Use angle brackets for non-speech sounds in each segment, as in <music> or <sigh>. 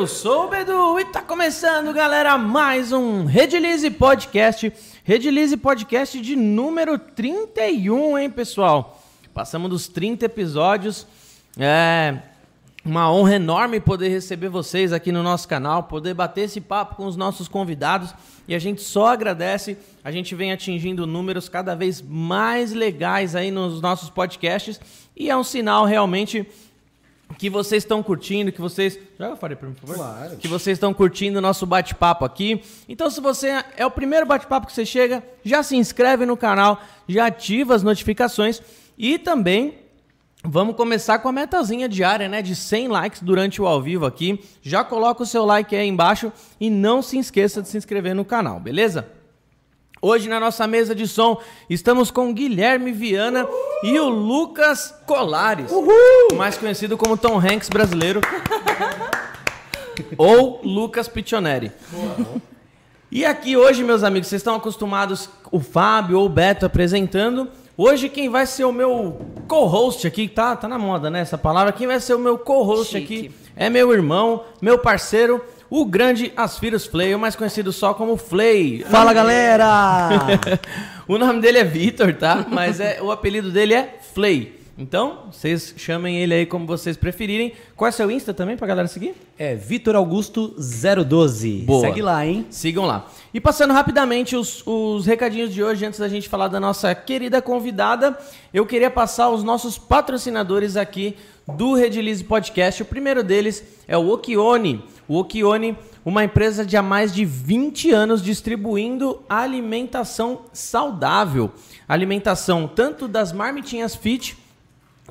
Eu sou o Bedu e tá começando, galera, mais um Redilize Podcast. Redilize Podcast de número 31, hein, pessoal? Passamos dos 30 episódios. É uma honra enorme poder receber vocês aqui no nosso canal, poder bater esse papo com os nossos convidados e a gente só agradece. A gente vem atingindo números cada vez mais legais aí nos nossos podcasts e é um sinal realmente que vocês estão curtindo, que vocês. Para mim, por favor? Claro. Que vocês estão curtindo o nosso bate-papo aqui. Então, se você é o primeiro bate-papo que você chega, já se inscreve no canal, já ativa as notificações e também Vamos começar com a metazinha diária, né? De 100 likes durante o ao vivo aqui. Já coloca o seu like aí embaixo e não se esqueça de se inscrever no canal, beleza? Hoje na nossa mesa de som estamos com Guilherme Viana e o Lucas Colares, Uhul! mais conhecido como Tom Hanks brasileiro, ou Lucas Piccioneri. E aqui hoje, meus amigos, vocês estão acostumados o Fábio ou o Beto apresentando. Hoje quem vai ser o meu co-host aqui, tá, tá na moda, né, essa palavra, quem vai ser o meu co-host aqui é meu irmão, meu parceiro, o grande Asfiros Flay, mais conhecido só como Flay. Fala galera! <laughs> o nome dele é Vitor, tá? Mas é, o apelido dele é Flay. Então, vocês chamem ele aí como vocês preferirem. Qual é seu Insta também pra galera seguir? É Vitor Augusto 012. Boa. Segue lá, hein? Sigam lá. E passando rapidamente os, os recadinhos de hoje, antes da gente falar da nossa querida convidada, eu queria passar os nossos patrocinadores aqui do Redilize Podcast. O primeiro deles é o Okione. O Okione, uma empresa de há mais de 20 anos distribuindo alimentação saudável. Alimentação tanto das marmitinhas fit,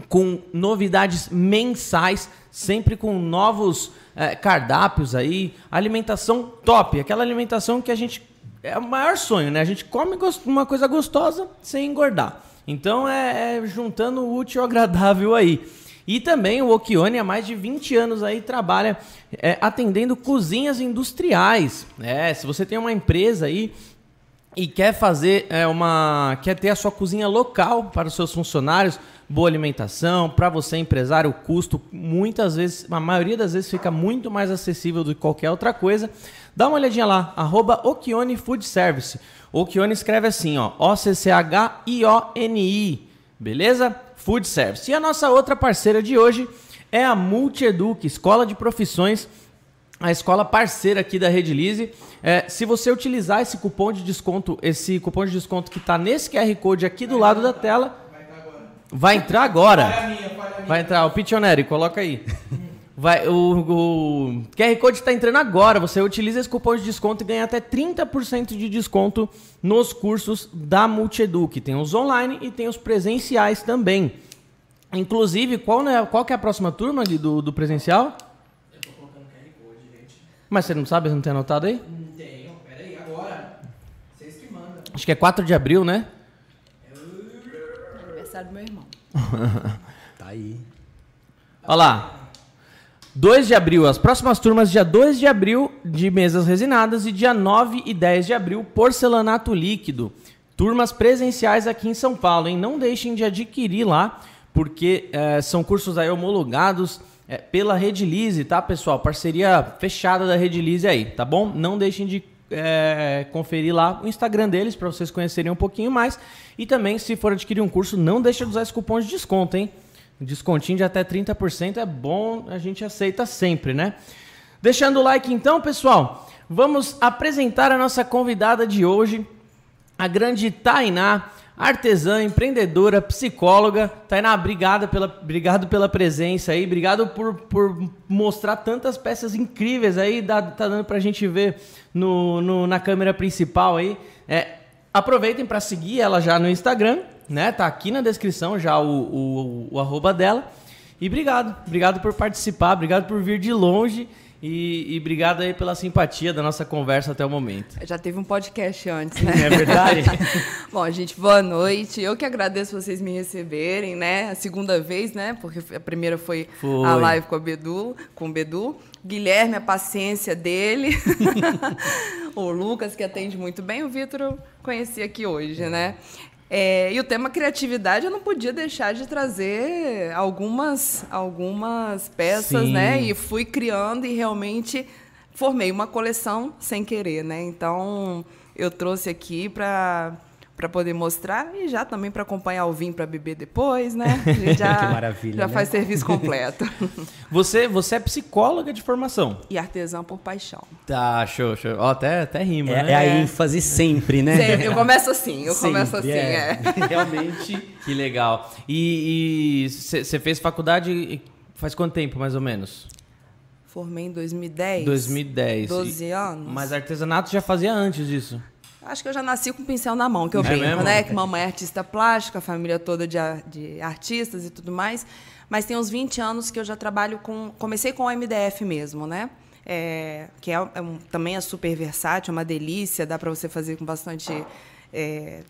com novidades mensais, sempre com novos é, cardápios aí. Alimentação top, aquela alimentação que a gente. É o maior sonho, né? A gente come uma coisa gostosa sem engordar. Então é, é juntando o útil ao agradável aí. E também o Okione há mais de 20 anos aí trabalha é, atendendo cozinhas industriais. É, se você tem uma empresa aí e quer fazer é, uma. quer ter a sua cozinha local para os seus funcionários, boa alimentação, para você empresário, o custo muitas vezes, a maioria das vezes fica muito mais acessível do que qualquer outra coisa. Dá uma olhadinha lá, arroba Okione Food Service. Okione escreve assim, ó, O-C-C-H-I-O-N-I, beleza? Food Service. E a nossa outra parceira de hoje é a Multieduc, Escola de Profissões, a escola parceira aqui da Redilize. É, se você utilizar esse cupom de desconto, esse cupom de desconto que está nesse QR Code aqui do lado da tela, vai entrar agora. Vai entrar, o Pichoneri, coloca aí. <laughs> Vai, o, o QR Code está entrando agora. Você utiliza esse cupom de desconto e ganha até 30% de desconto nos cursos da Multieduc. Tem os online e tem os presenciais também. Inclusive, qual, né, qual que é a próxima turma do, do presencial? Eu tô colocando QR Code, gente. Mas você não sabe, você não tem anotado aí? Não tenho, peraí, agora. Vocês que mandam. Acho que é 4 de abril, né? Aniversário do meu irmão. <laughs> tá aí. Olha lá. 2 de abril, as próximas turmas, dia 2 de abril, de mesas resinadas, e dia 9 e 10 de abril, porcelanato líquido. Turmas presenciais aqui em São Paulo, hein? Não deixem de adquirir lá, porque é, são cursos aí homologados é, pela Redilize, tá, pessoal? Parceria fechada da Redilize aí, tá bom? Não deixem de é, conferir lá o Instagram deles para vocês conhecerem um pouquinho mais. E também, se for adquirir um curso, não deixe de usar esse cupom de desconto, hein? Descontinho de até 30% é bom, a gente aceita sempre, né? Deixando o like então, pessoal, vamos apresentar a nossa convidada de hoje, a grande Tainá, artesã, empreendedora, psicóloga. Tainá, obrigado pela, obrigado pela presença aí, obrigado por, por mostrar tantas peças incríveis aí, dá, tá dando pra gente ver no, no na câmera principal aí. É, aproveitem para seguir ela já no Instagram, né? Tá aqui na descrição já o, o, o arroba dela. E obrigado, obrigado por participar, obrigado por vir de longe e, e obrigado aí pela simpatia da nossa conversa até o momento. Já teve um podcast antes, né? É verdade? <laughs> Bom, gente, boa noite. Eu que agradeço vocês me receberem, né? A segunda vez, né? Porque a primeira foi, foi. a live com, a Bedu, com o Bedu. Guilherme, a paciência dele. <laughs> o Lucas, que atende muito bem. O Vitor eu conheci aqui hoje, né? É, e o tema criatividade eu não podia deixar de trazer algumas, algumas peças, Sim. né? E fui criando e realmente formei uma coleção sem querer, né? Então eu trouxe aqui para para poder mostrar e já também para acompanhar o vinho para beber depois, né? A gente <laughs> já, Que maravilha, Já né? faz serviço completo. <laughs> Você, você é psicóloga de formação. e artesã por paixão. Tá, show, show. Ó, até, até rima, É, né? é a ênfase sempre, né? Sempre, eu começo assim, eu começo assim, Sempre, é. <laughs> Realmente. Que legal. E você fez faculdade faz quanto tempo, mais ou menos? Formei em 2010. 2010. 12 E- anos. Mas artesanato já fazia antes disso. Acho que eu já nasci com o pincel na mão, que eu É brinco, mesmo? né? Que mamãe é artista plástica, a família toda de, de artistas e tudo mais. Mas tem uns 20 anos que eu já trabalho com. Comecei com o MDF mesmo, né? É, que é, é um- também é super versátil, é uma delícia, dá para você fazer com bastante. é,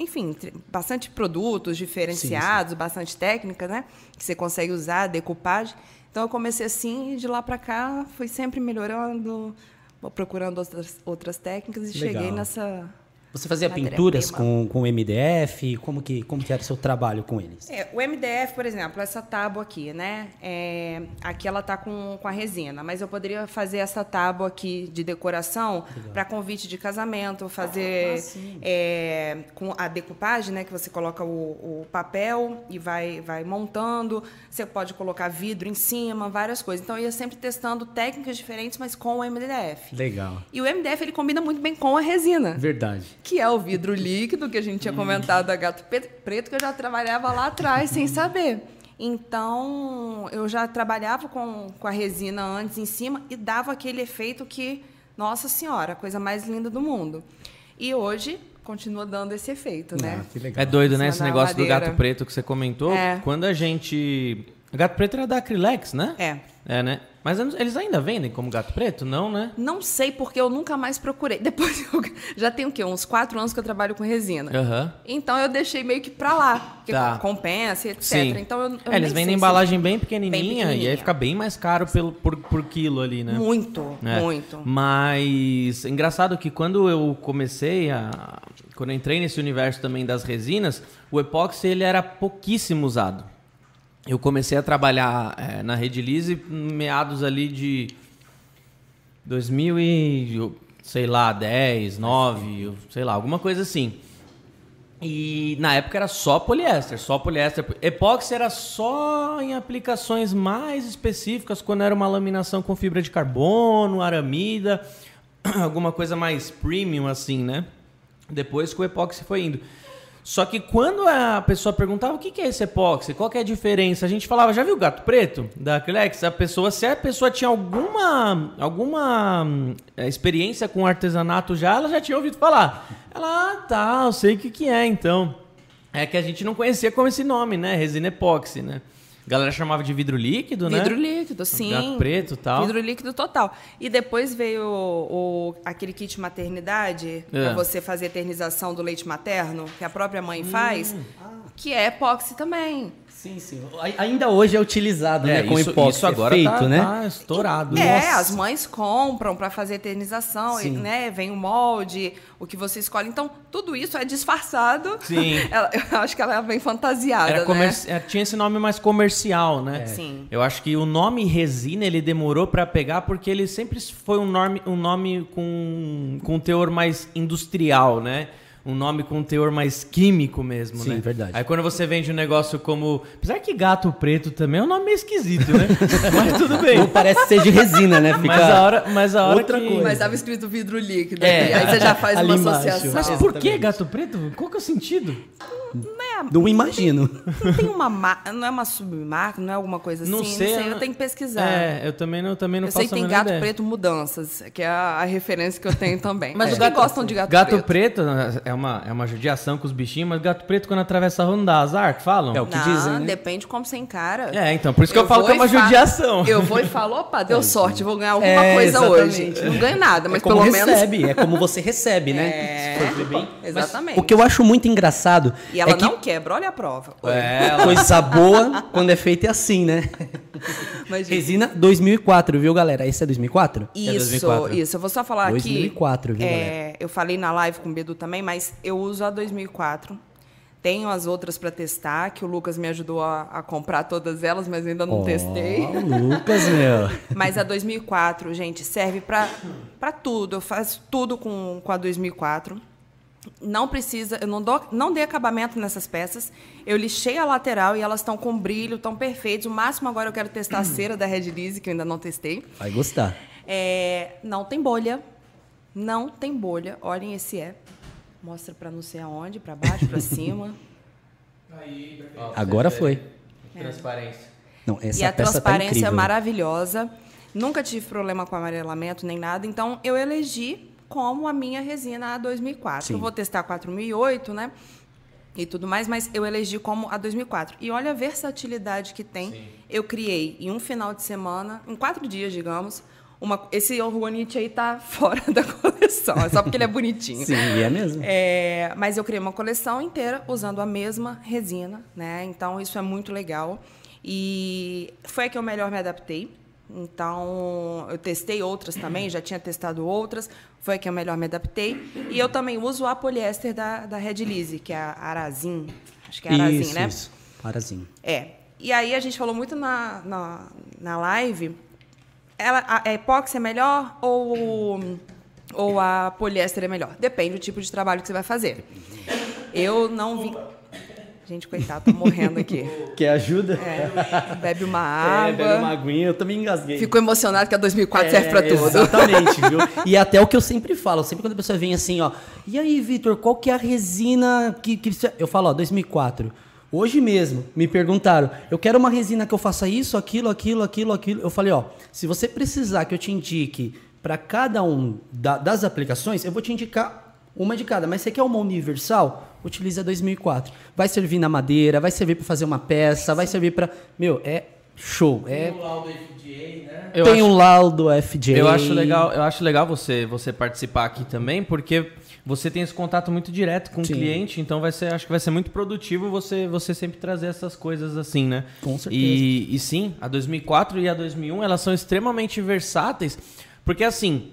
enfim, bastante produtos diferenciados, bastante técnica, né? Que você consegue usar, decupagem. Então eu comecei assim e de lá para cá fui sempre melhorando, procurando outras, outras técnicas e Legal. cheguei nessa Você fazia pinturas com, com MDF? Como que, como que era o seu trabalho com eles? É, o MDF, por exemplo, essa tábua aqui, né? É, aqui ela tá com, com a resina, mas eu poderia fazer essa tábua aqui de decoração para convite de casamento, fazer é, com a decupagem, né? Que você coloca o, o papel e vai, vai montando. Você pode colocar vidro em cima, várias coisas. Então eu ia sempre testando técnicas diferentes, mas com o MDF. Legal. E o MDF ele combina muito bem com a resina Verdade. Que é o vidro líquido que a gente tinha comentado da Gato Preto, que eu já trabalhava lá atrás sem saber. Então, eu já trabalhava com, com a resina antes em cima e dava aquele efeito que, nossa senhora, a coisa mais linda do mundo. E hoje continua dando esse efeito, né? Ah, que legal. É doido, né? Esse negócio do gato preto que você comentou. É. Quando a gente. O gato preto era da Acrylex, né? É. É, né? Mas eles ainda vendem como gato preto? Não, né? Não sei porque eu nunca mais procurei. <laughs> Depois eu já tem o quê? Uns quatro anos que eu trabalho com resina. Aham. Então eu deixei meio que pra lá, porque Tá. compensa, etc. Sim. Então eu, eu É, eles vendem embalagem bem pequenininha, Bem e aí pequenininha. fica bem mais caro pelo, por, por quilo ali, né? Muito, É. muito. Mas engraçado que quando eu comecei a. Quando eu entrei nesse universo também das resinas, o epóxi ele era pouquíssimo usado. Eu comecei a trabalhar eh, na Rede Lise meados ali de 2000 e, sei lá, 10, 9, eu- sei lá, alguma coisa assim. E na época era só poliéster, só poliéster. Epóxi era só em aplicações mais específicas, quando era uma laminação com fibra de carbono, aramida, <clears throat> alguma coisa mais premium assim, né? Depois que o epóxi foi indo. Só que quando a pessoa perguntava o que é esse epóxi, qual que é a diferença, a gente falava, já viu o gato preto da Acrylex? A pessoa, se a pessoa tinha alguma, alguma hum, eh, experiência com artesanato já, ela já tinha ouvido falar. Ela, ah, tá, eu sei o que que é então. É que a gente não conhecia como esse nome, né? Resina epóxi, né? A galera chamava de vidro líquido, né? Vidro líquido, sim. Gato preto e tal. Vidro líquido total. E depois veio o, o- aquele kit maternidade, É. para você fazer eternização do leite materno, que a própria mãe Hum. faz, que é epóxi também. Sim, sim. Ainda hoje é utilizado, É, né? Com isso, epóxi isso agora feito, tá, né? tá estourado. É, Nossa. as mães compram para fazer eternização, e, né? Vem o molde, o que você escolhe. Então, tudo isso é disfarçado. Sim. <laughs> Ela- eu acho que ela é bem fantasiada, Era né? comerci- é, Tinha esse nome mais comercial, né? Sim. Eu acho que o nome resina ele demorou pra pegar porque ele sempre foi um nome, um nome com, com um teor mais industrial, né? Um nome com um teor mais químico mesmo, Sim, né? verdade. Aí quando você vende um negócio como. Apesar que gato preto também é um nome meio esquisito, né? <laughs> Mas tudo bem. Não parece ser de resina, né? Fica... Mas a hora, mas a hora outra que... coisa. Mas estava escrito vidro líquido. É. Aí você já faz <laughs> Ali uma embaixo. associação. Mas por que gato preto? Qual que é o sentido? Não imagino. Não tem uma marca, não é uma submarca, não é alguma coisa assim? Não sei, eu eu- tenho que pesquisar. É, eu também não, também não eu sei faço que tem gato ideia. preto mudanças, que é a, a referência que eu tenho também. Mas o os gato- que gostam de gato, Gato preto. preto é uma, é uma judiação com os bichinhos, mas gato preto quando atravessa a rua não dá azar, que falam? É o que Não, dizem, né? depende como você encara. É, então, por isso que eu, falo vou que é uma judiação. Eu vou e falo, opa, deu <laughs> sorte, vou ganhar alguma É, coisa exatamente. hoje. Não ganho nada, mas é pelo menos. recebe, é como você recebe, né? <laughs> É, Se for bem. exatamente. O que eu acho muito engraçado E ela é que não quebra, olha a prova. É, coisa boa <laughs> quando é feita é assim, né? <laughs> Mas, Resina 2004, viu, galera? Esse é 2004? Isso, 2004. isso. Eu vou só falar 2004, aqui. viu, é, eu falei na live com o Bedu também, mas eu uso a 2004. Tenho as outras para testar, que o Lucas me ajudou a, a comprar todas elas, mas ainda não Ó, testei. Lucas, meu. <laughs> Mas a 2004, gente, serve para tudo. Eu faço tudo com, com a 2004. Não precisa, eu não, dou, não dei acabamento nessas peças. Eu lixei a lateral e elas estão com brilho, estão perfeitas. O máximo agora eu quero testar a <clears throat> cera da Red Lise, que eu ainda não testei. Vai gostar. É, não tem bolha. Não tem bolha. Olhem esse é. Mostra para não sei aonde, para baixo, para <laughs> cima. Aí. Ó, Agora foi. vê. Transparência. Não, essa e a peça tá transparência é incrível. maravilhosa. Nunca tive problema com amarelamento nem nada. Então, eu elegi como a minha resina a 2004. Sim. Eu vou testar a 4008, né? E tudo mais, mas eu elegi como a 2004. E olha a versatilidade que tem. Eu criei em um final de semana, em quatro dias, digamos. Uma, esse Orgonite aí tá <laughs> fora da coleção, é só porque ele é bonitinho. Sim, é mesmo. É, mas eu criei uma coleção inteira usando a mesma resina, né? Então isso é muito legal. E foi a que eu melhor me adaptei. Então, eu testei outras também, já tinha testado outras, foi a que eu melhor me adaptei. E eu também uso a poliéster da, da Red Lise, que é a Arazin. Acho que é Arazin, isso, né? isso. Arazinho. É. E aí a gente falou muito na, na, na live. Ela, a, a é melhor ou, ou a poliéster é melhor? Depende do tipo de trabalho que você vai fazer. Eu não vi. Gente, coitado, tô morrendo aqui. <laughs> Quer ajuda? É, bebe uma <laughs> É, água. bebe uma aguinha, eu também engasguei. Fico emocionado que a 2004 serve pra É, tudo. Exatamente, viu? <laughs> E até o que eu sempre falo, sempre quando a pessoa vem assim, ó, e aí, Vitor, qual que é a resina que, que você-" eu falo, ó, 2004. Hoje mesmo me perguntaram, eu quero uma resina que eu faça isso, aquilo, aquilo, aquilo, aquilo. Eu falei, ó, se você precisar que eu te indique para cada um da- das aplicações, eu vou te indicar uma de cada. Mas você quer uma universal? Utilize a 2004. Vai servir na madeira, vai servir para fazer uma peça, vai servir para, meu, é show, é Tem o laudo FDA, né? Eu tem acho- um laudo FJ. Eu acho legal, eu acho legal você, você participar aqui também, porque você tem esse contato muito direto com Sim. o cliente, então vai ser, acho que vai ser muito produtivo você, você sempre trazer essas coisas assim, né? Com certeza. E, e sim, a 2004 e a 2001, elas são extremamente versáteis, porque assim,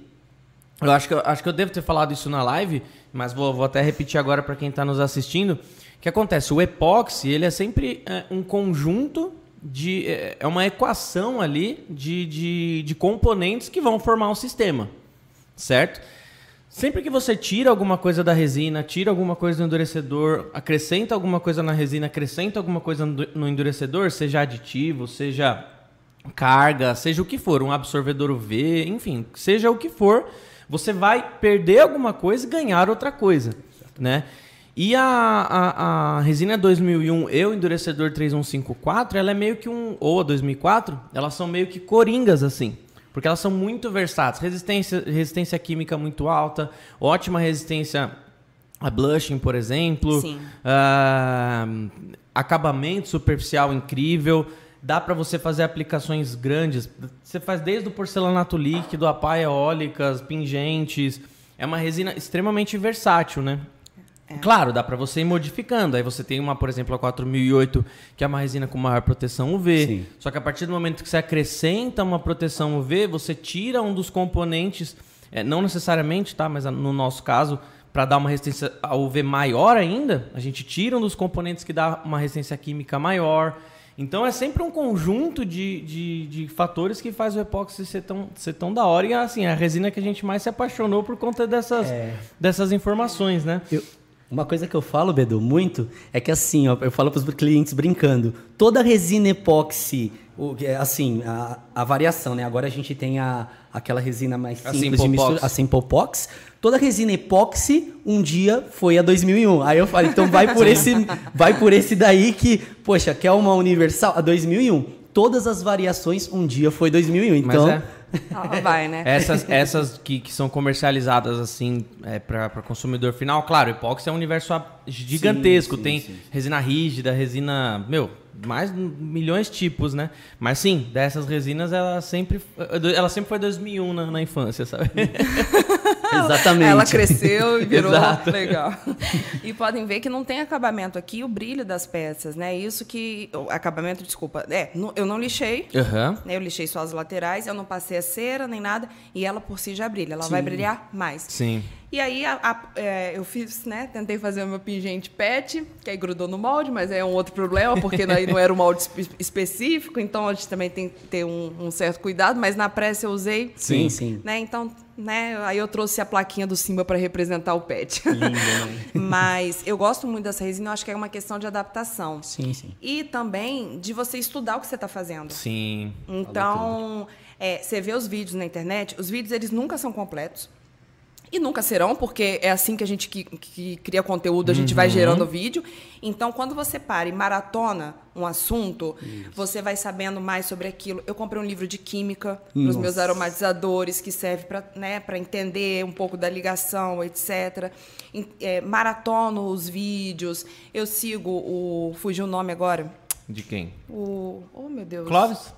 eu acho que eu, acho que eu devo ter falado isso na live, mas vou, vou até repetir agora para quem está nos assistindo. O que acontece? O epóxi, ele é sempre é, um conjunto de... É é uma equação ali de, de, de componentes que vão formar um sistema, certo? Sempre que você tira alguma coisa da resina, tira alguma coisa do endurecedor, acrescenta alguma coisa na resina, acrescenta alguma coisa no endurecedor, seja aditivo, seja carga, seja o que for, um absorvedor UV, enfim, seja o que for, você vai perder alguma coisa e ganhar outra coisa, né? E a, a, a resina 2001 e o endurecedor 3154, ela é meio que um, ou a 2004, elas são meio que coringas assim. Porque elas são muito versáteis. Resistência, resistência química muito alta, ótima resistência a blushing, por exemplo. Sim. Ah, acabamento superficial incrível. Dá para você fazer aplicações grandes. Você faz desde o porcelanato líquido, a pá eólicas, pingentes. É uma resina extremamente versátil, né? Claro, dá para você ir modificando. Aí você tem uma, por exemplo, a 4008, que é uma resina com maior proteção UV. Sim. Só que a partir do momento que você acrescenta uma proteção UV, você tira um dos componentes, é, não necessariamente, tá? Mas no nosso caso, para dar uma resistência a UV maior ainda, a gente tira um dos componentes que dá uma resistência química maior. Então é sempre um conjunto de, de, de fatores que faz o epóxi ser tão, ser tão da hora. E assim, a resina que a gente mais se apaixonou por conta dessas, dessas informações, né? Eu- uma coisa que eu falo, Bedu, muito, é que assim, ó, eu falo para os clientes brincando, toda resina epóxi, o que é, assim, a, a variação, né? Agora a gente tem a, aquela resina mais A simples de Simple mistura, a Simple Pox. Toda resina epóxi um dia foi a 2001. Aí eu falei, então vai por esse, vai por esse daí que, poxa, quer uma universal? A 2001. Todas as variações um dia foi 2001. Mas Então, é. Ela vai, né? Essas, essas que, que são comercializadas assim é, para consumidor final, claro, epóxi é um universo gigantesco. sim, tem sim, sim. resina rígida, resina, meu, mais milhões de tipos, né? Mas sim, dessas resinas ela sempre, ela sempre foi 2001 na, na infância, sabe? <laughs> <laughs> exatamente. Ela cresceu e virou Exato. legal. E podem ver que não tem acabamento aqui, o brilho das peças, né? Isso que. o Acabamento, desculpa. É, eu não lixei. Aham. né? Eu lixei só as laterais, eu não passei a cera nem nada, e ela por si já brilha, ela vai brilhar mais. Sim. E aí a- a- é, eu fiz, né? Tentei fazer o meu pingente pet, que aí grudou no molde, mas é um outro problema, porque aí não era um molde espe- específico, então a gente também tem que ter um, um certo cuidado, mas na pressa eu usei. Sim, sim. Né? Então, né? Aí eu trouxe a plaquinha do Simba para representar o pet. Lindo, né? <laughs> mas eu gosto muito dessa resina, eu acho que é uma questão de adaptação. Sim, sim. E também de você estudar o que você está fazendo. Sim. Então, é, você vê os vídeos na internet, os vídeos eles nunca são completos. E nunca serão, porque é assim que a gente que, que cria conteúdo, a gente vai gerando vídeo. Então, quando você para e maratona um assunto, você vai sabendo mais sobre aquilo. Eu comprei um livro de química para os meus aromatizadores, que serve para né, pra entender um pouco da ligação, etc. É, maratono os vídeos. Eu sigo o. Fugiu o nome agora. De quem? O. Oh, meu Deus. Clóvis?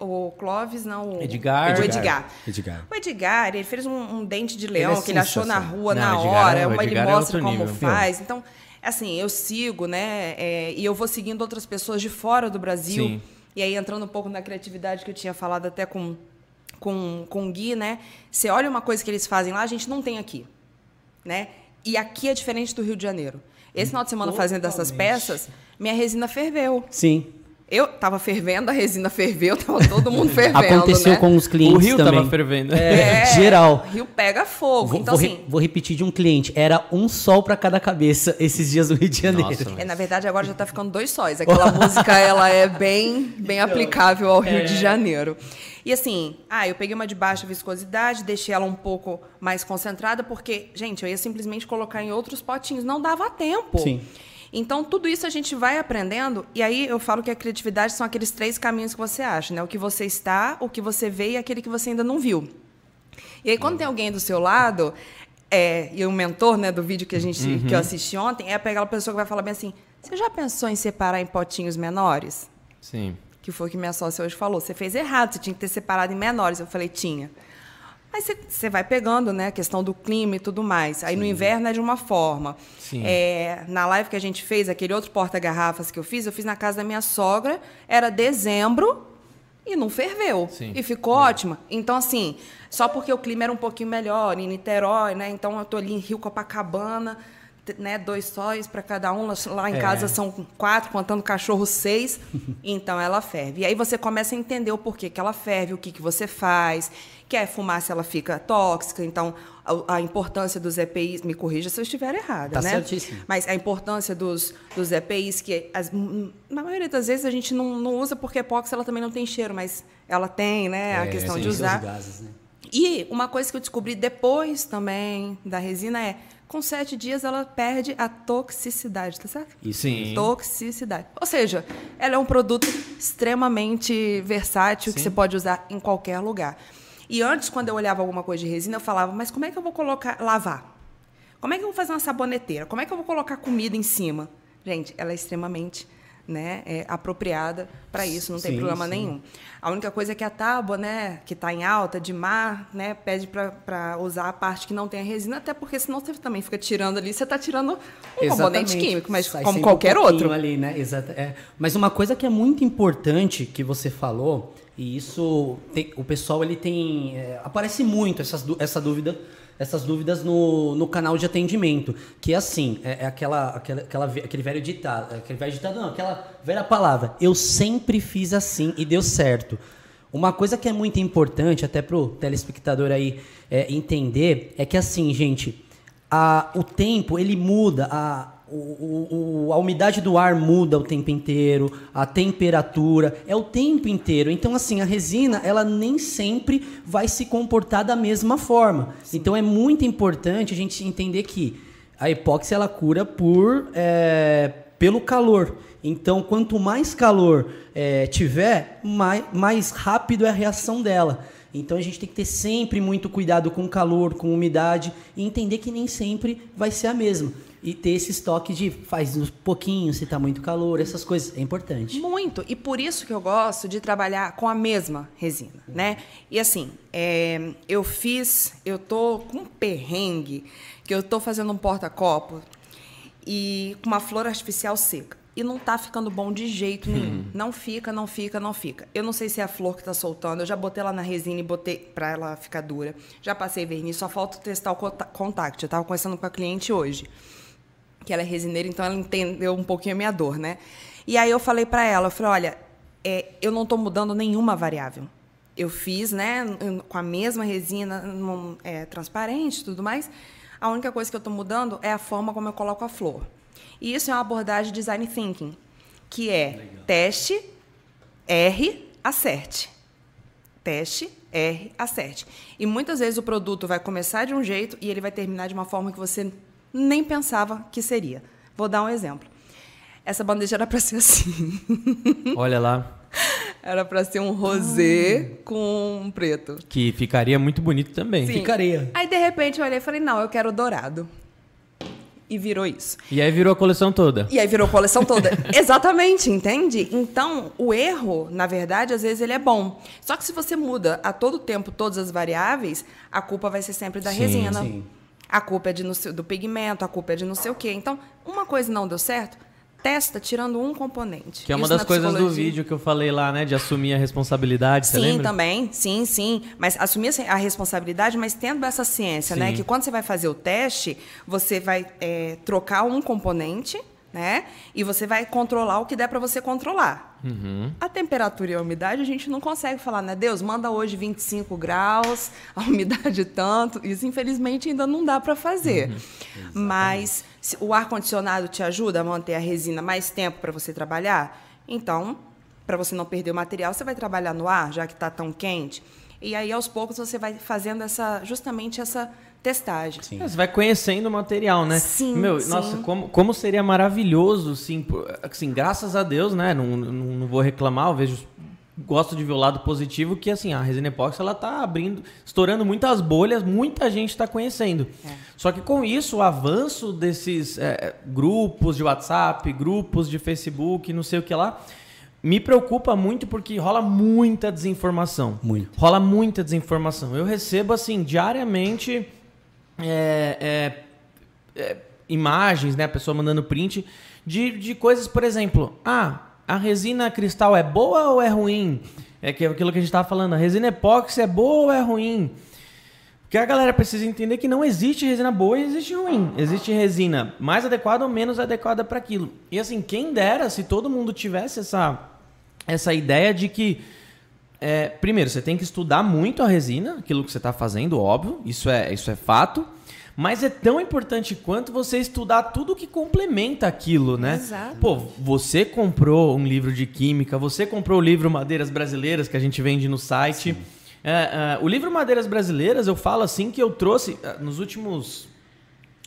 O Clóvis, não. o- Edgar. O Edgar. Edgar. O Edgar, ele fez um, um dente de leão Ele é que ele achou na rua Não, na Edgar hora, é- mas ele Edgar é mostra outro como nível. faz. Então, assim, eu sigo, né? é, e eu vou seguindo outras pessoas de fora do Brasil. Sim. E aí, entrando um pouco na criatividade que eu tinha falado até com, com, com o Gui, né? Você olha uma coisa que eles fazem lá, a gente não tem aqui. Né? E aqui é diferente do Rio de Janeiro. Esse final de semana fazendo essas Totalmente. peças, minha resina ferveu. Sim. Eu tava fervendo, a resina ferveu, tava todo mundo <laughs> fervendo. Aconteceu né? com os clientes O Rio também. tava fervendo. É, geral. Rio pega fogo. Vou, então, vou re- assim, vou repetir de um cliente. Era um sol pra cada cabeça esses dias no Rio de Janeiro. Nossa, é, na verdade, agora já tá ficando dois sóis. <laughs> Aquela música, ela é bem, bem aplicável ao Rio de Janeiro. E assim, ah, eu peguei uma de baixa viscosidade, deixei ela um pouco mais concentrada, porque, gente, eu ia simplesmente colocar em outros potinhos. Não dava tempo. Sim. Então, tudo isso a gente vai aprendendo, e aí eu falo que a criatividade são aqueles três caminhos que você acha, né? O que você está, o que você vê e aquele que você ainda não viu. E aí, quando tem alguém do seu lado, é, e o mentor né, do vídeo que, a gente, que eu assisti ontem, é pegar aquela pessoa que vai falar bem assim: você já pensou em separar em potinhos menores? Sim. Que foi o que minha sócia hoje falou. Você fez errado, você tinha que ter separado em menores. Eu falei, tinha. Aí você- vai pegando, né? A questão do clima e tudo mais. Aí no inverno é de uma forma. Sim. É, na live que a gente fez, aquele outro porta-garrafas que eu fiz, eu fiz na casa da minha sogra, era dezembro e não ferveu. Sim. E ficou ótima. Então, assim, só porque o clima era um pouquinho melhor, em Niterói, né? Então eu tô ali em Rio Copacabana, né? Dois sóis para cada um. Lá- Lá em É. casa são quatro, contando cachorro, seis. <laughs> então ela ferve. E aí você começa a entender o porquê que ela ferve, o que, que você faz, que a fumaça ela fica tóxica, então a, a importância dos EPIs, me corrija se eu estiver errada, Tá né? certíssimo. Mas a importância dos, dos EPIs, que as- na maioria das vezes a gente não, não usa porque a epóxi ela também não tem cheiro, mas ela tem, né? a questão Sim, de usar. gases, né? E uma coisa que eu descobri depois também da resina é, com sete dias ela perde a toxicidade, tá certo? Isso Sim. Toxicidade. Ou seja, ela é um produto extremamente versátil que você pode usar em qualquer lugar. E antes, quando eu olhava alguma coisa de resina, eu falava, mas como é que eu vou colocar, lavar? Como é que eu vou fazer uma saboneteira? Como é que eu vou colocar comida em cima? Gente, ela é extremamente né, é, apropriada para isso, não tem Sim, problema sim. nenhum. A única coisa é que a tábua, né, que está em alta, de mar, né, pede para usar a parte que não tem a resina, até porque senão você também fica tirando ali, você está tirando um componente Exatamente. químico, mas Sai como qualquer um outro. Ali, né? Exata, é. Mas uma coisa que é muito importante que você falou, e isso tem- o pessoal ele tem. é, aparece muito essas, essa dúvida, essas dúvidas no, no canal de atendimento. Que é assim, é, é aquela, aquela, aquela aquele velho ditado. Aquele velho ditado, não, aquela velha palavra. Eu sempre fiz assim e deu certo. Uma coisa que é muito importante, até pro telespectador aí é, entender, é que assim, gente, a- o tempo ele muda, a, o- o- a umidade do ar muda o tempo inteiro, a temperatura, é o tempo inteiro. Então, assim, a resina, ela nem sempre vai se comportar da mesma forma. Então, é muito importante a gente entender que a epóxi, ela cura por, é, pelo calor. Então, quanto mais calor é, tiver, mais, mais rápido é a reação dela. Então a gente tem que ter sempre muito cuidado com calor, com umidade e entender que nem sempre vai ser a mesma. E ter esse estoque de faz uns pouquinhos se tá muito calor, essas coisas é importante. Muito. E por isso que eu gosto de trabalhar com a mesma resina, né? E assim, é, eu fiz, eu tô com um perrengue, que eu tô fazendo um porta-copo e com uma flor artificial seca. e não tá ficando bom de jeito nenhum. Não fica, não fica, não fica. Eu não sei se é a flor que tá soltando. Eu já botei ela na resina e botei pra ela ficar dura. Já passei verniz, só falta testar o conta- contact. Eu tava conversando com a cliente hoje que ela é resineira, então ela entendeu um pouquinho a minha dor, né? E aí eu falei para ela, eu falei, olha, é, eu não estou mudando nenhuma variável. Eu fiz, né, com a mesma resina é, transparente e tudo mais. A única coisa que eu estou mudando é a forma como eu coloco a flor. E isso é uma abordagem de design thinking, que é teste, R, acerte. Teste, R, acerte. E muitas vezes o produto vai começar de um jeito e ele vai terminar de uma forma que você nem pensava que seria. Vou dar um exemplo. Essa bandeja era para ser assim. <laughs> Olha lá. Era para ser um rosé com um preto. Que ficaria muito bonito também. Sim. Ficaria. Aí, de repente, eu olhei e falei, não, eu quero dourado. E virou isso. E aí virou a coleção toda. E aí virou a coleção toda. <laughs> Exatamente, entende? Então, o erro, na verdade, às vezes ele é bom. Só que se você muda a todo tempo todas as variáveis, a culpa vai ser sempre da Sim, resina. sim. A culpa é de sei- do pigmento, a culpa é de não sei o quê. Então, uma coisa não deu certo, testa tirando um componente. Que é uma Isso das coisas do vídeo que eu falei lá, né? De assumir a responsabilidade, você Sim, lembra? também. Sim, sim. Mas assumir a responsabilidade, mas tendo essa ciência, né? Sim. Que quando você vai fazer o teste, você vai é, trocar um componente, né? E você vai controlar o que der para você controlar. Uhum. A temperatura e a umidade a gente não consegue falar, né? Deus, manda hoje 25 graus, <laughs> a umidade tanto. Isso, infelizmente, ainda não dá para fazer. Mas se o ar-condicionado te ajuda a manter a resina mais tempo para você trabalhar, então, para você não perder o material, você vai trabalhar no ar, já que está tão quente. E aí, aos poucos, você vai fazendo essa, justamente essa testagem. É, Você vai conhecendo o material, né? Sim, Meu, sim. nossa, como, como seria maravilhoso, assim, assim, graças a Deus, né? Não, não, não vou reclamar, eu vejo. Gosto de ver o lado positivo, que assim, a resina epóxi ela tá abrindo, estourando muitas bolhas, muita gente está conhecendo. Só que com isso, o avanço desses é, grupos de WhatsApp, grupos de Facebook, não sei o que lá, me preocupa muito porque rola muita desinformação. Muito. Rola muita desinformação. Eu recebo, assim, diariamente é, é, é, imagens, né? A pessoa mandando print de, de coisas, por exemplo, ah, a resina cristal é boa ou é ruim? É que- aquilo que a gente estava falando, a resina epóxi é boa ou é ruim? Porque a galera precisa entender que não existe resina boa e existe ruim. Existe resina mais adequada ou menos adequada para aquilo. E assim, quem dera se todo mundo tivesse essa, essa ideia de que é, primeiro, você tem que estudar muito a resina, aquilo que você está fazendo, óbvio, isso é, isso é fato. Mas é tão importante quanto você estudar tudo que complementa aquilo, né? Exato. Pô, você comprou um livro de química, você comprou o livro Madeiras Brasileiras que a gente vende no site. É, é, o livro Madeiras Brasileiras, eu falo assim que eu trouxe, é, nos últimos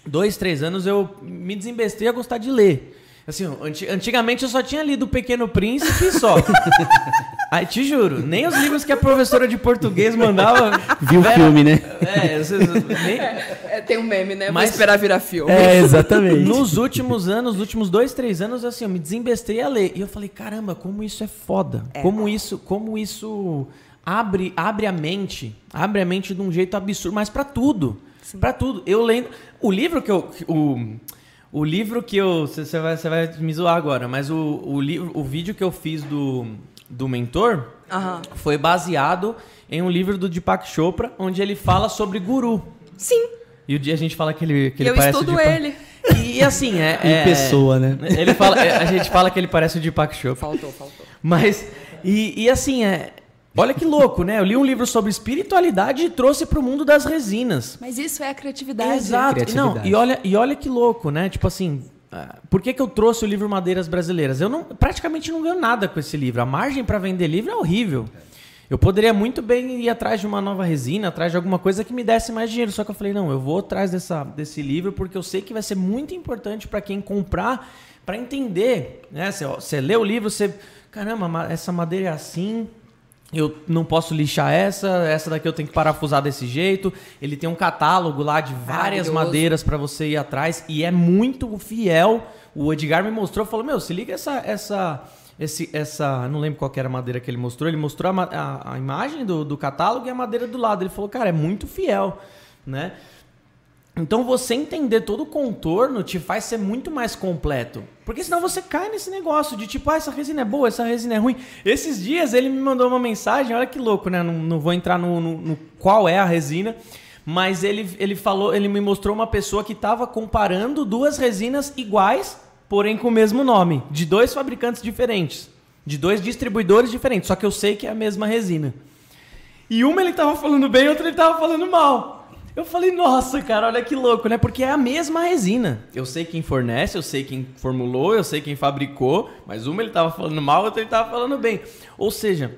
dois, três anos, eu me desembestei a gostar de ler. Assim, anti- antigamente eu só tinha lido O Pequeno Príncipe e só. <laughs> Aí, te juro, nem os livros que a professora de português mandava. <laughs> Viu o filme, né? É, vocês- nem- É, tem um meme, né? Mas- Vou esperar virar filme. É, exatamente. nos últimos anos, nos últimos dois, três anos, assim, eu me desembestei a ler. E eu falei, caramba, como isso é foda. Como isso, como isso abre, abre a mente, abre a mente de um jeito absurdo, mas pra tudo. Pra tudo. Eu lendo. O livro que eu. O, o livro que eu. Você vai, você vai me zoar agora, mas o, o, livro, o vídeo que eu fiz do, do mentor Aham. foi baseado em um livro do Deepak Chopra, onde ele fala sobre guru. Sim. E o dia a gente fala que ele, que ele eu parece o estudo Deepak- ele. e assim, é. Em é- pessoa, né? Ele fala, é, a gente fala que ele parece o Deepak Chopra. Faltou, faltou. Mas, e, e assim, é. Olha que louco, né? Eu li um livro sobre espiritualidade e trouxe para o mundo das resinas. Mas isso é a criatividade. Exato. Criatividade. Não, e olha, e olha que louco, né? Tipo assim, por que, que eu trouxe o livro Madeiras Brasileiras? Eu não, praticamente não ganho nada com esse livro. A margem para vender livro é horrível. Eu poderia muito bem ir atrás de uma nova resina, atrás de alguma coisa que me desse mais dinheiro. Só que eu falei, não, eu vou atrás dessa, desse livro porque eu sei que vai ser muito importante para quem comprar, para entender. Né? Você, ó, você lê o livro, você. Caramba, essa madeira é assim, eu não posso lixar essa, essa daqui eu tenho que parafusar desse jeito. Ele tem um catálogo lá de várias madeiras para você ir atrás e é muito fiel. O Edgar me mostrou, falou: "Meu, se liga essa essa esse essa, não lembro qual que era a madeira que ele mostrou. Ele mostrou a, a- a imagem do, do catálogo e a madeira do lado. Ele falou: "Cara, é muito fiel", né? Então você entender todo o contorno te faz ser muito mais completo. Porque senão você cai nesse negócio de tipo, ah, essa resina é boa, essa resina é ruim. Esses dias ele me mandou uma mensagem, olha que louco, né? Não, não vou entrar no, no- no qual é a resina. Mas ele, ele falou, ele me mostrou uma pessoa que estava comparando duas resinas iguais, porém com o mesmo nome, de dois fabricantes diferentes, de dois distribuidores diferentes, só que eu sei que é a mesma resina. E uma ele tava falando bem, outra ele tava falando mal. Eu falei, nossa, cara, olha que louco, né? Porque é a mesma resina. Eu sei quem fornece, eu sei quem formulou, eu sei quem fabricou, mas uma ele tava falando mal, outra ele tava falando bem. Ou seja,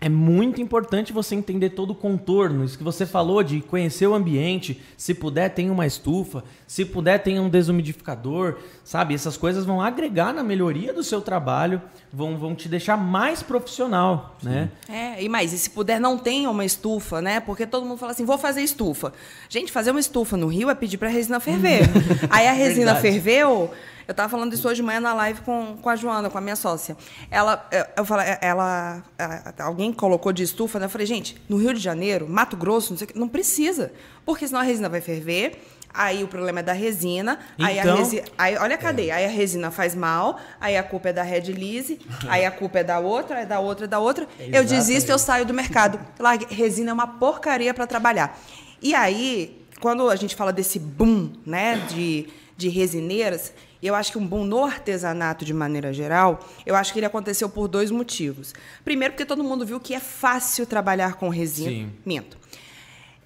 é muito importante você entender todo o contorno. Isso que você falou de conhecer o ambiente. Se puder, tenha uma estufa. Se puder, tenha um desumidificador. Sabe? Essas coisas vão agregar na melhoria do seu trabalho, vão, vão te deixar mais profissional, né? É, e mais, e se puder, não tenha uma estufa, né? Porque todo mundo fala assim, vou fazer estufa. Gente, fazer uma estufa no Rio é pedir pra resina ferver. <laughs> Aí a resina Verdade. ferveu. Eu tava falando isso hoje de manhã na live com, com a Joana, com a minha sócia. Ela, eu- eu falei, ela, a- alguém colocou de estufa, né? Eu falei, gente, no Rio de Janeiro, Mato Grosso, não sei o que, não precisa. Porque senão a resina vai ferver. Aí o problema é da resina. aí a Então- resina. Aí, olha a cadeia. Aí a resina faz mal, aí a culpa é da Red Lise, <laughs> aí a culpa é da outra, é da outra, é da outra. eu desisto, eu saio do mercado. Largue- Resina é uma porcaria para trabalhar. E aí, quando a gente fala desse boom, né, de, de resineiras, eu acho que um boom no artesanato de maneira geral, eu acho que ele aconteceu por dois motivos. Primeiro, porque todo mundo viu que é fácil trabalhar com resina. Sim. Minto.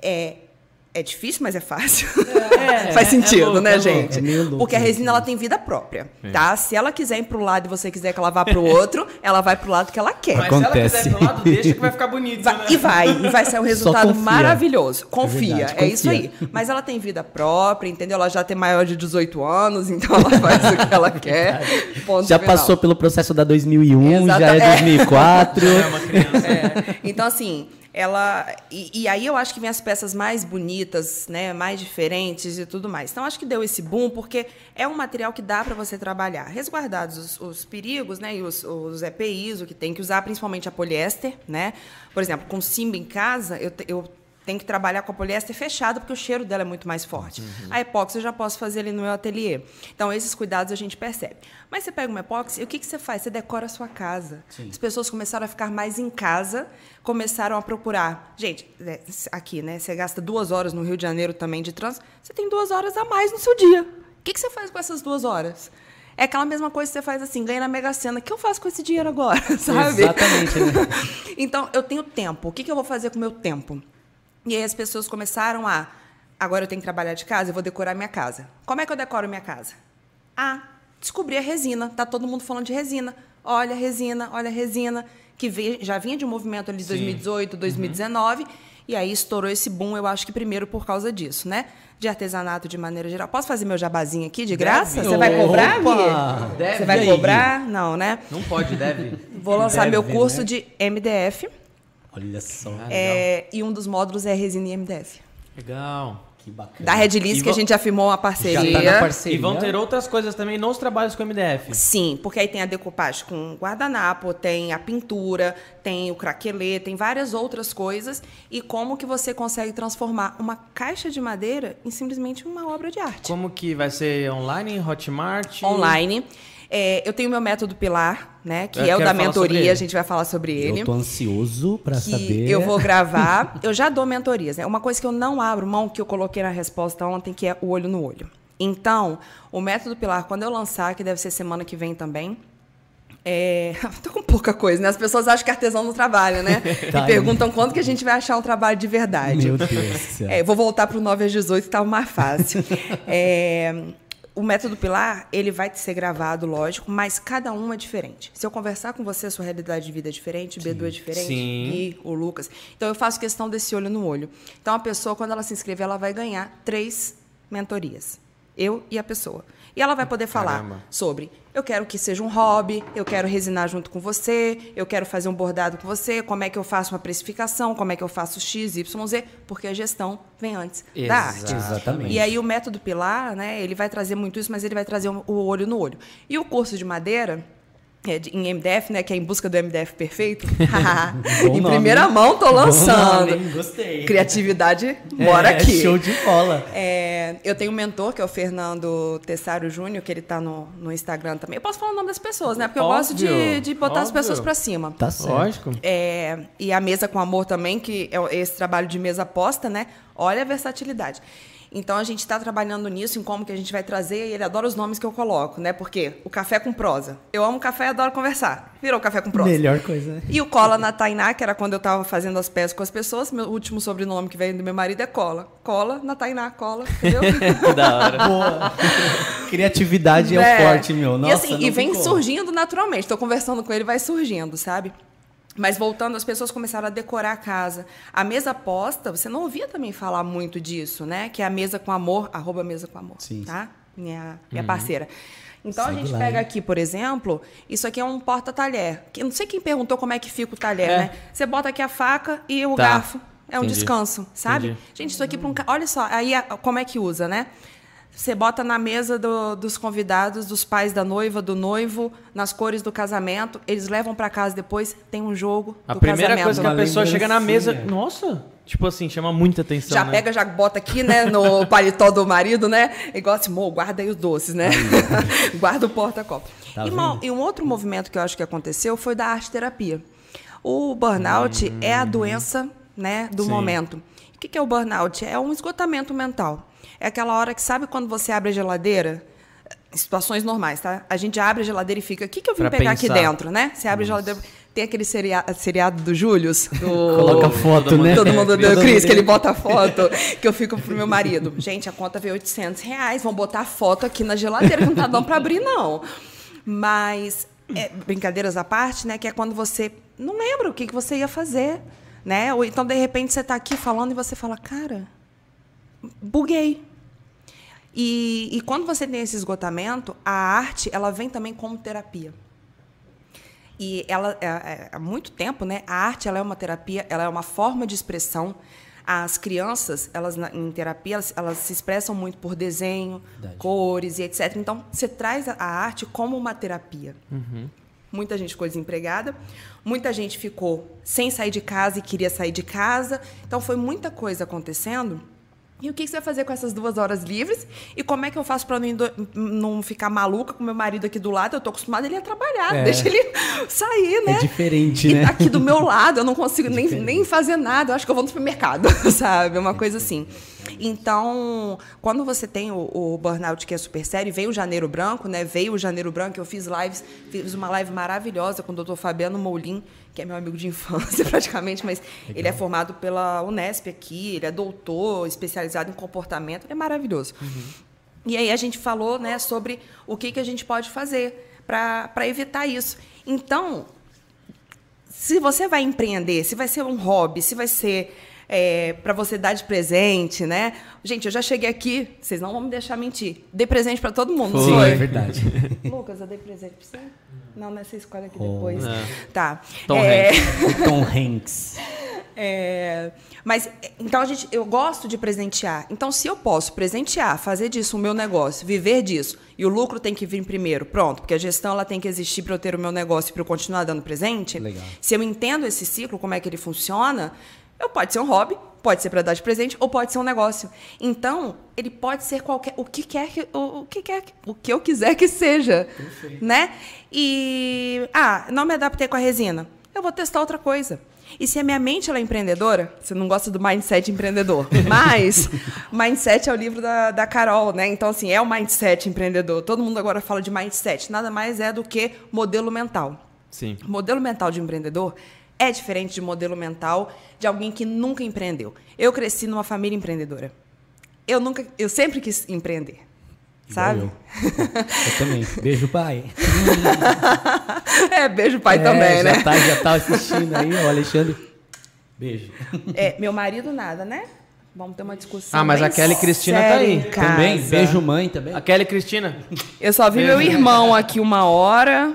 É, é difícil, mas é fácil. <laughs> É, Faz é sentido, louco, né, é gente? É louco Porque a isso, resina ela tem vida própria, tá? Se ela quiser ir pro lado e você quiser que ela vá pro outro, <laughs> ela vai pro lado que ela quer. Mas Acontece. se ela quiser pro lado, deixa que vai ficar bonito, Vai- né? e vai, e vai ser um resultado confia. maravilhoso. Confia, verdade, é isso aí. confia. Mas ela tem vida própria, entendeu? Ela já tem maior de 18 anos, então ela <laughs> faz o que ela quer. Ponto Já final. passou pelo processo da 2001, já Exata- é 2004. É uma criança. É. Então, assim, ela. E, e aí eu acho que vem as peças mais bonitas, né? Mais diferentes e tudo mais. Então, acho que deu esse boom, porque é um material que dá para você trabalhar. Resguardados os, os perigos, né? E os, os EPIs, o que tem que usar, principalmente a poliéster, né? Por exemplo, com Simba em casa, eu, eu tenho que trabalhar com a poliéster fechada, porque o cheiro dela é muito mais forte. A epóxi eu já posso fazer ali no meu ateliê. Então, esses cuidados a gente percebe. Mas você pega uma epóxi, e o que, que você faz? Você decora a sua casa. As pessoas começaram a ficar mais em casa, começaram a procurar. Gente, é, aqui, né? Você gasta duas horas no Rio de Janeiro também de trânsito, você tem duas horas a mais no seu dia. O que, que você faz com essas duas horas? É aquela mesma coisa que você faz assim, ganha na Mega Sena. O que eu faço com esse dinheiro agora? <laughs> Sabe? Exatamente, né? <laughs> então, eu tenho tempo. O que, que eu vou fazer com o meu tempo? E aí as pessoas começaram a. Agora eu tenho que trabalhar de casa, eu vou decorar minha casa. Como é que eu decoro minha casa? Ah, descobri a resina. Tá todo mundo falando de resina. Olha a resina, olha a resina. Que veio- já vinha de um movimento ali de 2018, 2019. E aí estourou esse boom, eu acho que primeiro por causa disso, né? De artesanato de maneira geral. Posso fazer meu jabazinho aqui de graça? Você vai cobrar, Opa! Deve. Você vai cobrar? Não, né? Não pode, deve. Vou lançar Deve, meu curso né? de MDF. Olha só. É, e um dos módulos é resina e MDF. Legal. Que bacana. Da Red E que a gente já firmou uma Já parceria. tá na parceria. E vão ter outras coisas também nos trabalhos com MDF. Sim, porque aí tem a decopagem com guardanapo, tem a pintura, tem o craquelê, tem várias outras coisas. E como que você consegue transformar uma caixa de madeira em simplesmente uma obra de arte? Como que vai ser online, Hotmart? Online. É, eu tenho meu método Pilar, né? Que Eu é o da mentoria, a gente vai falar sobre ele. Eu tô ansioso pra que saber. eu vou gravar. Eu já dou mentorias, né? Uma coisa que eu não abro mão, que eu coloquei na resposta ontem, que é o olho no olho. Então, o método Pilar, quando eu lançar, que deve ser semana que vem também. É... <laughs> Tô com pouca coisa, né? As pessoas acham que artesão não trabalha, né? <laughs> Tá. E perguntam quando que a gente vai achar um trabalho de verdade. Meu Deus do céu. É, vou voltar para o 9 às 18, que estava mais fácil. <laughs> É, o método Pilar, ele vai ser gravado, lógico, mas cada um é diferente. Se eu conversar com você, a sua realidade de vida é diferente, o Bedu é diferente, Sim. Gui, o Lucas. Então, eu faço questão desse olho no olho. Então, a pessoa, quando ela se inscrever, ela vai ganhar três mentorias. Eu e a pessoa. E ela vai poder falar Caramba. sobre eu quero que seja um hobby, eu quero resinar junto com você, eu quero fazer um bordado com você, como é que eu faço uma precificação, como é que eu faço X, Y, Z, porque a gestão vem antes da arte. Exatamente. E aí o método Pilar, né, ele vai trazer muito isso, mas ele vai trazer o o olho no olho. E o curso de madeira, é, em MDF, né? Que é em busca do MDF perfeito. <laughs> Em nome, primeira hein? mão, tô Bom lançando. nome? Gostei. Criatividade, bora É, aqui. Show de bola. É, eu tenho um mentor, que é o Fernando Tessário Júnior, que ele tá no, no Instagram também. Eu posso falar o nome das pessoas, né? Porque eu gosto de, Óbvio, de botar as óbvio. pessoas pra cima. Tá certo. Lógico. É, e a mesa com amor também, que é esse trabalho de mesa posta, né? Olha a versatilidade. Então a gente está trabalhando nisso, em como que a gente vai trazer, e ele adora os nomes que eu coloco, né? Porque o café com prosa. Eu amo café e adoro conversar. Virou café com prosa. Melhor coisa, né? E o Cola na Tainá, que era quando eu estava fazendo as peças com as pessoas. Meu último sobrenome que veio do meu marido é Cola. Cola na Tainá, Cola, entendeu? <laughs> Que da hora. Boa. Criatividade é, o forte, meu. Nossa, e assim, não e vem como. surgindo naturalmente. Estou conversando com ele, vai surgindo, sabe? Mas voltando, as pessoas começaram a decorar a casa. A mesa posta, você não ouvia também falar muito disso, né? Que é a mesa com amor, arroba mesa com amor, Sim, tá? Minha, minha parceira. Então a Segue gente lá, pega hein? aqui, por exemplo, isso aqui é um porta-talher. Não sei quem perguntou como é que fica o talher, É. né? Você bota aqui a faca e o Tá. garfo. É um Entendi. descanso, sabe? Entendi. Gente, isso aqui para um. Olha só, aí a- como é que usa, né? Você bota na mesa do- dos convidados, dos pais da noiva, do noivo, nas cores do casamento. Eles levam para casa depois, tem um jogo A do primeira casamento. coisa que a Uma pessoa chega na mesa. lembrancinha. Nossa! Tipo assim, chama muita atenção. Já né? pega, já bota aqui, né, no <laughs> paletó do marido, né? Igual assim, "Mô, guarda aí os doces, né? <laughs> guarda o porta-copo. Tá e, uma- e um outro movimento que eu acho que aconteceu foi da arte-terapia. O burnout é a doença, né, do Sim. momento. O que que é o burnout? É um esgotamento mental. É aquela hora que, sabe quando você abre a geladeira? Em situações normais, tá? A gente abre a geladeira e fica, o que, que eu vim Pra pegar aqui pensar. dentro, né? Você abre a geladeira, tem aquele seria- seriado do Július, do... <laughs> Coloca foto, né? Todo mundo É, deu todo Cris, que ele bota foto, <laughs> que eu fico pro meu marido. Gente, a conta veio 800 reais, vão botar foto aqui na geladeira, que não tá dando pra abrir, não. Mas, é, brincadeiras à parte, né, que é quando você não lembra o que, que você ia fazer, né? Ou então, de repente, você tá aqui falando e você fala, cara, buguei. E, e quando você tem esse esgotamento, a arte, ela vem também como terapia. E ela, é- é- há muito tempo, né, a arte ela é uma terapia, ela é uma forma de expressão. As crianças, elas em terapia, elas, elas se expressam muito por desenho, Verdade. cores e etc. Então, você traz a, a arte como uma terapia. Muita gente ficou desempregada, muita gente ficou sem sair de casa e queria sair de casa. Então, foi muita coisa acontecendo. E o que você vai fazer com essas duas horas livres? E como é que eu faço para não, não ficar maluca com meu marido aqui do lado? Eu tô acostumada ele a trabalhar, É. deixa ele sair, né? É diferente, e né? aqui do meu lado, eu não consigo <laughs> nem, nem fazer nada. Eu acho que eu vou no supermercado, <laughs> sabe? Uma coisa assim. Então, quando você tem o, o burnout que é super sério, veio o Janeiro Branco, né? Veio o Janeiro Branco, eu fiz lives, fiz uma live maravilhosa com o doutor Fabiano Moulin, que é meu amigo de infância <laughs> praticamente, mas ele é formado pela Unesp aqui, ele é doutor, especializado em comportamento, ele é maravilhoso. E aí a gente falou né, sobre o que, que a gente pode fazer para evitar isso. Então, se você vai empreender, se vai ser um hobby, se vai ser para você dar de presente, né? Gente, eu já cheguei aqui, vocês não vão me deixar mentir. Dei presente para todo mundo, Sim, foi? é verdade. <laughs> Lucas, eu dei presente para você? Não, não é essa escolha aqui Oh. depois. É. Tá. Tom É, <laughs> O Tom Hanks. é, mas então a gente, eu gosto de presentear. Então, se eu posso presentear, fazer disso o meu negócio, viver disso, e o lucro tem que vir primeiro, pronto, porque a gestão ela tem que existir para eu ter o meu negócio e para eu continuar dando presente. Legal. Se eu entendo esse ciclo, como é que ele funciona, eu pode ser um hobby, pode ser para dar de presente ou pode ser um negócio. Então, ele pode ser qualquer o que quer que o, o que quer que- o que eu quiser que seja, né? E ah, não me adaptei com a resina. Eu vou testar outra coisa. E se a minha mente ela é empreendedora, você não gosta do mindset empreendedor, <laughs> mas mindset é o livro da, da Carol, né? Então, assim, é o mindset empreendedor. Todo mundo agora fala de mindset. Nada mais é do que modelo mental. Sim. Modelo mental de empreendedor é diferente de modelo mental de alguém que nunca empreendeu. Eu cresci numa família empreendedora. Eu nunca, eu sempre quis empreender. Sabe? Eu. eu também. <laughs> Beijo, pai. é, beijo pai É, também, já né? Tá, já tá assistindo aí, ó, Alexandre. Beijo. É, meu marido nada, né? Vamos ter uma discussão. Ah, mas bem a Kelly Cristina tá aí. Também, beijo, mãe, também. A Kelly Cristina. Eu só vi meu irmão aqui uma hora.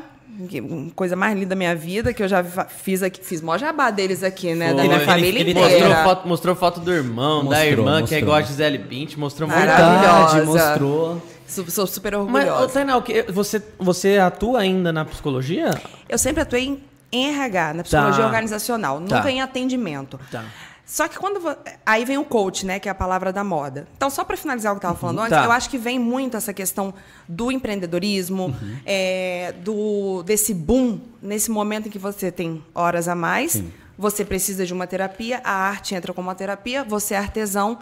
Que- Coisa mais linda da minha vida, que eu já fiz aqui. Fiz mó jabá deles aqui, né? Da Foi. minha Ele- família ele inteira. Mostrou foto, mostrou foto do irmão, da Mostrou, irmã, que é mostrou. igual a Gisele Bint, mostrou muito. Maravilhosa. Verdade, mostrou. Sou super Mas, orgulhosa. Tainá, o que- você, você atua ainda na psicologia? Eu sempre atuei em, RH, na psicologia Tá. organizacional, Tá. nunca em atendimento. Tá. Só que quando. Aí vem o coach, né? Que é a palavra da moda. Então, só para finalizar o que eu estava falando antes, Tá. eu acho que vem muito essa questão do empreendedorismo, Uhum. é, do, desse boom, nesse momento em que você tem horas a mais, você precisa de uma terapia, a arte entra como uma terapia, você é artesão.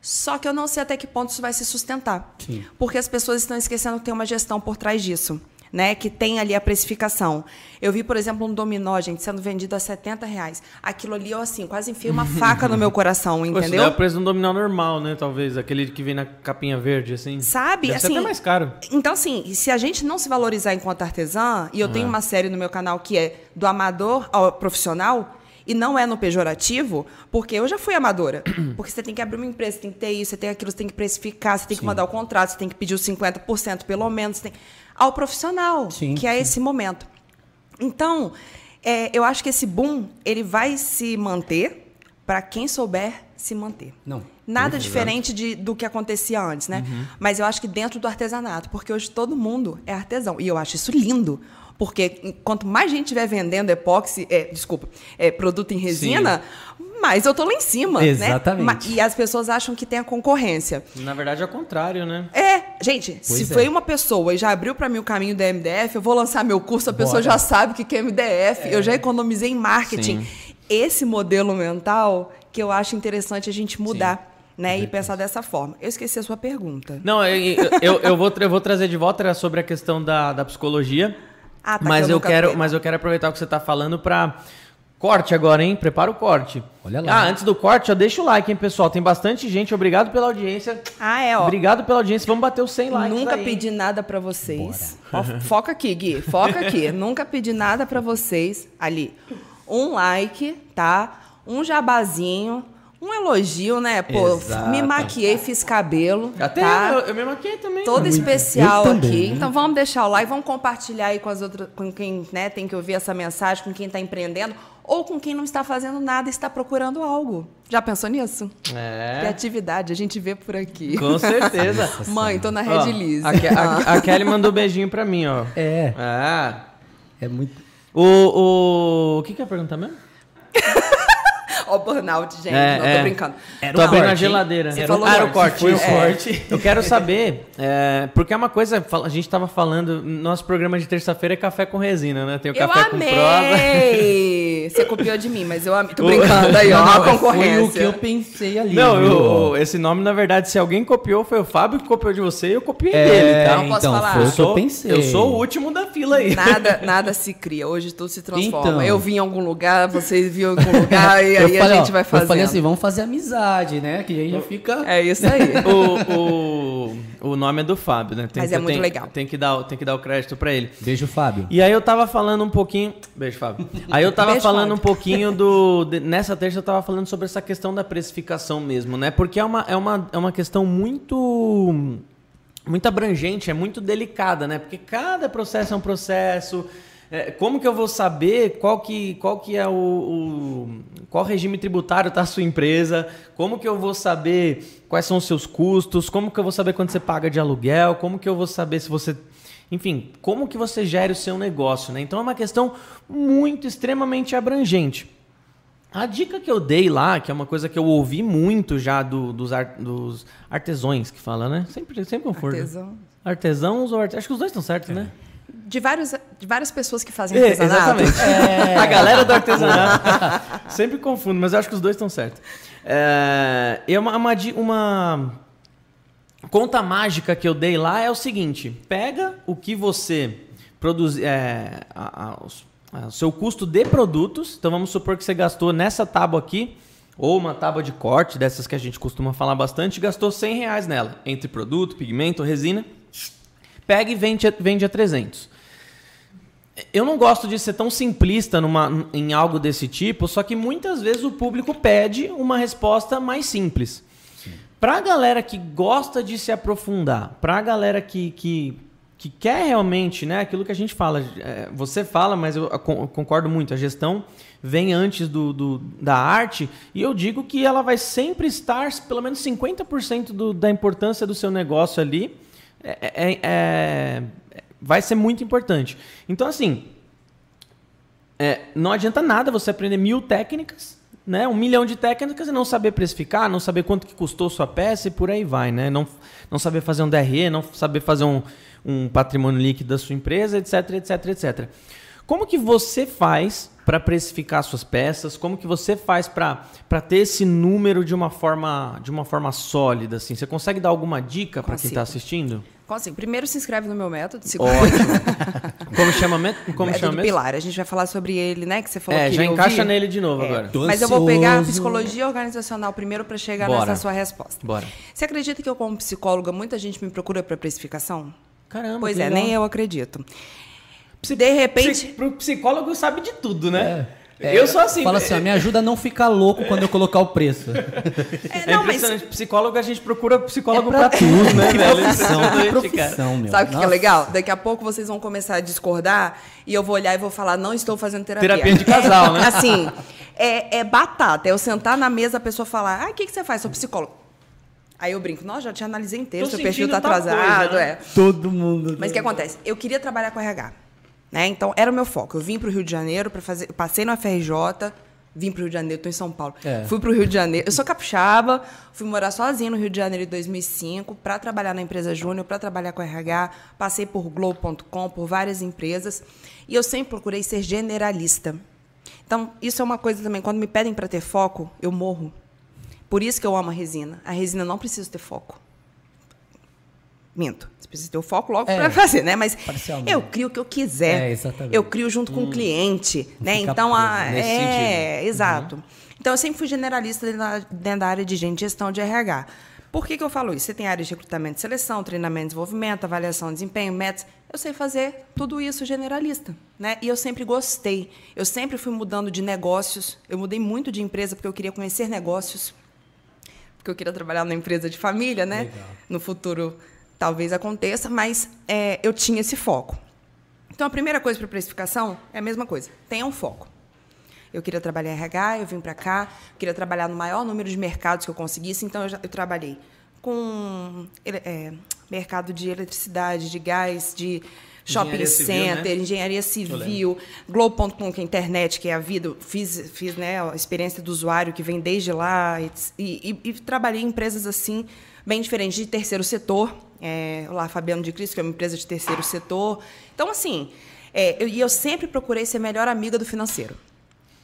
Só que eu não sei até que ponto isso vai se sustentar. Sim. Porque as pessoas estão esquecendo que tem uma gestão por trás disso. Né, que tem ali a precificação. Eu vi, por exemplo, um dominó, gente, sendo vendido a 70 reais. Aquilo ali, eu assim, quase enfiei uma <laughs> faca no meu coração, Isso entendeu? daí é o preço de um dominó normal, né? Talvez. Aquele que vem na capinha verde, assim. Sabe? Deve assim, até mais caro. Então, assim, se a gente não se valorizar enquanto artesã, e eu tenho uma série no meu canal que é do amador ao profissional, e não é no pejorativo, porque eu já fui amadora. <clears throat> Porque você tem que abrir uma empresa, você tem que ter isso, você tem aquilo, você tem que precificar, você tem que mandar o contrato, você tem que pedir os 50% pelo menos. você tem- Ao profissional, Sim, que é esse momento. Então, é, eu acho que esse boom ele vai se manter para quem souber se manter. Não. Nada diferente de- do que acontecia antes, né? Mas eu acho que dentro do artesanato, porque hoje todo mundo é artesão. E eu acho isso lindo. Porque quanto mais gente estiver vendendo epóxi, é, desculpa, é, produto em resina, mais eu tô lá em cima. Exatamente. Né? E as pessoas acham que tem a concorrência. Na verdade é o contrário, né? É, gente, se Pois é. foi uma pessoa e já abriu para mim o caminho da MDF, eu vou lançar meu curso, a pessoa Bora. já sabe o que é MDF, eu já economizei em marketing. Sim. Esse modelo mental que eu acho interessante a gente mudar, né, e pensar dessa forma. Eu esqueci a sua pergunta. Não, eu, eu, eu vou, eu vou trazer de volta era sobre a questão da, da psicologia. Ah, tá, mas que eu eu, quero, mas eu quero aproveitar o que você está falando para corte agora, hein? Prepara o corte. Olha lá. Ah, antes do corte, ó, deixa o like, hein, pessoal? Tem bastante gente. Obrigado pela audiência. Ah, é, ó. Obrigado pela audiência. Vamos bater os 100 likes Nunca aí. pedi nada pra vocês. Ó, <laughs> foca aqui, Gui. Foca aqui. <laughs> Nunca pedi nada pra vocês. Ali. Um like, tá? Um jabazinho. Um elogio, né? Pô, Exato. me maquiei, fiz cabelo. Até tá? eu, eu me maquiei também. Todo Muito. especial também, aqui. né? Então vamos deixar o like, vamos compartilhar aí com as outras, com quem né, tem que ouvir essa mensagem, com quem está empreendendo, ou com quem não está fazendo nada e está procurando algo. Já pensou nisso? É, Criatividade, a gente vê por aqui. com <laughs> certeza. Mãe, tô na Red List. a, Ke- a- a <laughs> Kelly mandou um beijinho pra mim, ó. É, Ah. é muito. O, o, o que que é a pergunta mesmo? <laughs> <laughs> Ó, o burnout, gente. É, não, é. tô brincando. Era Tô abrindo corte, a geladeira. Você Era falou o- era o corte. Foi o isso. corte. Eu quero saber, é, porque é uma coisa, a gente tava falando, nosso programa de terça-feira é café com resina, né? Tem o Eu café com prosa. amei! <laughs> Você copiou de mim, mas eu amei. Tô brincando aí, ó. <laughs> Não, a não, Foi o concorrência. que eu pensei ali. Não, eu- esse nome, na verdade, se alguém copiou, foi o Fábio que copiou de você e eu copiei É, dele, tá? Não posso então, falar. foi Eu que eu sou, pensei. eu sou o último da fila aí. Nada, nada se cria, hoje tudo se transforma. Então. eu vim em algum lugar, vocês viram em algum lugar, e aí falei, a gente ó, vai fazendo. Eu falei assim, vamos fazer amizade, né? Que aí já fica... É isso aí. <laughs> O, o, o nome é do Fábio, né? Mas é muito tem- legal. Tem que, dar, o- tem que dar o crédito pra ele. Beijo, Fábio. E aí eu tava falando um pouquinho. Beijo, Fábio. Aí eu tava Beijo, falando Fábio. um pouquinho do. de- nessa terça eu tava falando sobre essa questão da precificação mesmo, né? Porque é uma, é uma, é uma questão muito. Muito abrangente, é muito delicada, né? Porque cada processo é um processo. É, como que eu vou saber qual que, qual que é o, o- qual regime tributário está a sua empresa? Como que eu vou saber quais são os seus custos? Como que eu vou saber quanto você paga de aluguel? Como que eu vou saber se você enfim, como que você gere o seu negócio, né? Então é uma questão muito, extremamente abrangente. A dica que eu dei lá, que é uma coisa que eu ouvi muito já do- dos, ar- dos artesões que fala, né? Sempre, sempre confundo. Artesão. Artesãos ou artesãos? Acho que os dois estão certos, né? De, vários, de várias pessoas que fazem É, artesanato. exatamente. A galera do artesanato. Sempre confundo, mas eu acho que os dois estão certos. É, uma, uma, uma conta mágica que eu dei lá é o seguinte: pega o que você produz, é, a- a- o seu custo de produtos. Então vamos supor que você gastou nessa tábua aqui, ou uma tábua de corte, dessas que a gente costuma falar bastante, gastou 100 reais nela, entre produto, pigmento, resina. Pega e vende, a- vende a 300. Eu não gosto de ser tão simplista numa, em algo desse tipo, só que muitas vezes o público pede uma resposta mais simples. Para a galera que gosta de se aprofundar, para a galera que, que, que quer realmente, né, aquilo que a gente fala, é, você fala, mas eu con- concordo muito, a gestão vem antes do, do- da arte, e eu digo que ela vai sempre estar, pelo menos 50% do, da importância do seu negócio ali, é- é- é- vai ser muito importante. Então, assim, é, não adianta nada você aprender mil técnicas, né? Um milhão de técnicas e não saber precificar, não saber quanto que custou sua peça e por aí vai, né? Não, não saber fazer um DRE, não saber fazer um, um patrimônio líquido da sua empresa, etc, etc, etc. Como que você faz para precificar suas peças? Como que você faz para ter esse número de uma forma de uma forma sólida? Assim? Você consegue dar alguma dica para quem está Consigo. assistindo? Assim, primeiro se inscreve no meu método. Segundo, Ótimo. <laughs> Como chama, me- como método chama mesmo? Pilar. A gente vai falar sobre ele, né? Que você falou É, que já encaixa ouvir. nele de novo É. agora. Tô Mas eu vou pegar a ansioso. psicologia organizacional primeiro para chegar Bora. nessa sua resposta. Bora. Você acredita que eu, como psicóloga, muita gente me procura para precificação? Caramba, Pois é, legal. nem eu acredito. De repente. Psi- pro psicólogo sabe de tudo, né? eu sou assim. Fala assim, ó, me ajuda a não ficar louco quando eu colocar o preço. <laughs> É, É não, mas impressionante. Psicólogo, a gente procura psicólogo É pra pra, tudo, né, Que velho? profissão, que Impressionante, cara. profissão, meu. Sabe o que, que é legal? Daqui a pouco vocês vão começar a discordar e eu vou olhar e vou falar, não estou fazendo terapia. Terapia de casal, É, né? <laughs> Assim, é, é batata. É eu sentar na mesa, a pessoa falar, ah, o que, que você faz? Sou psicólogo. Aí eu brinco, nossa, já te analisei inteiro, seu perfil tá atrasado. coisa, né? é. Todo mundo. Mas o que acontece? Eu queria trabalhar com RH. Né? Então, era o meu foco. Eu vim para o Rio de Janeiro para fazer. eu Passei no FRJ, vim para o Rio de Janeiro, estou em São Paulo. É. Fui para o Rio de Janeiro. Eu sou capixaba, fui morar sozinha no Rio de Janeiro em 2005 para trabalhar na empresa Júnior, para trabalhar com RH. Passei por Globo.com, por várias empresas. E eu sempre procurei ser generalista. Então, isso é uma coisa também. Quando me pedem para ter foco, eu morro. Por isso que eu amo a resina. A resina não precisa ter foco. Minto. Você precisa ter o foco logo É. para fazer, né? Mas eu crio o que eu quiser. É, exatamente. Eu crio junto com o cliente, né? Então, a, é, sentido. exato. Então, eu sempre fui generalista dentro da, dentro da área de gente, gestão de RH. Por que, que eu falo isso? Você tem área de recrutamento e seleção, treinamento e desenvolvimento, avaliação de desempenho, metas. Eu sei fazer tudo isso generalista, né? E eu sempre gostei. Eu sempre fui mudando de negócios. Eu mudei muito de empresa porque eu queria conhecer negócios porque eu queria trabalhar numa empresa de família, né? Legal. No futuro talvez aconteça, mas é, eu tinha esse foco. Então a primeira coisa para precificação é a mesma coisa. Tenha um foco. Eu queria trabalhar em RH, eu vim para cá, queria trabalhar no maior número de mercados que eu conseguisse, então eu, já- eu trabalhei com é, mercado de eletricidade, de gás, de shopping Engenharia civil, né? center, engenharia civil, Globo.com, que é a internet, que é a vida. Fiz, fiz né, a experiência do usuário que vem desde lá. E, e- e trabalhei em empresas assim, bem diferentes, de terceiro setor. É, lá, Fabiano de Cristo, que é uma empresa de terceiro setor. Então, assim, é, eu- e eu sempre procurei ser a melhor amiga do financeiro.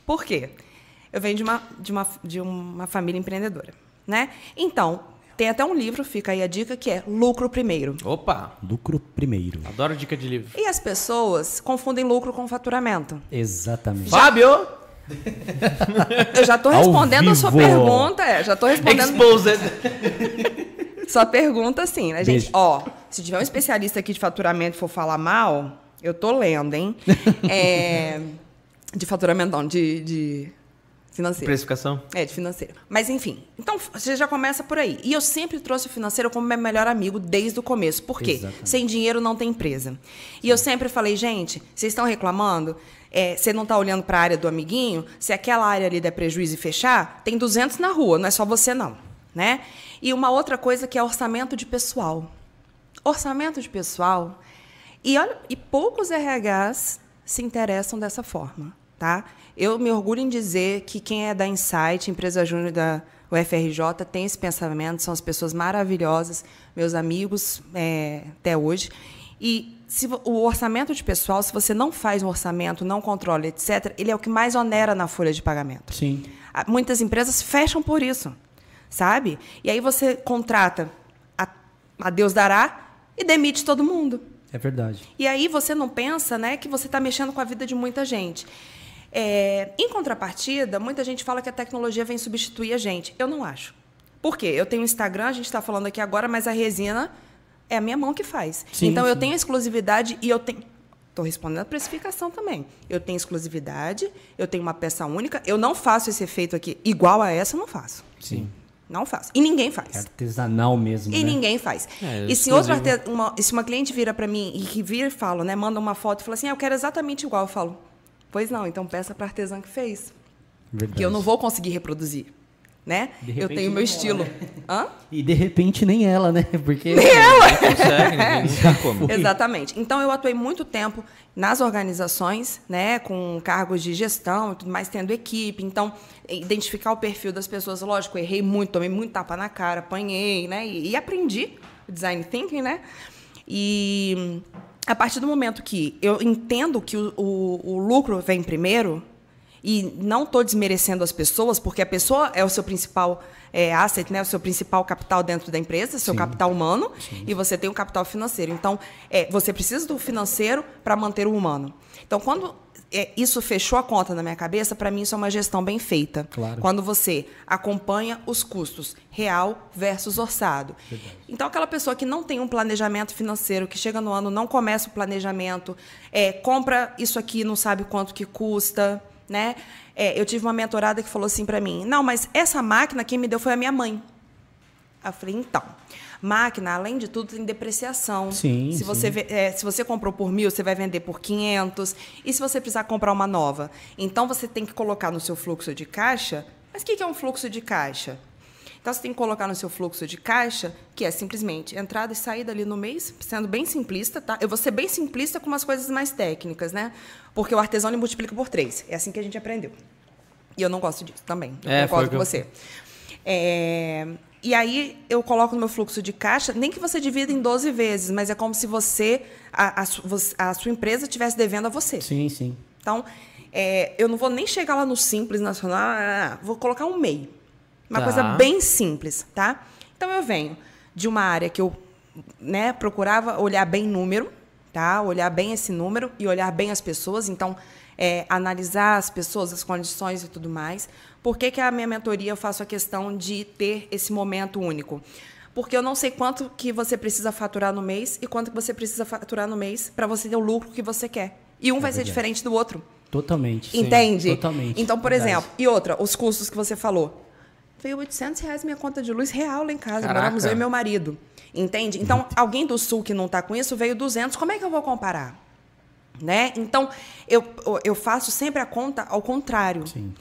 Por quê? Eu venho de uma, de uma, de uma família empreendedora. Né? Então, tem até um livro, fica aí a dica, que é Lucro Primeiro. Opa, Lucro primeiro. adoro dica de livro. E as pessoas confundem lucro com faturamento. Exatamente. Fábio! Eu já estou respondendo a sua pergunta, é, já estou respondendo Exposed. Sua pergunta sim, né, gente? Beijo. Ó, se tiver um especialista aqui de faturamento e for falar mal, eu tô lendo, hein? <laughs> É, de faturamento não, de, de financeiro. Precificação. É, de financeiro. Mas enfim, então você já começa por aí. E eu sempre trouxe o financeiro como meu melhor amigo desde o começo. Por quê? Exatamente. Sem dinheiro não tem empresa. E eu sempre falei, gente, vocês estão reclamando? É, você não está olhando para a área do amiguinho? Se aquela área ali der prejuízo e fechar, tem 200 na rua, não é só você não. Né? E uma outra coisa que é orçamento de pessoal. Orçamento de pessoal. E, olha, e poucos RHs se interessam dessa forma. Tá? Eu me orgulho em dizer que quem é da Insight, empresa júnior da UFRJ, tem esse pensamento, são as pessoas maravilhosas, meus amigos é, até hoje. E se o orçamento de pessoal, se você não faz um orçamento, não controla, etc., ele é o que mais onera na folha de pagamento. Sim. Muitas empresas fecham por isso, sabe? E aí você contrata a, a Deus dará e demite todo mundo. É verdade. E aí você não pensa né, que você está mexendo com a vida de muita gente. É, em contrapartida, muita gente fala que a tecnologia vem substituir a gente. Eu não acho. Por quê? Eu tenho Instagram, a gente está falando aqui agora, mas a resina é a minha mão que faz. Sim, então eu sim. tenho exclusividade e eu tenho. Estou respondendo a precificação também. Eu tenho exclusividade, eu tenho uma peça única. Eu não faço esse efeito aqui igual a essa, eu não faço. Sim. Não faço. E ninguém faz. É artesanal mesmo, E né? ninguém faz. É, e se, outro uma, se uma cliente vira para mim e que vira e fala, né, manda uma foto e fala assim, ah, eu quero exatamente igual, eu falo, pois não, então peça para artesã que fez, Verdade. que eu não vou conseguir reproduzir, né? Eu tenho meu nem estilo. ela, né? Hã? E de repente nem ela, né? <laughs> Porque Não consegue, ninguém- não tem como. Exatamente. Então eu atuei muito tempo nas organizações, né, com cargos de gestão e tudo mais, tendo equipe. Então, identificar o perfil das pessoas, lógico, eu errei muito, tomei muito tapa na cara, apanhei, né, e, e aprendi o design thinking, né? E a partir do momento que eu entendo que o, o- o lucro vem primeiro, e não estou desmerecendo as pessoas, porque a pessoa é o seu principal é, asset, né, o seu principal capital dentro da empresa, seu capital humano, e você tem o capital financeiro. Então, é, você precisa do financeiro para manter o humano. Então, quando é, isso fechou a conta na minha cabeça, para mim isso é uma gestão bem feita. Claro. Quando você acompanha os custos real versus orçado. Então, aquela pessoa que não tem um planejamento financeiro, que chega no ano, não começa o planejamento, é, compra isso aqui, não sabe quanto que custa, né? É, eu tive uma mentorada que falou assim para mim: não, mas essa máquina quem me deu foi a minha mãe. Eu falei, então. Máquina, além de tudo, tem depreciação. Sim, se sim. você é, se você comprou por mil, você vai vender por 500. E se você precisar comprar uma nova? Então, você tem que colocar no seu fluxo de caixa. Mas o que que é um fluxo de caixa? Então, você tem que colocar no seu fluxo de caixa, que é simplesmente entrada e saída ali no mês, sendo bem simplista, tá? Eu vou ser bem simplista com umas coisas mais técnicas, né? Porque o artesão ele multiplica por três. É assim que a gente aprendeu. E eu não gosto disso também. Eu É, concordo com eu- você. É, e aí eu coloco no meu fluxo de caixa, nem que você divida em 12 vezes, mas é como se você, a, a a sua empresa estivesse devendo a você. Sim, sim. Então, é, eu não vou nem chegar lá no simples nacional, ah, vou colocar um MEI. Uma Tá. coisa bem simples, tá? Então, eu venho de uma área que eu né, procurava olhar bem número, tá? Olhar bem esse número e olhar bem as pessoas. Então, é, analisar as pessoas, as condições e tudo mais. Por que, que a minha mentoria eu faço a questão de ter esse momento único? Porque eu não sei quanto que você precisa faturar no mês e quanto que você precisa faturar no mês para você ter o lucro que você quer. E um vai ser verdade. diferente do outro. Totalmente. sim. Entende? Totalmente. Então, por Verdade. exemplo, e outra, os custos que você falou. Veio 800 reais minha conta de luz real lá em casa. Caraca. Moramos eu e meu marido. Entende? Então, <laughs> alguém do Sul que não está com isso veio 200. Como é que eu vou comparar? Né? Então, eu, eu faço sempre a conta ao contrário. Sim.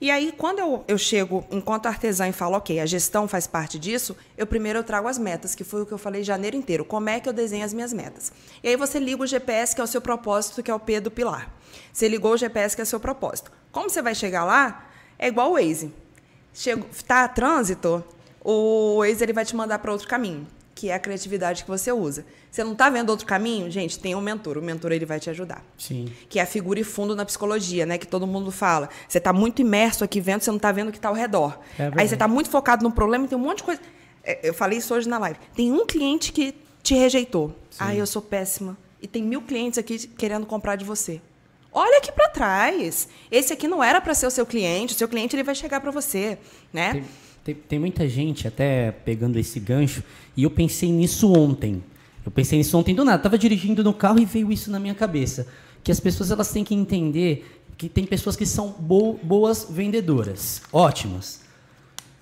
E aí, quando eu, eu chego enquanto artesã e falo, ok, a gestão faz parte disso, eu primeiro eu trago as metas, que foi o que eu falei janeiro inteiro. Como é que eu desenho as minhas metas? E aí você liga o GPS, que é o seu propósito, que é o P do pilar. Você ligou o GPS, que é o seu propósito. Como você vai chegar lá, é igual o Waze. Chegou, tá a trânsito, o Waze ele vai te mandar para outro caminho, que é a criatividade que você usa. Você não está vendo outro caminho? Gente, tem um mentor. O mentor ele vai te ajudar Sim. que é a figura e fundo na psicologia, né? Que todo mundo fala. Você está muito imerso aqui vendo, você não está vendo o que está ao redor. É Aí você está muito focado no problema e tem um monte de coisa. É, Eu falei isso hoje na live. Tem um cliente que te rejeitou. Ah, eu sou péssima. E tem mil clientes aqui querendo comprar de você. Olha aqui para trás. Esse aqui não era para ser o seu cliente. O seu cliente ele vai chegar para você, né? Tem, tem- tem muita gente até pegando esse gancho, e eu pensei nisso ontem. Eu pensei nisso ontem do nada. Tava dirigindo no carro e veio isso na minha cabeça. Que as pessoas elas têm que entender que tem pessoas que são bo- boas vendedoras, ótimas.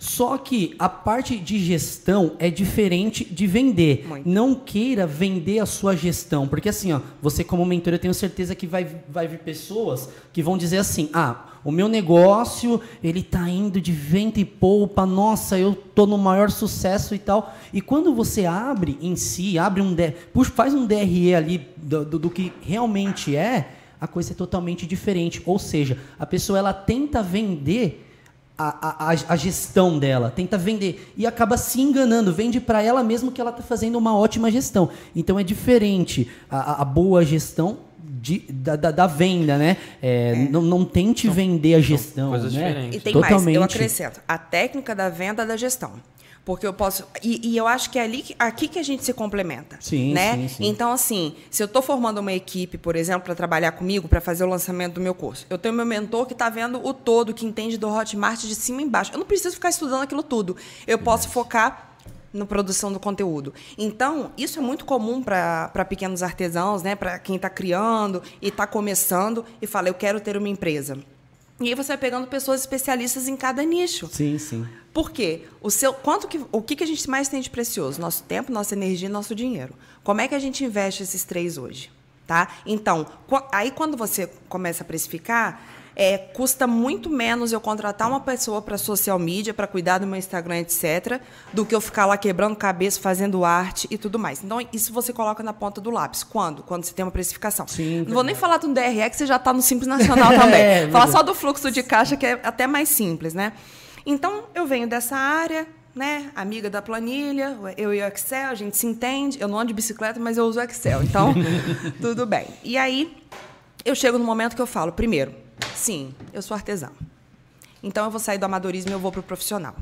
Só que a parte de gestão é diferente de vender. Muito. Não queira vender a sua gestão, porque assim, ó, você como mentor, eu tenho certeza que vai, vai vir pessoas que vão dizer assim: "Ah, o meu negócio, ele tá indo de vento e poupa, nossa, eu tô no maior sucesso e tal". E quando você abre em si, abre um puxa, faz um DRE ali do, do, do que realmente é, a coisa é totalmente diferente. Ou seja, a pessoa ela tenta vender a, a, a- gestão dela, tenta vender e acaba se enganando, vende para ela mesmo que ela está fazendo uma ótima gestão. Então é diferente a, a- boa gestão de- da, da- da venda, né? É, Não, não tente vender a gestão, coisas né? diferentes. E tem Totalmente. mais, eu acrescento, a técnica da venda da gestão. Porque eu posso. E, e eu acho que é ali, que- aqui que a gente se complementa. Sim, né? sim, sim. Então, assim, se eu estou formando uma equipe, por exemplo, para trabalhar comigo, para fazer o lançamento do meu curso, eu tenho meu mentor que está vendo o todo, que entende do Hotmart de cima e embaixo. Eu não preciso ficar estudando aquilo tudo. Eu posso focar na produção do conteúdo. Então, isso é muito comum para pequenos artesãos, né? para quem está criando e está começando e fala, eu quero ter uma empresa. E aí você vai pegando pessoas especialistas em cada nicho. Sim, sim. Por quê? O, seu, quanto que, o que, que a gente mais tem de precioso? Nosso tempo, nossa energia e nosso dinheiro. Como é que a gente investe esses três hoje? Tá? Então, aí quando você começa a precificar, é, custa muito menos eu contratar uma pessoa para social media, para cuidar do meu Instagram, etc., do que eu ficar lá quebrando cabeça, fazendo arte e tudo mais. Então, isso você coloca na ponta do lápis. Quando? Quando você tem uma precificação. Sim, Não vou nem falar do DRE, que você já está no Simples Nacional também. <laughs> É, Falar só do fluxo de caixa, que é até mais simples, né? Então, eu venho dessa área, né? Amiga da planilha, eu e o Excel, a gente se entende. Eu não ando de bicicleta, mas eu uso o Excel. Então, <laughs> tudo bem. E aí, eu chego no momento que eu falo, primeiro, sim, eu sou artesã. Então, eu vou sair do amadorismo e eu vou para o profissional.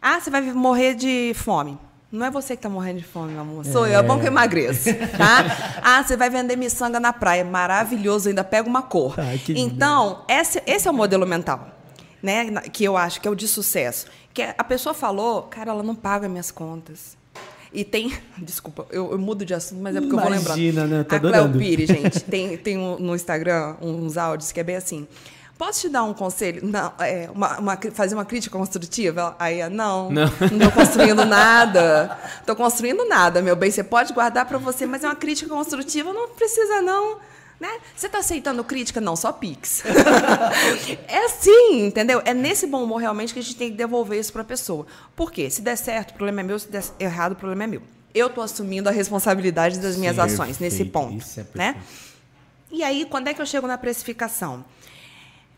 Ah, você vai morrer de fome. Não é você que está morrendo de fome, meu amor. Sou eu. É bom que eu emagreço. Tá? <laughs> Ah, você vai vender miçanga na praia. Maravilhoso, ainda pega uma cor. Ai, então, esse, esse é o modelo mental. Né? Que eu acho que é o de sucesso. Que a pessoa falou, cara, ela não paga minhas contas. E tem. <laughs> Desculpa, eu, eu mudo de assunto, mas é porque eu vou lembrando. Imagina, né? Tô a adorando. Pires, <laughs> gente, tem, tem um- no Instagram uns áudios que é bem assim. Posso te dar um conselho? Não, é, uma, uma fazer uma crítica construtiva? Aí, não, Não. tô construindo nada. Tô construindo nada, meu bem. Você pode guardar para você, mas é uma crítica construtiva, não precisa não. Né? Você tá aceitando crítica? Não, só Pix. <laughs> é assim, entendeu? É nesse bom humor realmente que a gente tem que devolver isso para a pessoa. Por quê? Se der certo, o problema é meu. Se der errado, o problema é meu. Eu tô assumindo a responsabilidade das minhas ações nesse Perfeito, ponto. isso é né? perfeito. E aí, quando é que eu chego na precificação?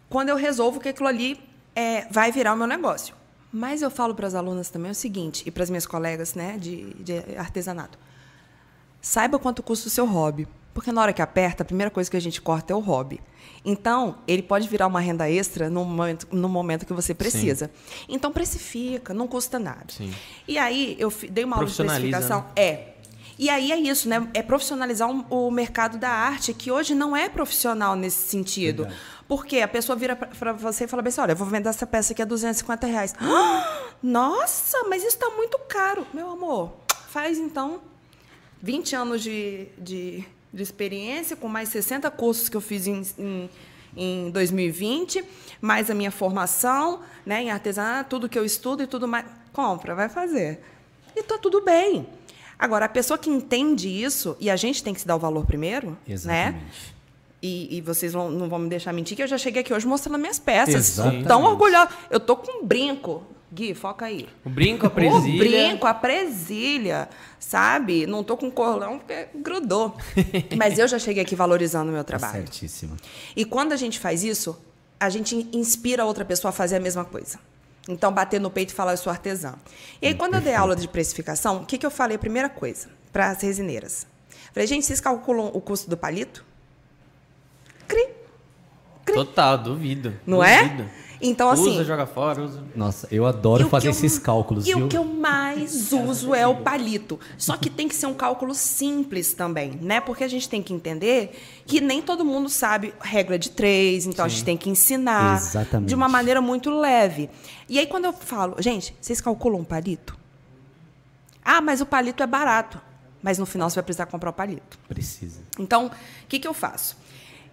Quando eu resolvo que aquilo ali é, vai virar o meu negócio. Mas eu falo para as alunas também o seguinte, e para as minhas colegas né, de, de artesanato. Saiba quanto custa o seu hobby. Porque na hora que aperta, a primeira coisa que a gente corta é o hobby. Então, ele pode virar uma renda extra no momento, no momento que você precisa. Então, precifica, não custa nada. Sim. E aí, eu dei uma aula de precificação. né? É. E aí é isso, né? É profissionalizar um- o mercado da arte, que hoje não é profissional nesse sentido. Verdade. Porque a pessoa vira para você e fala assim: olha, eu vou vender essa peça aqui a 250 reais. Ah, <gasps> Nossa, mas isso está muito caro. Meu amor, faz então 20 anos de, de, de experiência, com mais 60 cursos que eu fiz em, em, em 2020, mais a minha formação né, em artesanato, tudo que eu estudo e tudo mais. Compra, vai fazer. E tá tudo bem. Agora, a pessoa que entende isso, e a gente tem que se dar o valor primeiro, né? Exatamente. E, e vocês vão- não vão me deixar mentir que eu já cheguei aqui hoje mostrando minhas peças. Exatamente. Tão orgulhosa. Eu tô com um brinco. Gui, foca aí. O brinco, a O presilha. brinco, a presilha, sabe? Não tô com colão porque grudou. <laughs> Mas eu já cheguei aqui valorizando o meu Tá trabalho. certíssimo. E quando a gente faz isso, a gente inspira a outra pessoa a fazer a mesma coisa. Então, bater no peito e falar, eu sou artesã. E aí, quando eu dei aula de precificação, o que, que eu falei? Primeira coisa, para as resineiras. Falei, gente, vocês calculam o custo do palito? Cri. Total, duvido. Não duvido. é? Então, assim. Usa, joga fora, usa. Nossa, eu adoro fazer eu- esses cálculos, E viu? o que eu mais <laughs> uso é o palito. Só que tem que ser um cálculo simples também, né? Porque a gente tem que entender que nem todo mundo sabe regra de três, então a gente tem que ensinar Exatamente. de uma maneira muito leve. E aí, quando eu falo, gente, vocês calculam um palito? Ah, mas o palito é barato. Mas no final você vai precisar comprar o palito. Precisa. Então, o que, que eu faço?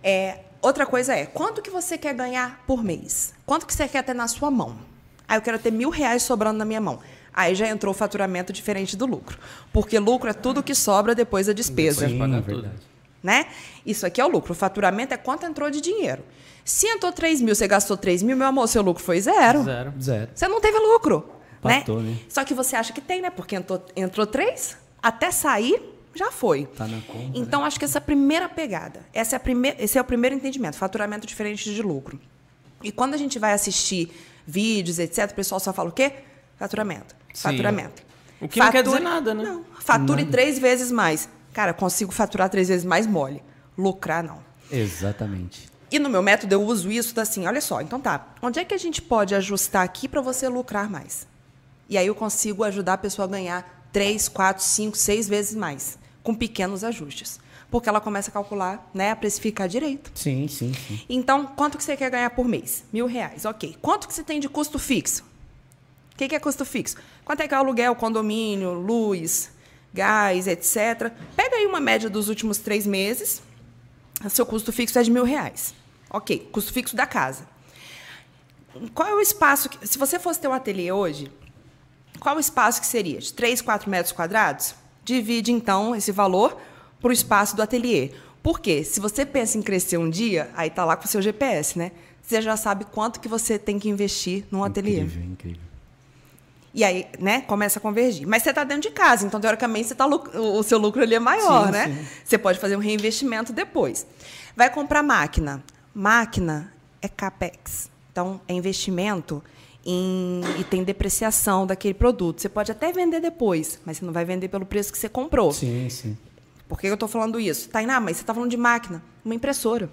É, outra coisa é, quanto que você quer ganhar por mês? Quanto que você quer ter na sua mão? Ah, eu quero ter mil reais sobrando na minha mão. Aí já entrou o faturamento diferente do lucro. Porque lucro é tudo que sobra depois da despesa. Sim, pagar é tudo. verdade. Né? Isso aqui é o lucro. O faturamento é quanto entrou de dinheiro. Se entrou 3 mil, você gastou 3 mil, meu amor, seu lucro foi zero. Zero. Zero. Você não teve lucro. Empatou, né? né? Só que você acha que tem, né? Porque entrou, entrou três, até sair, já foi. Tá na conta, Então, acho que essa é a primeira pegada. Essa é a primeira, esse é o primeiro entendimento. Faturamento diferente de lucro. E quando a gente vai assistir vídeos, etc., o pessoal só fala o quê? Faturamento. Sim. Faturamento. O que não quer dizer Fature- nada, né? Não. Fature três vezes mais. Cara, consigo faturar três vezes mais mole. Lucrar, não. Exatamente. E no meu método eu uso isso da assim, olha só, então tá, onde é que a gente pode ajustar aqui para você lucrar mais? E aí eu consigo ajudar a pessoa a ganhar três, quatro, cinco, seis vezes mais, com pequenos ajustes. Porque ela começa a calcular, né, a precificar direito. Sim, sim, sim. Então, quanto que você quer ganhar por mês? Mil reais, ok. Quanto que você tem de custo fixo? O que, que é custo fixo? Quanto é que é o aluguel, condomínio, luz, gás, etc. Pega aí uma média dos últimos três meses. Seu custo fixo é de mil reais. Ok, custo fixo da casa. qual é o espaço? Que, se você fosse ter um ateliê hoje, qual o espaço que seria? De 3, 4 metros quadrados? Divide, então, esse valor para o espaço do ateliê. Por quê? Se você pensa em crescer um dia, aí tá lá com o seu GPS, né? Você já sabe quanto que você tem que investir num ateliê. Incrível, incrível. E aí, né, começa a convergir. Mas você está dentro de casa, então, teoricamente, você tá, o seu lucro ali é maior, Sim, né? sim. Você pode fazer um reinvestimento depois. Vai comprar máquina. Máquina é CAPEX. Então, é investimento em, e tem depreciação daquele produto. Você pode até vender depois, mas você não vai vender pelo preço que você comprou. Sim, sim. Por que eu estou falando isso? Tainá, mas você está falando de máquina. Uma impressora.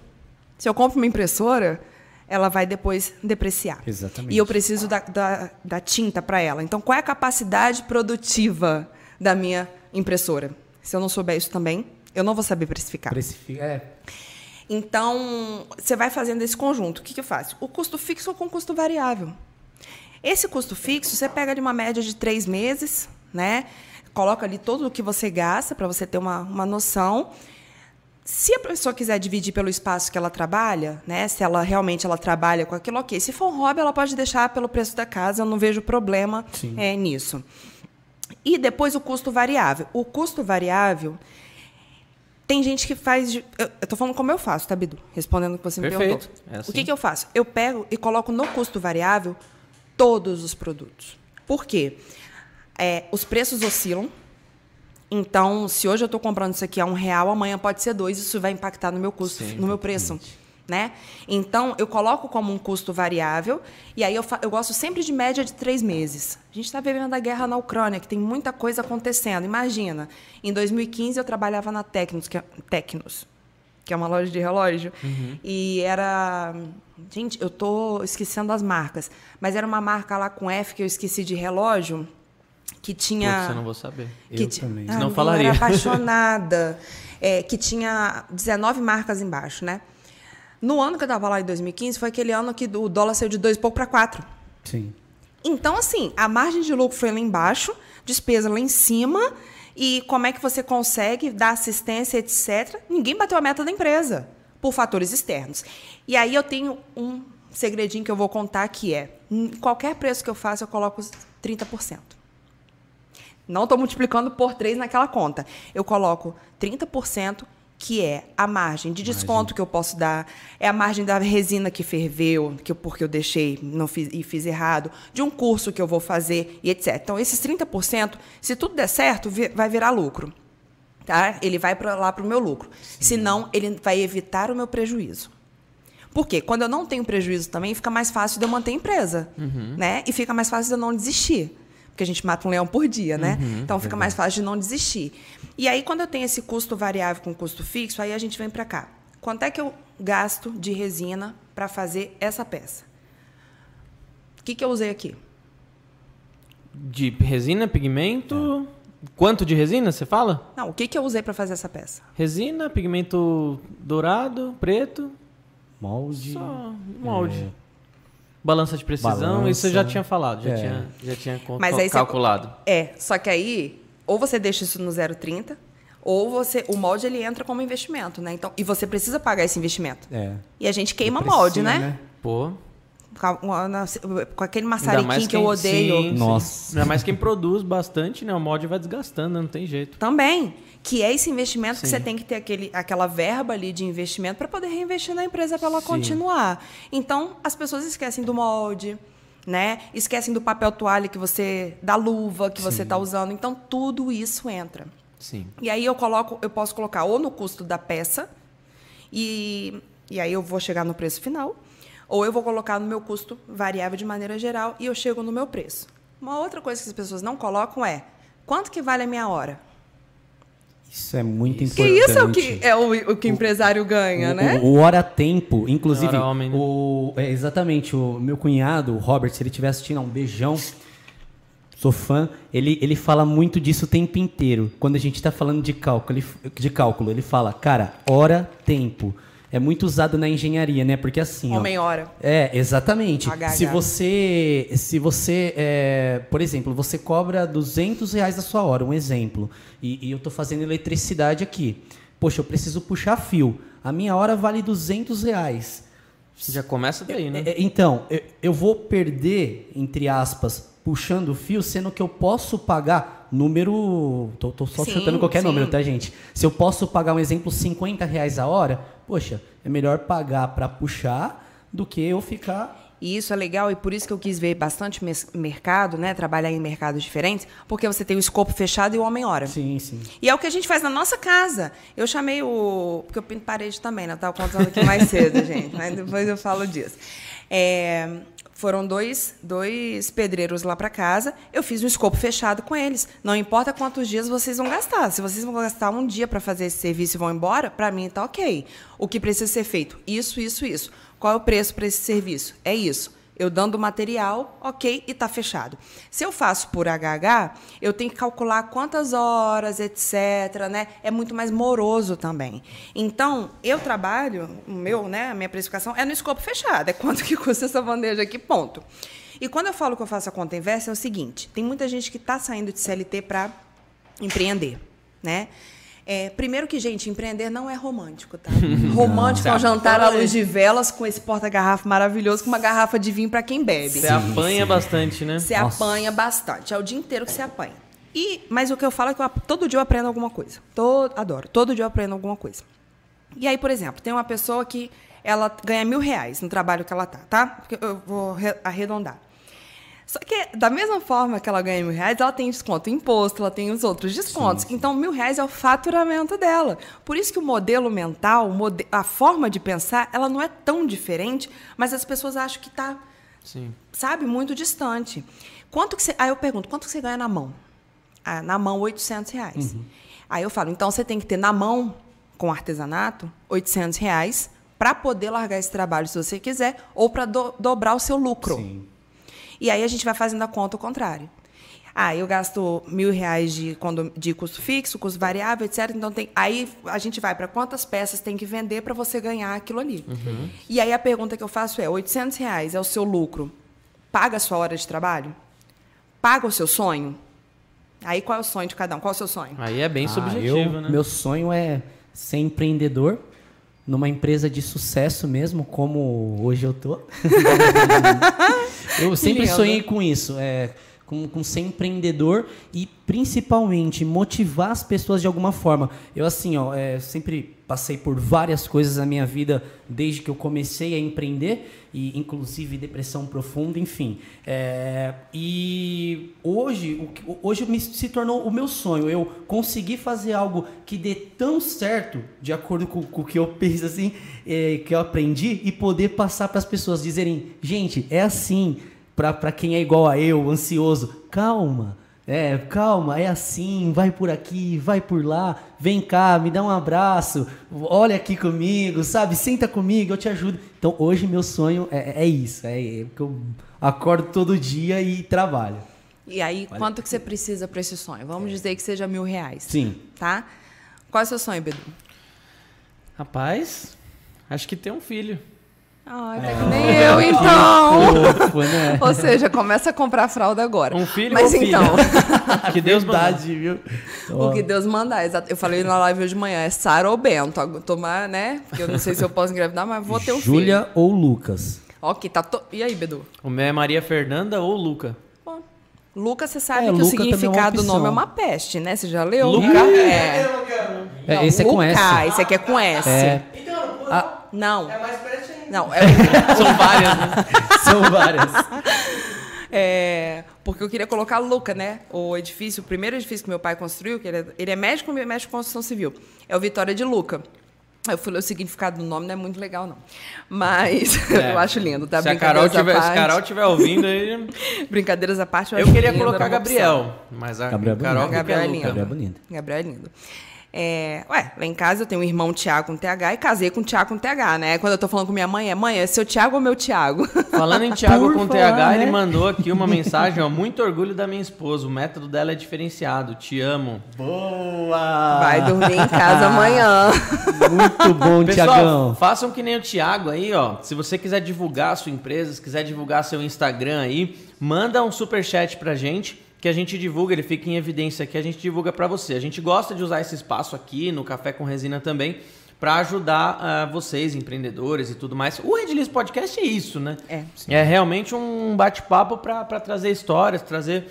Se eu compro uma impressora, ela vai depois depreciar. Exatamente. E eu preciso da, da, da tinta para ela. Então, qual é a capacidade produtiva da minha impressora? Se eu não souber isso também, eu não vou saber precificar. Precifica. É. Então, você vai fazendo esse conjunto. O que, que eu faço? O custo fixo com custo variável. Esse custo fixo, você pega de uma média de três meses, né? Coloca ali todo o que você gasta para você ter uma, uma noção. Se a pessoa quiser dividir pelo espaço que ela trabalha, né? Se ela realmente ela trabalha com aquilo, ok. Se for um hobby, ela pode deixar pelo preço da casa. Eu não vejo problema é, nisso. E depois o custo variável. O custo variável tem gente que faz. Eu estou falando como eu faço, tá, Bidu? Respondendo o que você me Perfeito. perguntou. É assim. O que, que eu faço? Eu pego e coloco no custo variável todos os produtos. Por quê? É, os preços oscilam. Então, se hoje eu estou comprando isso aqui a um real, amanhã pode ser dois, isso vai impactar no meu custo, Sim, no meu preço. Né? Então, eu coloco como um custo variável, e aí eu, eu gosto sempre de média de três meses. A gente está vivendo a guerra na Ucrânia, que tem muita coisa acontecendo. Imagina, em 2015 eu trabalhava na Tecnos, que é, Tecnos, que é uma loja de relógio, e era. Gente, eu tô esquecendo as marcas, mas era uma marca lá com F que eu esqueci de relógio, que tinha. Putz, eu não vou saber. Que Eu ti- também. Ah, eu falaria. era apaixonada. <laughs> É, que tinha 19 marcas embaixo, né? No ano que eu estava lá, em 2015, foi aquele ano que o dólar saiu de dois e pouco para quatro. Sim. Então, assim, a margem de lucro foi lá embaixo, despesa lá em cima, e como é que você consegue dar assistência, etc. Ninguém bateu a meta da empresa, por fatores externos. E aí eu tenho um segredinho que eu vou contar que é, qualquer preço que eu faço, eu coloco os 30%. Não estou multiplicando por 3 naquela conta. Eu coloco 30%, que é a margem de desconto que eu posso dar, é a margem da resina que ferveu, que eu- porque eu deixei não fiz, e fiz errado, de um curso que eu vou fazer e etc. Então, esses 30%, se tudo der certo, vai virar lucro. Tá? Ele vai para lá para o meu lucro. Senão, ele vai evitar o meu prejuízo. Por quê? Quando eu não tenho prejuízo também, fica mais fácil de eu manter a empresa. Né? E fica mais fácil de eu não desistir. Porque a gente mata um leão por dia, né? então fica mais fácil de não desistir. E aí, quando eu tenho esse custo variável com custo fixo, aí a gente vem para cá. Quanto é que eu gasto de resina para fazer essa peça? O que, que eu usei aqui? De resina, pigmento. Quanto de resina você fala? Não, o que, que eu usei para fazer essa peça? Resina, pigmento dourado, preto, Molde. só molde. Balança de precisão, Balança. isso eu já tinha falado, já É. tinha, já tinha Mas aí você- calculado. É, só que aí, ou você deixa isso no 0,30, ou você. O molde ele entra como investimento, né? Então, e você precisa pagar esse investimento. É. E a gente queima Deprecia, molde, né? Pô, Com, aquele maçariquinho que eu quem- odeio. sim, sim. Nossa. Ainda mais quem produz bastante, né? O molde vai desgastando, né? não tem jeito. Também. Que é esse investimento que Sim. você tem que ter aquele, aquela verba ali de investimento para poder reinvestir na empresa para ela Sim. continuar. Então, as pessoas esquecem do molde, né? Esquecem do papel toalha que você. da luva que você está usando. Então, tudo isso entra. Sim. E aí eu coloco, eu posso colocar ou no custo da peça, e, e aí eu vou chegar no preço final, ou eu vou colocar no meu custo variável de maneira geral e eu chego no meu preço. Uma outra coisa que as pessoas não colocam é quanto que vale a minha hora? Isso é muito Que importante. isso é o que é o, o que o empresário ganha, O- né? O, o hora-tempo, inclusive, Hora homem, né? o, é, exatamente, o meu cunhado, o Robert, se ele estiver assistindo, um beijão, sou fã, ele, ele fala muito disso o tempo inteiro. Quando a gente está falando de cálculo, ele, de cálculo, ele fala, cara, hora-tempo. É muito usado na engenharia, né? Porque assim, ó, Homem-hora. é, exatamente. HH. Se você, se você, é, por exemplo, você cobra 200 reais a sua hora, um exemplo, e, e eu estou fazendo eletricidade aqui. Poxa, eu preciso puxar fio. A minha hora vale 200 reais. Já começa daí, né? É, é, então, eu, eu vou perder, entre aspas, puxando o fio, sendo que eu posso pagar número. Tô, tô só Sim, chutando qualquer sim. número, tá, gente? Se eu posso pagar um exemplo, 50 reais a hora, poxa, é melhor pagar para puxar do que eu ficar. E isso é legal e por isso que eu quis ver bastante mercado, né? Trabalhar em mercados diferentes, porque você tem o escopo fechado e o homem-hora. Sim, sim. E é o que a gente faz na nossa casa. Eu chamei o. Porque eu pinto parede também, né? Eu tava contando aqui mais <laughs> cedo, gente. Mas depois eu falo disso. É, foram dois, dois pedreiros lá para casa. Eu fiz um escopo fechado com eles. Não importa quantos dias vocês vão gastar. Se vocês vão gastar um dia para fazer esse serviço e vão embora, para mim tá ok. O que precisa ser feito? Isso, isso, isso. Qual é o preço para esse serviço? É isso. Eu dando material, ok, e está fechado. Se eu faço por HH, eu tenho que calcular quantas horas, etc. Né? É muito mais moroso também. Então, eu trabalho, o meu, né, a minha precificação é no escopo fechado. É quanto que <laughs> custa essa bandeja aqui, ponto. E quando eu falo que eu faço a conta inversa, é o seguinte: tem muita gente que está saindo de CLT para empreender. Né? É, primeiro que, gente, empreender não é romântico, tá? <laughs> Romântico é um jantar à luz de velas com esse porta-garrafa maravilhoso, com uma garrafa de vinho para quem bebe. Você apanha bastante, né? Você apanha bastante. É o dia inteiro que você apanha. E, mas o que eu falo é que eu, todo dia eu aprendo alguma coisa. Todo, adoro. Todo dia eu aprendo alguma coisa. E aí, por exemplo, tem uma pessoa que ela ganha mil reais no trabalho que ela tá, tá? Porque eu vou re- arredondar. Só que, da mesma forma que ela ganha mil reais, ela tem desconto em imposto, ela tem os outros descontos. Então, mil reais é o faturamento dela. Por isso que o modelo mental, a forma de pensar, ela não é tão diferente, mas as pessoas acham que está Sim. sabe, muito distante. Quanto que você. Aí eu pergunto, quanto você ganha na mão? Ah, na mão, 800 reais. Aí eu falo, então você tem que ter na mão, com artesanato, 800 reais para poder largar esse trabalho se você quiser, ou para dobrar o seu lucro. Sim. E aí a gente vai fazendo a conta ao contrário. Ah, eu gasto mil reais de, de custo fixo, custo variável, etc. Então tem, aí a gente vai para quantas peças tem que vender para você ganhar aquilo ali. E aí a pergunta que eu faço é: 800 reais é o seu lucro? Paga a sua hora de trabalho? Paga o seu sonho? Aí qual é o sonho de cada um? Qual é o seu sonho? Aí é bem Ah, subjetivo, eu- né? Meu sonho é ser empreendedor numa empresa de sucesso mesmo, como hoje eu tô. <laughs> eu sempre sonhei com isso, é, com, com ser empreendedor e principalmente motivar as pessoas de alguma forma. Eu assim, ó, é, sempre passei por várias coisas na minha vida desde que eu comecei a empreender e inclusive depressão profunda, enfim. É, e hoje, hoje me, se tornou o meu sonho. Eu consegui fazer algo que dê tão certo, de acordo com, com o que eu <laughs> penso assim, é, que eu aprendi, e poder passar para as pessoas dizerem, gente, é assim, para quem é igual a eu, ansioso, calma. É, calma, é assim, vai por aqui, vai por lá, vem cá, me dá um abraço, olha aqui comigo, sabe? Senta comigo, eu te ajudo. Então hoje meu sonho é, é isso, é, é que eu acordo todo dia e trabalho. E aí, quanto que você precisa para esse sonho? Vamos dizer que seja mil reais. Sim. Tá? Qual é o seu sonho, Bedu? Rapaz, acho que tem um filho. Ai, tá que nem eu, então. Fofo, né? <laughs> Ou seja, começa a comprar fralda agora. Um filho Mas ou então, <laughs> que Deus. Verdade, viu? o que Deus mandar. exato. Eu falei na live hoje de manhã, é Sara ou Bento. Tomar, né? Porque eu não sei se eu posso engravidar, mas vou ter um Júlia ou Lucas? filho. Ok, tá. To... E aí, Bedu? O meu é Maria Fernanda ou Luca? Bom, Lucas, você sabe É, que o Luca também é significado do nome é uma peste, né? Você já leu? Luca? É. É, Não, esse é com Luca, S. Esse aqui é com S. É, Ah. Não. é mais perto ainda. Não, é, <laughs> São várias, né? são várias. <laughs> é, porque eu queria colocar Luca, né? O edifício, o primeiro edifício que meu pai construiu, que ele é, ele é médico e mexe com construção civil. É o Vitória de Luca. Eu falei, o significado do nome não é muito legal, não. Mas <laughs> É. eu acho lindo, tá? Se a Carol tiver, se a parte. Carol tiver ouvindo aí. Brincadeiras à parte, eu, Eu acho queria lindo, colocar opção. Gabriel, mas a Gabriel é Carol Gabriel é lindo. Gabriel é bonito. Gabriel é lindo. É, ué, lá em casa eu tenho um irmão Tiago com TH e casei com Tiago com TH, né? Quando eu tô falando com minha mãe, é mãe, é seu Tiago ou meu Tiago? <laughs> Falando em Thiago Por com falar, TH, ele né? mandou aqui uma mensagem, ó. Muito orgulho da minha esposa. O método dela é diferenciado. Te amo. Boa! Vai dormir em casa amanhã. <laughs> Muito bom, <laughs> Pessoal, Tiagão. façam que nem o Thiago aí, ó. Se você quiser divulgar a sua empresa, se quiser divulgar seu Instagram aí, manda um superchat pra gente que a gente divulga, ele fica em evidência aqui, a gente divulga pra você. A gente gosta de usar esse espaço aqui no Café com Resina também para ajudar ah, vocês, empreendedores e tudo mais. O Redlist Podcast é isso, né? É. É realmente um bate-papo para trazer histórias, trazer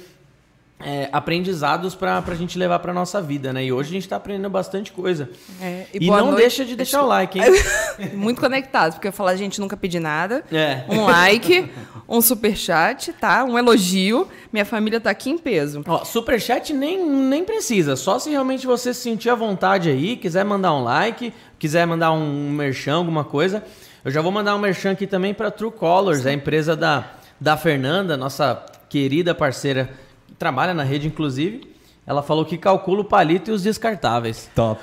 é, aprendizados para a gente levar para nossa vida, né? E hoje a gente está aprendendo bastante coisa. É, E, boa não noite. deixa de deixar o like, hein? <laughs> Muito conectado, porque eu falo, a gente nunca pedi nada. É. Um like, <laughs> um superchat, tá? Um elogio. Minha família tá aqui em peso. Ó, superchat nem, nem precisa, só se realmente você se sentir à vontade aí, quiser mandar um like, quiser mandar um merchan, alguma coisa. Eu já vou mandar um merchan aqui também para True Colors, a empresa da, da Fernanda, nossa querida parceira, que trabalha na rede, inclusive. Ela falou que calcula o palito e os descartáveis. Top.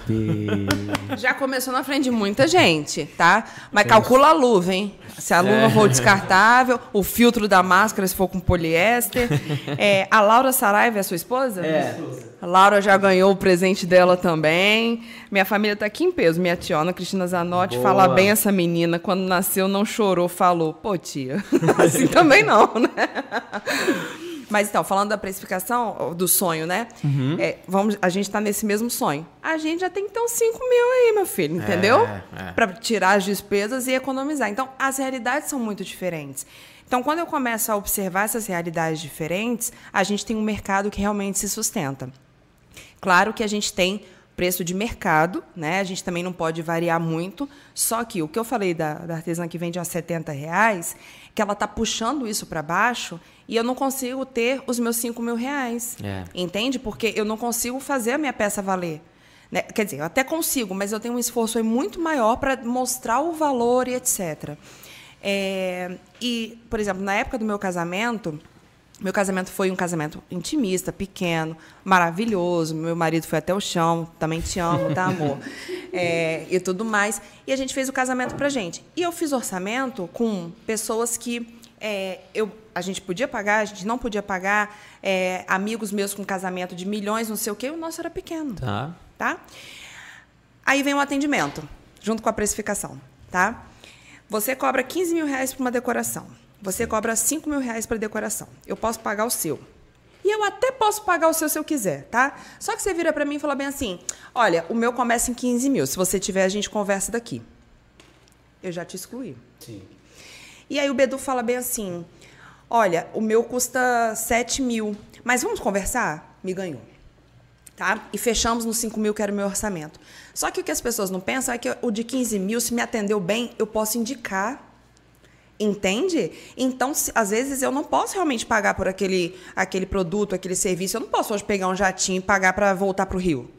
<laughs> Já começou na frente de muita gente, tá? Mas calcula a luva, hein? Se a luva for descartável, o filtro da máscara se for com poliéster. <laughs> É, a Laura Saraiva é a sua esposa? É. A Laura já ganhou o presente dela também. Minha família tá aqui em peso. Minha tiona, Cristina Zanotti, Boa. fala bem essa menina. Quando nasceu, não chorou, falou. Pô, tia, <laughs> assim também não, né? Mas então, falando da precificação, do sonho, né? É, vamos, a gente está nesse mesmo sonho. A gente já tem uns 5 mil aí, meu filho, entendeu? é. Para tirar as despesas e economizar. Então, as realidades são muito diferentes. Então, quando eu começo a observar essas realidades diferentes, a gente tem um mercado que realmente se sustenta. Claro que a gente tem preço de mercado, né? A gente também não pode variar muito. Só que o que eu falei da, da artesã que vende a 70 reais, que ela está puxando isso para baixo e eu não consigo ter os meus 5 mil reais. É. Entende? Porque eu não consigo fazer a minha peça valer. né? Quer dizer, eu até consigo, mas eu tenho um esforço muito maior para mostrar o valor e etc. É, e, por exemplo, na época do meu casamento, meu casamento foi um casamento intimista, pequeno, maravilhoso. Meu marido foi até o chão, também te amo, tá, amor? <laughs> É, e tudo mais. E a gente fez o casamento pra gente. E eu fiz orçamento com pessoas que é, eu, a gente podia pagar, a gente não podia pagar, é, amigos meus com casamento de milhões, não sei o quê, o nosso era pequeno Tá. tá? Aí vem o atendimento, junto com a precificação, tá? Você cobra 15 mil reais para uma decoração. Você cobra 5 mil reais para decoração. Eu posso pagar o seu. E eu até posso pagar o seu se eu quiser, tá? Só que você vira para mim e fala bem assim: olha, o meu começa em 15 mil. Se você tiver, a gente conversa daqui. Eu já te excluí. Sim. E aí o Bedu fala bem assim: olha, o meu custa 7 mil, mas vamos conversar? Me ganhou. Tá? E fechamos nos 5 mil, que era o meu orçamento. Só que o que as pessoas não pensam é que o de 15 mil, se me atendeu bem, eu posso indicar. Entende? Então, se- às vezes, eu não posso realmente pagar por aquele, aquele produto, aquele serviço. Eu não posso hoje pegar um jatinho e pagar para voltar para o Rio.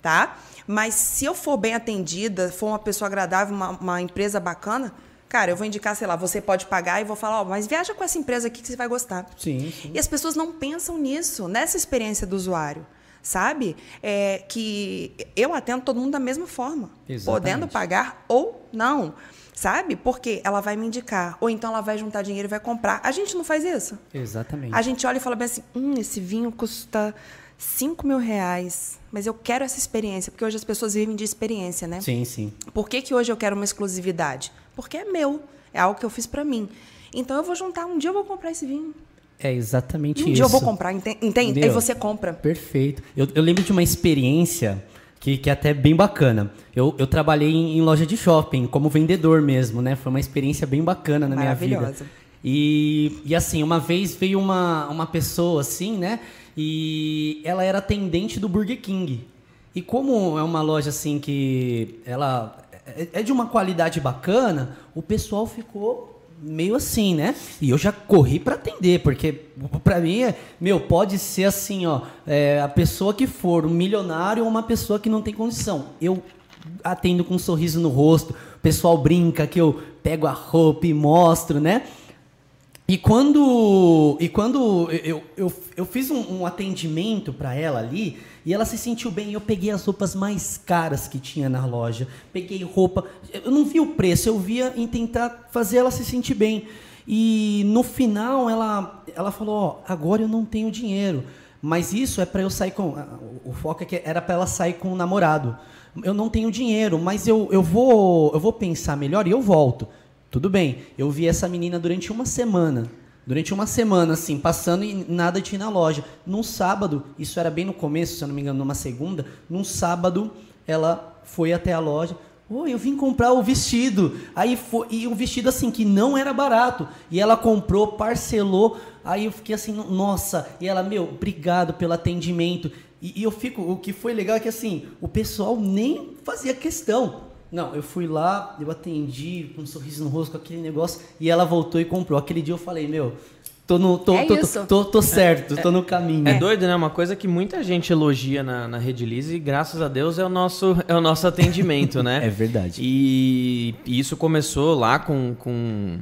Tá? Mas se eu for bem atendida, for uma pessoa agradável, uma, uma empresa bacana, cara, eu vou indicar, sei lá, você pode pagar e vou falar, ó, mas viaja com essa empresa aqui que você vai gostar. Sim, sim. E as pessoas não pensam nisso, nessa experiência do usuário. Sabe? É, que eu atendo todo mundo da mesma forma. Exatamente. Podendo pagar ou não. Sabe? Porque ela vai me indicar. Ou então ela vai juntar dinheiro e vai comprar. A gente não faz isso. Exatamente. A gente olha e fala bem assim: hum, esse vinho custa 5 mil reais. Mas eu quero essa experiência. Porque hoje as pessoas vivem de experiência, né? Sim, sim. Por que, que hoje eu quero uma exclusividade? Porque é meu. É algo que eu fiz pra mim. Então eu vou juntar. Um dia eu vou comprar esse vinho. É exatamente Um isso. dia eu vou comprar. enten- Entende? Aí Entendeu? você compra. Perfeito. Eu, eu lembro de uma experiência que, que é até bem bacana. Eu, eu trabalhei em, em loja de shopping, como vendedor mesmo, né? Foi uma experiência bem bacana na minha vida. E, e assim, uma vez veio uma, uma pessoa assim, né? E ela era atendente do Burger King. E como é uma loja assim que ela é é de uma qualidade bacana, o pessoal ficou meio assim, né? E eu já corri pra atender, porque pra mim, é, meu, pode ser assim, ó, é, a pessoa que for um milionário ou uma pessoa que não tem condição. Eu atendo com um sorriso no rosto, o pessoal brinca que eu pego a roupa e mostro, né? E quando, e quando eu, eu, eu fiz um, um atendimento para ela ali, e ela se sentiu bem, eu peguei as roupas mais caras que tinha na loja, peguei roupa, eu não via o preço, eu via em tentar fazer ela se sentir bem. E no final ela, ela falou, ó, agora eu não tenho dinheiro, mas isso é para eu sair com, o foco é que era para ela sair com o namorado. Eu não tenho dinheiro, mas eu, eu, vou, eu vou pensar melhor e eu volto. Tudo bem, eu vi essa menina durante uma semana. Durante uma semana, assim, passando e nada tinha na loja. Num sábado, isso era bem no começo, se eu não me engano, numa segunda, num sábado, ela foi até a loja. Oi, eu vim comprar o vestido. Aí foi, e um vestido assim que não era barato. E ela comprou, parcelou. Aí eu fiquei assim, nossa. E ela, meu, obrigado pelo atendimento. E, e eu fico, o que foi legal é que assim, o pessoal nem fazia questão. Não, eu fui lá, eu atendi com um sorriso no rosto, com aquele negócio, e ela voltou e comprou. Aquele dia eu falei, meu, tô no. tô, É tô, isso. tô, tô certo, tô no caminho. É doido, né? Uma coisa que muita gente elogia na, na Rede Lise, e graças a Deus é o nosso, é o nosso atendimento, né? <laughs> É verdade. E, e isso começou lá com, com.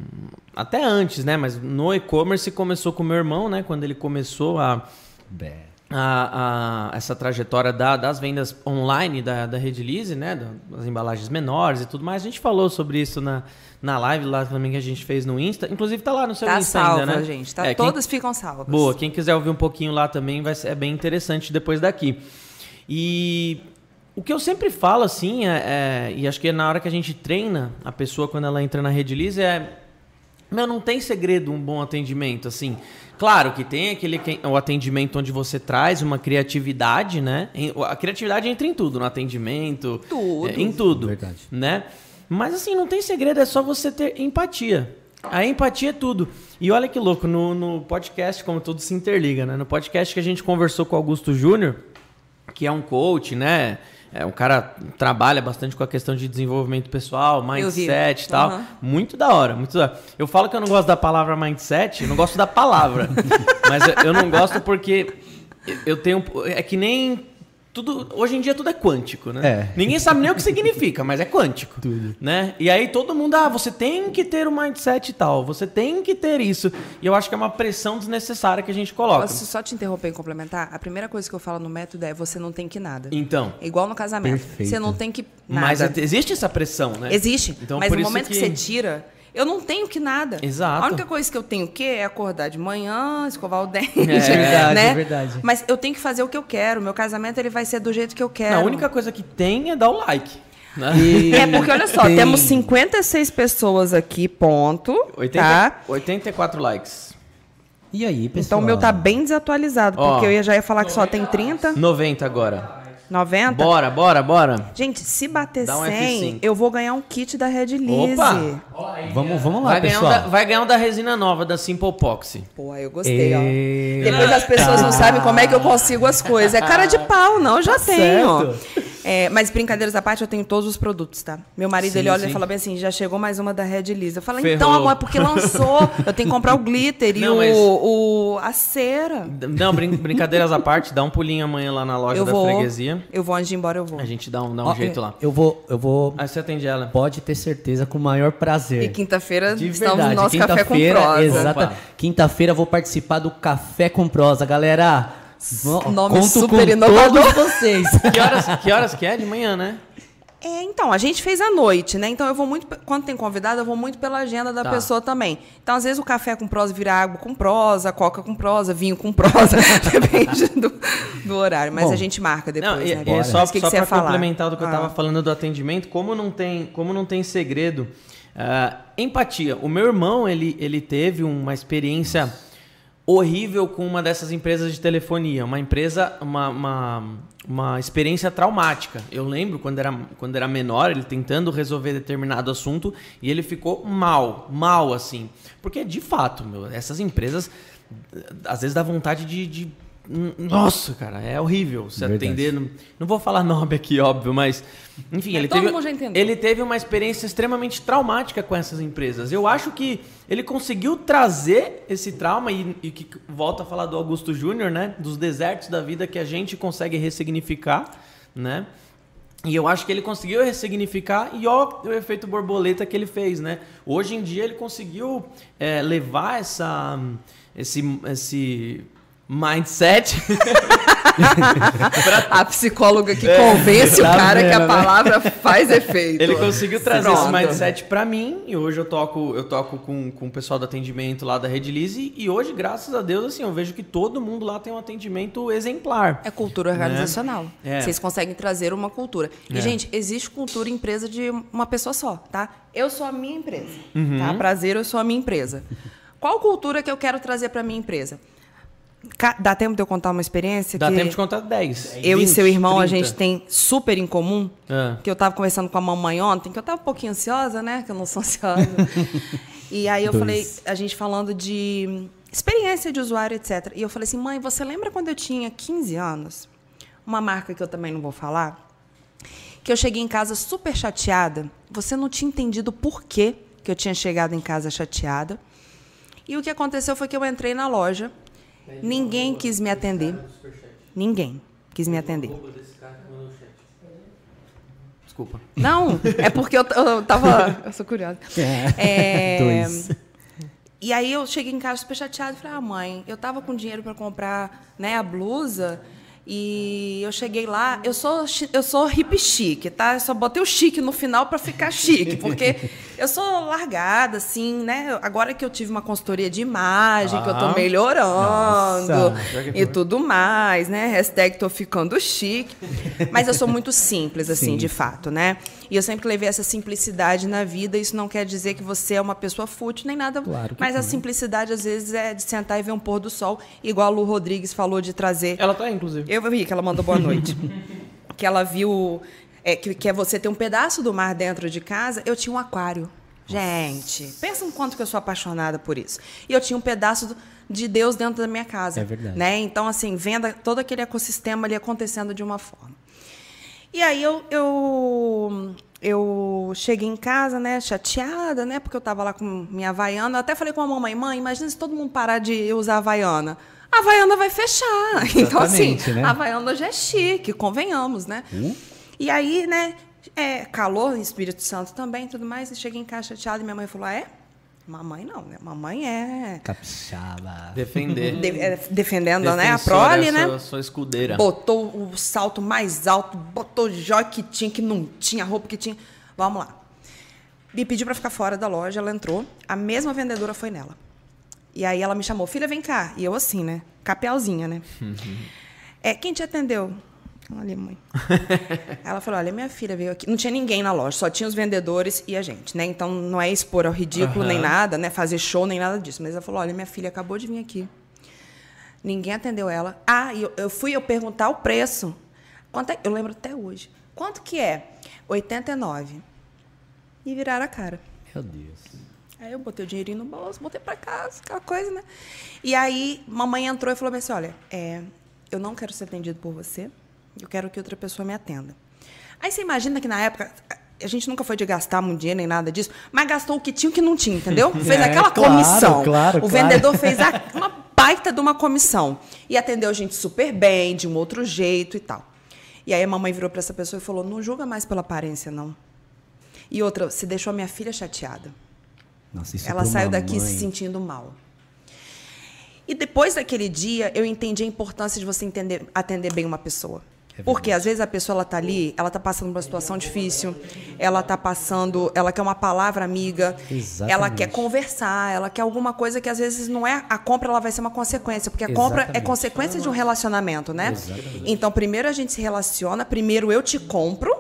Até antes, né? Mas no e-commerce começou com meu irmão, né? Quando ele começou a, Bé. A, a- essa trajetória da- das vendas online da, da Rede Lise, né? da- Das embalagens menores e tudo mais. A gente falou sobre isso na, na live lá também que a gente fez no Insta. Inclusive tá lá no seu Tá Insta salva, ainda, né? gente. Tá, É, quem- todas ficam salvas. Boa, quem quiser ouvir um pouquinho lá também vai ser é bem interessante depois daqui. E o que eu sempre falo assim, é, é- e acho que é na hora que a gente treina a pessoa quando ela entra na Rede Lise é meu, não tem segredo um bom atendimento, assim. Claro que tem aquele que- o atendimento onde você traz uma criatividade, né? A criatividade entra em tudo, no atendimento, Tudo. é, em tudo, Verdade. né? Mas assim, não tem segredo, é só você ter empatia. A empatia é tudo. E olha que louco, no, no podcast, como tudo se interliga, né? No podcast que a gente conversou com o Augusto Júnior, que é um coach, né? É um cara trabalha bastante com a questão de desenvolvimento pessoal, mindset e tal. Aham. Muito da hora, muito da hora. Eu falo que eu não gosto da palavra mindset, eu não gosto da palavra. <laughs> mas eu- eu não gosto porque eu tenho. É que nem. Tudo, hoje em dia tudo é quântico, né? É. Ninguém sabe nem o que significa, mas é quântico. <laughs> Tudo. Né? E aí todo mundo, ah, você tem que ter um mindset e tal, você tem que ter isso. E eu acho que é uma pressão desnecessária que a gente coloca. Posso só te interromper e complementar? A primeira coisa que eu falo no método é você não tem que nada. Então. Igual no casamento. Perfeito. Você não tem que nada. Mas existe essa pressão, né? Existe. Então, mas por no isso momento que... que você tira, eu não tenho que nada. Exato. A única coisa que eu tenho que é acordar de manhã, escovar o <laughs> dente. É verdade, né? é verdade. Mas eu tenho que fazer o que eu quero. Meu casamento ele vai ser do jeito que eu quero. Não, a única coisa que tem é dar o like. Né? E- <laughs> É porque, olha só, Tem- temos 56 pessoas aqui, ponto. 80, Tá? 84 likes. E aí, pessoal? Então o meu tá bem desatualizado, Ó. porque eu ia- já ia falar que só tem 30, 90 agora. 90. Bora, bora, bora. Gente, se bater Dá um 100, F5. eu vou ganhar um kit da Red Lise. Opa! Vamos, vamos lá, Vai ganhar, um pessoal. da, vai ganhar um da resina nova, da Simple Poxy. Pô, eu gostei, ó. Depois as pessoas não sabem como é que eu consigo as coisas. É cara de pau, não, eu já tenho. certo. É, mas brincadeiras à parte, eu tenho todos os produtos, tá? Meu marido, Sim, ele olha sim. e fala bem assim, já chegou mais uma da Red Lisa. Eu falo, Ferrou. então, amor, é porque lançou. Eu tenho que comprar o glitter e Não, o, mas- o- a cera. Não, brin- brincadeiras à parte, dá um pulinho amanhã lá na loja Eu da vou, freguesia. eu vou, antes de ir embora, eu vou. A gente dá um, dá um Ó, jeito lá. Eu vou, eu vou. Aí você atende ela. Pode ter certeza, com o maior prazer. E quinta-feira estamos no nosso café com quinta-feira, prosa. Exata. Quinta-feira eu vou participar do Café com Prosa, galera. Ó, Nome conto super inovador. todos vocês. <laughs> Que horas, que horas que é? De manhã, né? É, então, a gente fez à noite, né? Então eu vou muito. Quando tem convidado, eu vou muito pela agenda da Tá. pessoa também. Então, às vezes, o café com prosa vira água com prosa, coca com prosa, vinho com prosa. <laughs> Depende do, do horário. Mas Bom. a gente marca depois, Não, e, né? e é Mas só, o que, só para falar? complementar do que eu Ah. tava falando do atendimento, como não tem, como não tem segredo, ah, empatia. O meu irmão, ele, ele teve uma experiência horrível com uma dessas empresas de telefonia, uma empresa, uma, uma, uma experiência traumática. Eu lembro quando era, quando era menor, ele tentando resolver determinado assunto e ele ficou mal, mal assim. Porque de fato, meu, essas empresas às vezes dá vontade de, de- nossa, cara, é horrível se Verdade. atender. Não, não vou falar <laughs> nome aqui, óbvio, mas. Enfim, É, ele todo teve, mundo já entendeu. ele teve uma experiência extremamente traumática com essas empresas. Eu acho que ele conseguiu trazer esse trauma, e, e que volta a falar do Augusto Júnior, né? Dos desertos da vida que a gente consegue ressignificar, né? E eu acho que ele conseguiu ressignificar e ó o efeito borboleta que ele fez, né? Hoje em dia ele conseguiu é, levar essa, esse, esse mindset <laughs> A psicóloga que convence Tá o cara que a né? palavra faz efeito. Ele conseguiu trazer Pronto. esse mindset pra mim e hoje eu toco, eu toco com, com o pessoal do atendimento lá da Rede Lise e hoje, graças a Deus, assim, eu vejo que todo mundo lá tem um atendimento exemplar. É cultura organizacional. É. Vocês conseguem trazer uma cultura. E, É. gente, existe cultura em empresa de uma pessoa só, tá? Eu sou a minha empresa, Uhum. tá? Prazer, eu sou a minha empresa. Qual cultura que eu quero trazer para minha empresa? Dá tempo de eu contar uma experiência? Dá tempo de contar 10. Eu e 20, seu irmão, a 30. gente tem super em comum. Ah. Que eu tava conversando com a mamãe ontem, que eu tava um pouquinho ansiosa, né? Que eu não sou ansiosa. <laughs> e aí eu Dois. falei, a gente falando de experiência de usuário, etc. E eu falei assim, mãe, você lembra quando eu tinha 15 anos? Uma marca que eu também não vou falar. Que eu cheguei em casa super chateada. Você não tinha entendido por quê que eu tinha chegado em casa chateada. E o que aconteceu foi que eu entrei na loja, ninguém quis me atender. Ninguém quis me atender. Desculpa. Não, é porque eu, eu tava. Eu sou curiosa. É, <laughs> Dois. E aí eu cheguei em casa super chateada e falei, ah, mãe, eu tava com dinheiro para comprar né, a blusa. E eu cheguei lá, eu sou, eu sou hippie chique, tá? Eu só botei o chique no final para ficar chique, porque <laughs> eu sou largada, assim, né? Agora que eu tive uma consultoria de imagem, que eu tô Ah. melhorando Nossa. e tudo mais, né? Hashtag tô ficando chique. Mas eu sou muito simples, assim, Sim. de fato, né? E eu sempre levei essa simplicidade na vida. Isso não quer dizer que você é uma pessoa fútil nem nada. Claro mas a simplicidade, às vezes, é de sentar e ver um pôr do sol, igual a Lu Rodrigues falou de trazer. Ela tá aí, inclusive. Eu vi que ela mandou boa noite. <laughs> que ela viu é, que, que é você ter um pedaço do mar dentro de casa. Eu tinha um aquário. Gente, pensa no quanto que eu sou apaixonada por isso. E eu tinha um pedaço de Deus dentro da minha casa. É verdade. Né? Então, assim, vendo todo aquele ecossistema ali acontecendo de uma forma. E aí eu, eu, eu cheguei em casa, né, chateada, né, porque eu estava lá com minha Havaiana. Eu até falei com a mamãe, mãe, imagina se todo mundo parar de usar a Havaiana. A Havaiana vai fechar. <laughs> Então, assim, Exatamente, né? a Havaiana hoje é chique, convenhamos, né? E aí, né, é, calor em Espírito Santo também tudo mais. E cheguei em casa chateada e minha mãe falou, ah, é? Mamãe não, né? Mamãe é... Capixaba. Defender. de- é, defendendo, né, a prole, né? Sua, sua escudeira. Botou o salto mais alto, botou o que tinha, que não tinha, a roupa que tinha. Vamos lá. Me pediu para ficar fora da loja, ela entrou. A mesma vendedora foi nela. E aí ela me chamou, filha, vem cá. E eu assim, né? Capelzinha, né? É, quem te atendeu? Olha, mãe. <laughs> Ela falou: olha, minha filha veio aqui. Não tinha ninguém na loja, só tinha os vendedores e a gente, né? Então não é expor ao ridículo nem nada, né? Fazer show nem nada disso. Mas ela falou: olha, minha filha acabou de vir aqui. Ninguém atendeu ela. Ah, eu, eu fui eu perguntar o preço. Quanto é? Eu lembro até hoje. Quanto que é? 89. E viraram a cara. Meu Deus. Aí eu botei o dinheirinho no bolso, botei pra casa, aquela coisa, né? E aí, mamãe entrou e falou assim: olha, é, eu não quero ser atendido por você, eu quero que outra pessoa me atenda. Aí você imagina que na época. A gente nunca foi de gastar muito dinheiro nem nada disso, mas gastou o que tinha e o que não tinha, entendeu? <laughs> Fez É, aquela claro, comissão. claro, o claro. vendedor fez a- <laughs> uma baita de uma comissão. E atendeu a gente super bem, de um outro jeito e tal. E aí a mamãe virou para essa pessoa e falou: não julga mais pela aparência, não. E outra, você deixou a minha filha chateada. Nossa, isso Ela pra saiu daqui mãe. se sentindo mal. E depois daquele dia, eu entendi a importância de você entender, atender bem uma pessoa. É Porque às vezes a pessoa ela tá ali, ela tá passando por uma situação difícil, ela tá passando, ela quer uma palavra amiga, Exatamente. ela quer conversar, ela quer alguma coisa que às vezes não é a compra, ela vai ser uma consequência, porque a compra é Exatamente. consequência de um relacionamento, né? Exatamente. Então, primeiro a gente se relaciona, primeiro eu te compro,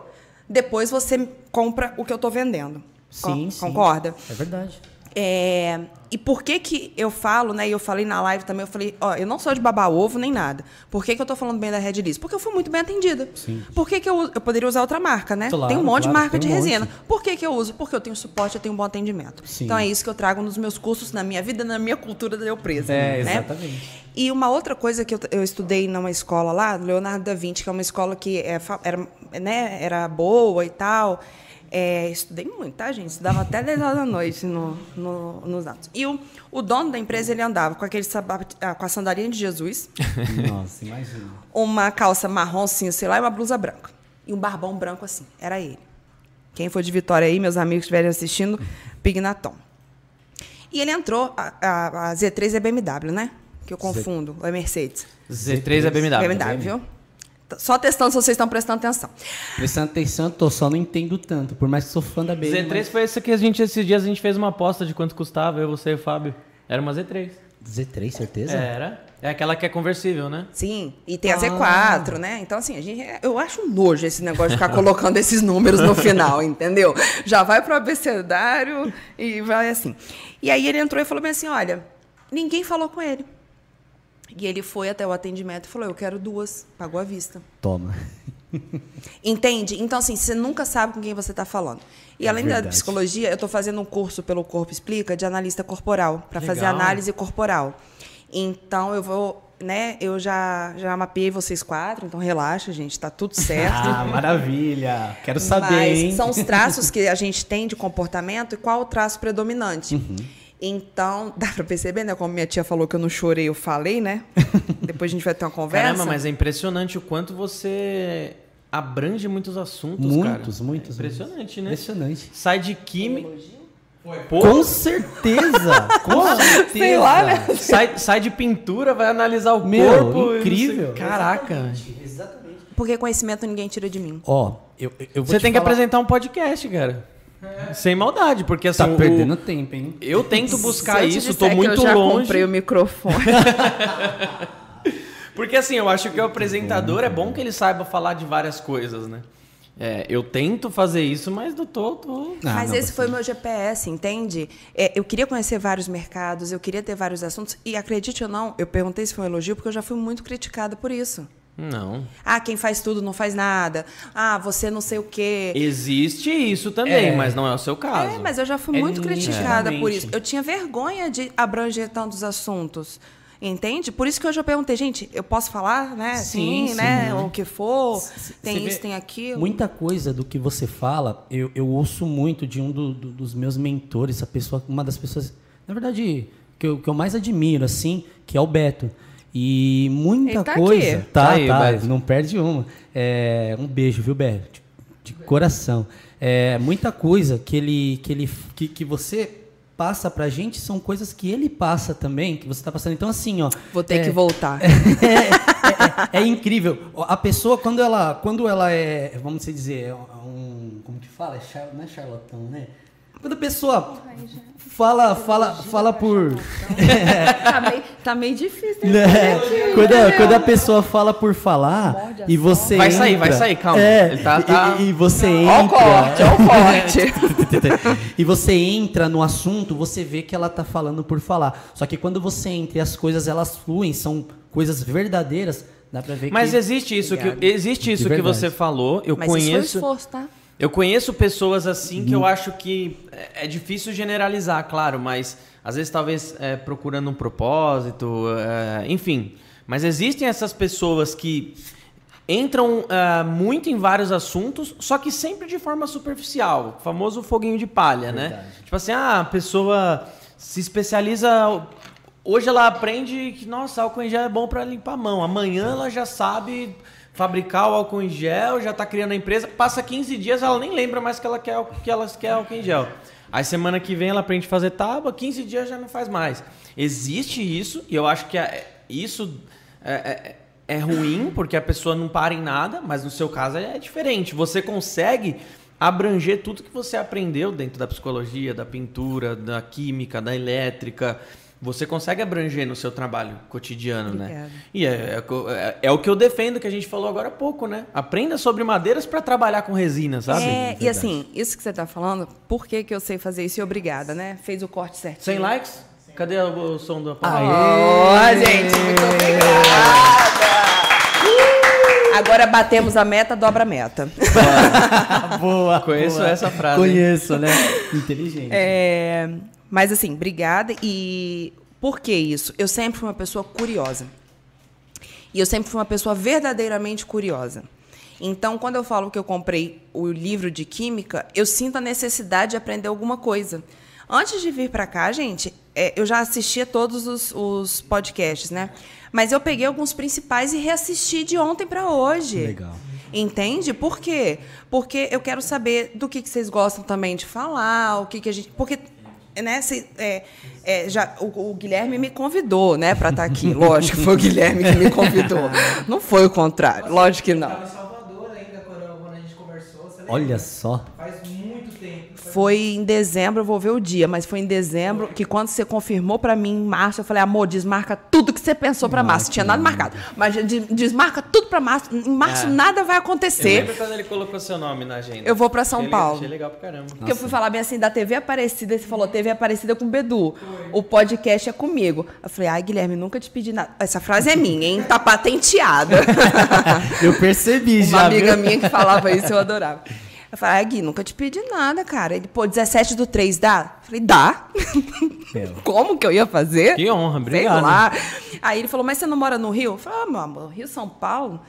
depois você compra o que eu tô vendendo. Con- Sim, sim. Concorda? É verdade. É, e por que que eu falo, né? E eu falei na live também, eu falei, ó, eu não sou de babar ovo nem nada. Por que, que eu tô falando bem da Red Lease? Porque eu fui muito bem atendida. Sim. Por que, que eu? Eu poderia usar outra marca, né? Claro, tem um monte de claro, marca tem de um resina. monte. Por que, que eu uso? Porque eu tenho suporte, eu tenho um bom atendimento. Sim. Então é isso que eu trago nos meus cursos, na minha vida, na minha cultura da empresa. É, né? exatamente. E uma outra coisa que eu, eu estudei numa escola lá, Leonardo da Vinci, que é uma escola que é, era, né, era boa e tal. É, estudei muito, tá, gente? Estudava até 10 horas da noite no, no- nos atos. E o, o dono da empresa, ele andava com, aquele sabat, ah, com a sandalinha de Jesus, <laughs> Nossa, imagina. uma calça marrom, assim, sei lá, e uma blusa branca. E um barbão branco assim. Era ele. Quem for de Vitória aí, meus amigos que estiverem assistindo, Pignaton. E ele entrou, a, a- a Z3 é BMW, né? Que eu confundo, ou é Mercedes? Z3 é BMW. BMW, viu? Só testando se vocês estão prestando atenção. Prestando atenção, tô só não entendo tanto. Por mais que sou fã da BM. Z3 foi essa que a gente, esses dias, a gente fez uma aposta de quanto custava, eu, você e o Fábio. Era uma Z3. mas- Z3, certeza? Era. É aquela que é conversível, né? Sim, e tem a Ah. Z4, né? Então, assim, a gente, eu acho um nojo esse negócio de ficar colocando <laughs> esses números no final, entendeu? Já vai pro abecedário e vai assim. E aí ele entrou e falou bem assim: olha, ninguém falou com ele. E ele foi até o atendimento e falou: Eu quero duas. Pagou à vista. Toma. Entende? Então, assim, você nunca sabe com quem você está falando. E É além da verdade. psicologia, eu estou fazendo um curso pelo Corpo Explica de analista corporal, para fazer análise corporal. Então, eu vou, né? Eu já, já mapeei vocês quatro, então relaxa, gente, tá tudo <laughs> certo. Ah, maravilha. Quero saber, Mas hein? são os traços que a gente tem de comportamento e qual o traço predominante. Uhum. Então, <laughs> dá para perceber, né? Como minha tia falou que eu não chorei, eu falei, né? <laughs> Depois a gente vai ter uma conversa. Caramba, mas é impressionante o quanto você abrange muitos assuntos, Muitos, cara. muitos. É impressionante, né? Impressionante. Sai de química. Com certeza. Com certeza. Sei lá, né? Sai, sai de pintura, vai analisar o Meu, corpo. incrível. Caraca. Exatamente. Porque conhecimento ninguém tira de mim. Ó, eu, eu vou Você te tem que falar- apresentar um podcast, cara. Sem maldade, porque assim. Tá o- perdendo tempo, hein? Eu tento buscar Se eu te isso, disser tô que muito eu já longe. comprei o microfone. <laughs> Porque assim, eu acho que o apresentador é bom que ele saiba falar de várias coisas, né? É, eu tento fazer isso, mas não tô. tô... Ah, Mas não, esse você- foi o meu GPS, entende? É, eu queria conhecer vários mercados, eu queria ter vários assuntos. E acredite ou não, eu perguntei se foi um elogio porque eu já fui muito criticada por isso. Não. Ah, quem faz tudo não faz nada. Ah, você não sei o quê. Existe isso também, É. mas não é o seu caso. É, mas eu já fui É muito criticada por isso. Eu tinha vergonha de abranger tantos assuntos. Entende? Por isso que hoje eu perguntei, gente, eu posso falar, né? Sim, Sim, sim. né? O que for. Tem isso, tem aquilo. Muita coisa do que você fala, eu, eu ouço muito de um do- do- dos meus mentores, a pessoa, uma das pessoas, na verdade, que eu, que eu mais admiro, assim, que é o Beto. E muita tá coisa. aqui. Tá, Tá aí, tá, Beto. não perde uma. É, um beijo, viu, Beto? De, de coração. É, muita coisa que ele, que ele, que, que você passa pra gente são coisas que ele passa também, que você tá passando. Então, assim, ó. Vou ter é, que voltar. <laughs> é, é- é incrível. A pessoa, quando ela, quando ela é, vamos dizer, é um. Como que fala? É char, não é charlatão, né? Quando a pessoa fala, fala, fala por. <laughs> tá, meio, tá meio difícil. né? Quando, a, quando a pessoa fala por falar e você. Vai sair, entra- vai sair, calma. É, Ele tá- e- tá- E, e você Ó o entra. corte, ó o corte. <laughs> e você entra no assunto, você vê que ela tá falando por falar. Só que quando você entra e as coisas elas fluem, são coisas verdadeiras, dá pra ver Mas que. existe isso que existe isso que você falou. Eu Mas isso foi conheço. esforço, tá? Eu conheço pessoas assim Uhum. que eu acho que é é difícil generalizar, claro, mas às vezes talvez é, procurando um propósito, é, enfim. Mas existem essas pessoas que entram é, muito em vários assuntos, só que sempre de forma superficial, o famoso foguinho de palha, né? Tipo assim, ah, a pessoa se especializa. Hoje ela aprende que, nossa, álcool em gel é bom para limpar a mão. Amanhã ela já sabe fabricar o álcool em gel, já tá criando a empresa. Passa 15 dias, ela nem lembra mais que ela quer, que ela quer álcool em gel. Aí semana que vem ela aprende a fazer tábua, 15 dias já não faz mais. Existe isso, e eu acho que é- isso é, é- é ruim, porque a pessoa não para em nada, mas no seu caso é diferente. Você consegue abranger tudo que você aprendeu dentro da psicologia, da pintura, da química, da elétrica. Você consegue abranger no seu trabalho cotidiano, né? Obrigada. E é, é é- é o que eu defendo, que a gente falou agora há pouco, né? Aprenda sobre madeiras para trabalhar com resina, sabe? É, e assim, isso que você tá falando, por que, que eu sei fazer isso e obrigada, né? Fez o corte certinho. 100 likes? Cadê o, o som do Ó, gente, muito obrigada! Agora batemos a meta, dobra a meta. boa. <laughs> Conheço boa. essa frase, hein? Conheço, né? Inteligente. É, mas assim, obrigada. E por que isso? Eu sempre fui uma pessoa curiosa. E eu sempre fui uma pessoa verdadeiramente curiosa. Então, quando eu falo que eu comprei o livro de química, eu sinto a necessidade de aprender alguma coisa. Antes de vir para cá, gente, é, eu já assistia todos os, os podcasts, né? Mas eu peguei alguns principais e reassisti de ontem para hoje. Legal. Entende? Por quê? Porque eu quero saber do que, que vocês gostam também de falar, o que, que a gente. Porque. Né, cê- é, é, já, o, o Guilherme me convidou, né, para estar aqui. Lógico que foi o Guilherme que me convidou. <laughs> Não foi o contrário, lógico que não. Olha só. Faz muito Foi em dezembro, eu vou ver o dia, mas foi em dezembro que quando você confirmou pra mim em março, eu falei, amor, desmarca tudo que você pensou pra março. Tinha nada marcado. Mas de- desmarca tudo pra março. Em março É. nada vai Eu acontecer. lembro quando ele colocou seu nome na agenda. Eu vou pra São Achei Paulo. Legal, achei legal pra caramba. Porque eu fui falar bem assim da TV Aparecida, e você falou TV Aparecida com o Bedu. O podcast é comigo. Eu falei, ai, Guilherme, nunca te pedi nada. Essa frase é minha, hein? Tá patenteada. <laughs> Eu percebi Uma já. amiga viu? minha que falava isso, eu adorava. Eu falei, ai, Gui, nunca te pedi nada, cara. Ele, pô, 17 do 3 dá? Eu falei, dá. Meu. <laughs> Como que eu ia fazer? Que honra, Sei obrigado. lá. Aí ele falou, mas você não mora no Rio? Eu falei, ah, meu amor, Rio, São Paulo.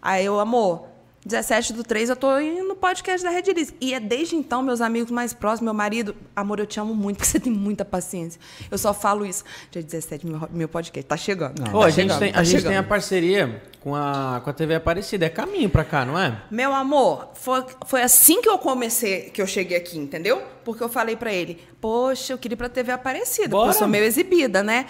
Aí eu, amor, 17 do 3 eu tô indo no podcast da Red Liz. E é desde então, meus amigos mais próximos, meu marido, amor, eu te amo muito, <laughs> porque você tem muita paciência. Eu só falo isso. Dia 17, meu, meu podcast, tá chegando. Pô, tá a gente, chegando, tem, tá a gente chegando. tem a parceria com a, com a TV Aparecida. É caminho pra cá, não é? Meu amor, foi, foi assim que eu comecei, que eu cheguei aqui, entendeu? Porque eu falei pra ele, poxa, eu queria ir pra TV Aparecida, Bora. porque eu sou meio exibida, né?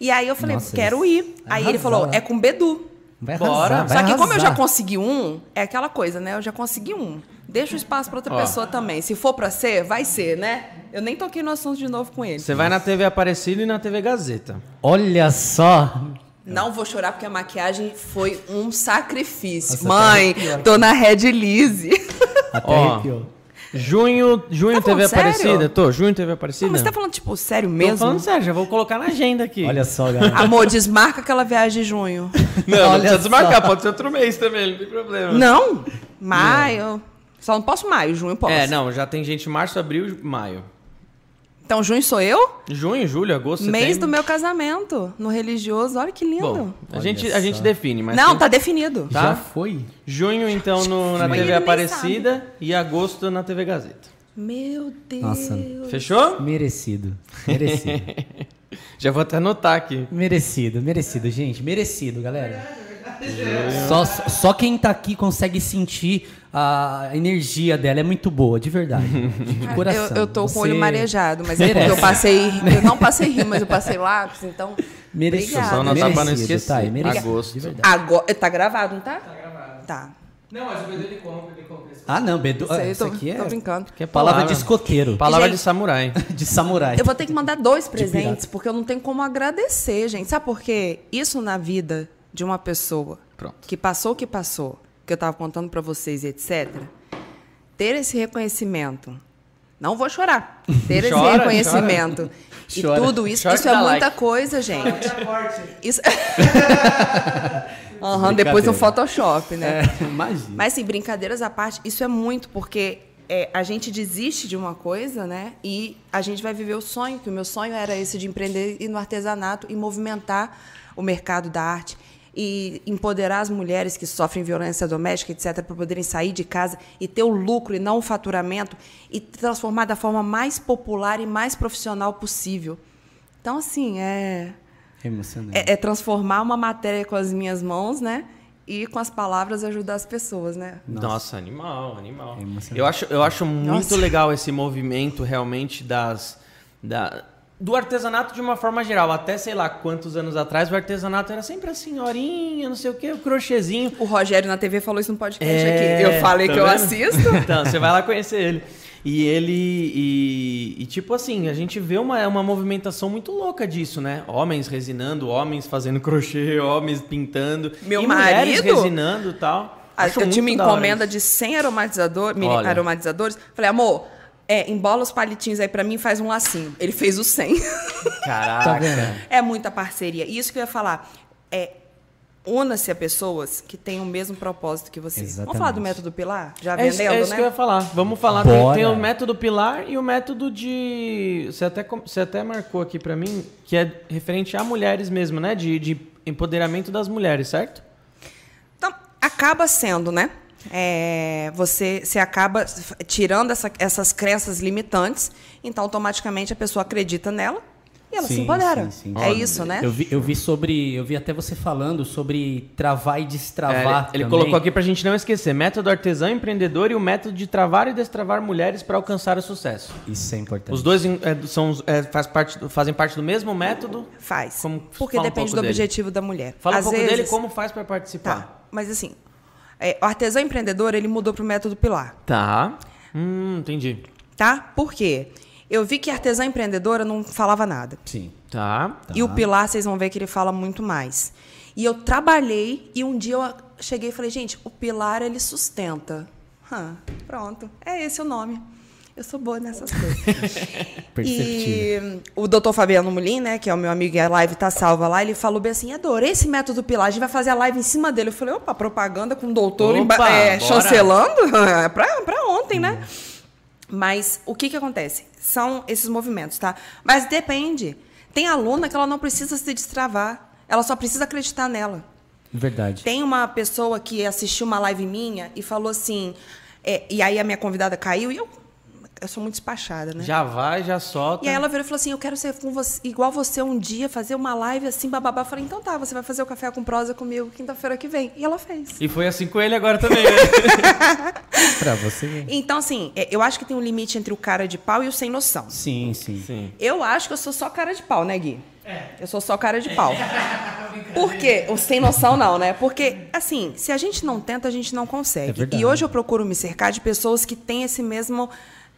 E aí eu falei, Nossa, quero ir. Aí ele arrasar falou, é com Bedu. Vai Bora. arrasar, vai Só que como eu já arrasar. consegui um, é aquela coisa, né? Eu já consegui um. Deixa o espaço pra outra Ó. pessoa também. Se for pra ser, vai ser, né? Eu nem toquei no assunto de novo com ele. Você vai na TV Aparecida e na TV Gazeta. Olha só. Não vou chorar porque a maquiagem foi um sacrifício. Nossa, Mãe, tô na Red Lise. Até Ó, arrepiou. Junho, junho Tá sério? Aparecida? Tô, junho TV Aparecida? Não, mas você tá falando, tipo, sério Tô mesmo? falando sério, já vou colocar na agenda aqui. Olha só, galera. Amor, desmarca aquela viagem de junho. <laughs> não, não olha precisa desmarcar, só. pode ser outro mês também, não tem problema. Não, maio. Só não posso maio, junho eu posso. É, não, já tem gente março, abril, maio. Então junho sou eu? Junho, julho, agosto, Mês setembro. do meu casamento, no religioso. Olha que lindo. Bom, a Olha gente, a gente define, mas não, tem- tá definido. Tá? Já foi. junho então no- na TV Aparecida e agosto na TV Gazeta. Meu Deus. Nossa. Fechou? Merecido. Merecido. <laughs> Já vou até anotar aqui. merecido, merecido, gente. Merecido, galera. Só, só quem tá aqui consegue sentir a energia dela. É muito boa, de verdade. <laughs> De coração. Eu, eu tô com o olho marejado, mas é eu passei. Eu não passei rim, mas eu passei <laughs> lápis, então. Merecido. Obrigada. Anotar pra não Merecido, esquecer. tá? É merecido, Agosto. de verdade. Agora. Tá gravado, não tá? Tá gravado. Tá. Não, mas o Bedu ele compra, ele compra esse. Ah, não, Bedu. Ah, eu isso tô, aqui é tô brincando. Que é palavra de escoteiro. Palavra Gente- de samurai. <laughs> De samurai. Eu vou ter que mandar dois presentes, porque eu não tenho como agradecer, gente. Sabe por quê? Isso na vida de uma pessoa Pronto. que passou o que passou, que eu tava contando pra vocês etc. Ter esse reconhecimento. Não vou chorar. <laughs> Ter esse Chora, reconhecimento. <laughs> E Chora. tudo isso, Chora isso é muita like. coisa, gente. Isso... <laughs> Aham, depois no. Photoshop, né? É, imagina. Mas, assim, brincadeiras à parte, isso é muito, porque é, a gente desiste de uma coisa, né? E a gente vai viver o sonho, que o meu sonho era esse de empreender e no artesanato e movimentar o mercado da arte e empoderar as mulheres que sofrem violência doméstica, etc., para poderem sair de casa e ter o lucro e não o faturamento e transformar da forma mais popular e mais profissional possível. Então, assim, é, É emocionante. é, é transformar uma matéria com as minhas mãos, né? E com as palavras ajudar as pessoas, né? Nossa, animal, animal. É eu acho, eu acho muito Nossa. legal esse movimento realmente das. Da, do artesanato de uma forma geral. Até sei lá quantos anos atrás o artesanato era sempre a senhorinha, não sei o quê, o crochêzinho. O Rogério na TV falou isso no podcast É, aqui. Eu falei tá que eu vendo? assisto. <laughs> Então, você vai lá conhecer ele. E ele. E, e, tipo assim, a gente vê uma, uma movimentação muito louca disso, né? Homens resinando, homens fazendo crochê, homens pintando. Meu e mulheres marido- resinando e tal. Ah, Acho eu tinha uma encomenda de 100 aromatizador, mini Olha. aromatizadores. Falei, amor, é, embola os palitinhos aí pra mim e faz um lacinho. Ele fez os <laughs> 100. Caraca. Tá vendo? é muita parceria. Isso que eu ia falar. É, una-se a pessoas que têm o mesmo propósito que você. Vamos Exatamente. falar do método Pilar? Já É isso, vendendo, é isso né? que eu ia falar. Vamos falar. Tem, tem o método pilar e o método de. Você até, você até marcou aqui pra mim, que é referente a mulheres mesmo, né? De, de empoderamento das mulheres, certo? Então, acaba sendo, né? É, você, você acaba tirando essa- essas crenças limitantes, então automaticamente a pessoa acredita nela e ela se Sim, empodera. sim, sim. É isso, né? Eu vi, eu vi sobre. Eu vi até você falando sobre travar e É, destravar. ele ele também. colocou aqui pra gente não esquecer: método artesão empreendedor e o método de travar e destravar mulheres para alcançar o sucesso. Isso é importante. Os dois é, são, é, faz parte, fazem parte do mesmo método. Faz. Como- porque um depende pouco do dele. objetivo da mulher. Fala Às um pouco vezes, dele como faz para participar. Tá, mas assim, é, o artesão empreendedor, ele mudou para o método Pilar. Tá. Hum, entendi. Tá? Por quê? Eu vi que artesã empreendedora não falava nada. Sim. Tá. E o Pilar, vocês vão ver que ele fala muito mais. E eu trabalhei e um dia eu cheguei e falei, gente, o Pilar ele sustenta. Hã, pronto, é esse o nome. Eu sou boa nessas coisas. <laughs> E o doutor Fabiano Mulim, né, que é o meu amigo e a live tá salva lá, ele falou bem assim, adorei esse método Pilar, a gente vai fazer a live em cima dele. Eu falei, opa, propaganda com o doutor Opa, é, chancelando? <laughs> É pra, pra ontem, né? Mas o que que acontece? São esses movimentos, tá? Mas depende. Tem aluna que ela não precisa se destravar. Ela só precisa acreditar nela. Verdade. Tem uma pessoa que assistiu uma live minha e falou assim... é, e aí a minha convidada caiu e eu... Eu sou muito despachada, né? Já vai, já solta. E aí ela virou e falou assim: Eu quero ser com você, igual você um dia, fazer uma live assim, bababá. Eu falei: Então tá, você vai fazer o café com prosa comigo quinta-feira que vem. E ela fez. E foi assim com ele agora também. né? <laughs> Pra você. Então, assim, é, eu acho que tem um limite entre o cara de pau e o sem noção. Sim, sim. Sim. Eu acho que eu sou só cara de pau, né, Gui? Eu sou só cara de pau. <laughs> Por quê? O sem noção não, né? Porque, assim, se a gente não tenta, a gente não É consegue. verdade. e hoje eu procuro me cercar de pessoas que têm esse mesmo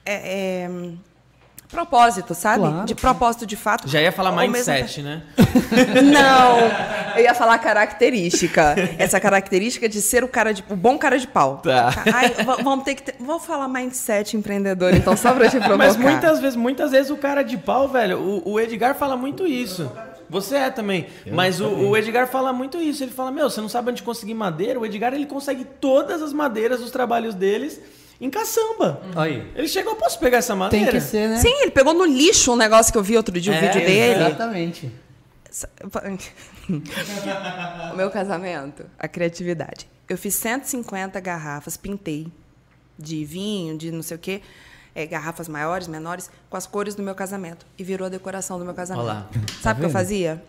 é, é, propósito, sabe? Claro, de propósito de fato. Já ia falar Ao mesmo mindset, né? <laughs> Não, eu ia falar característica. Essa característica de ser o cara de, o bom cara de pau. Tá. Ai, vamos ter que ter, vou falar mindset empreendedor, então só pra te provocar. Mas muitas vezes, muitas vezes o cara de pau, velho, o, o Edgar fala muito isso. Você é também. mas o, o Edgar fala muito isso. Ele fala, meu, você não sabe onde conseguir madeira? O Edgar, ele consegue todas as madeiras dos trabalhos deles em caçamba. Aí. Ele chegou, eu posso pegar essa Tem madeira? que ser, né? Sim, ele pegou no lixo um negócio que eu vi outro dia, o É, vídeo dele. Exatamente. <laughs> o meu casamento, a criatividade. Eu fiz 150 garrafas, pintei de vinho, de não sei o quê, é, garrafas maiores, menores, com as cores do meu casamento. E virou a decoração do meu casamento. Olha lá. Sabe o que eu fazia?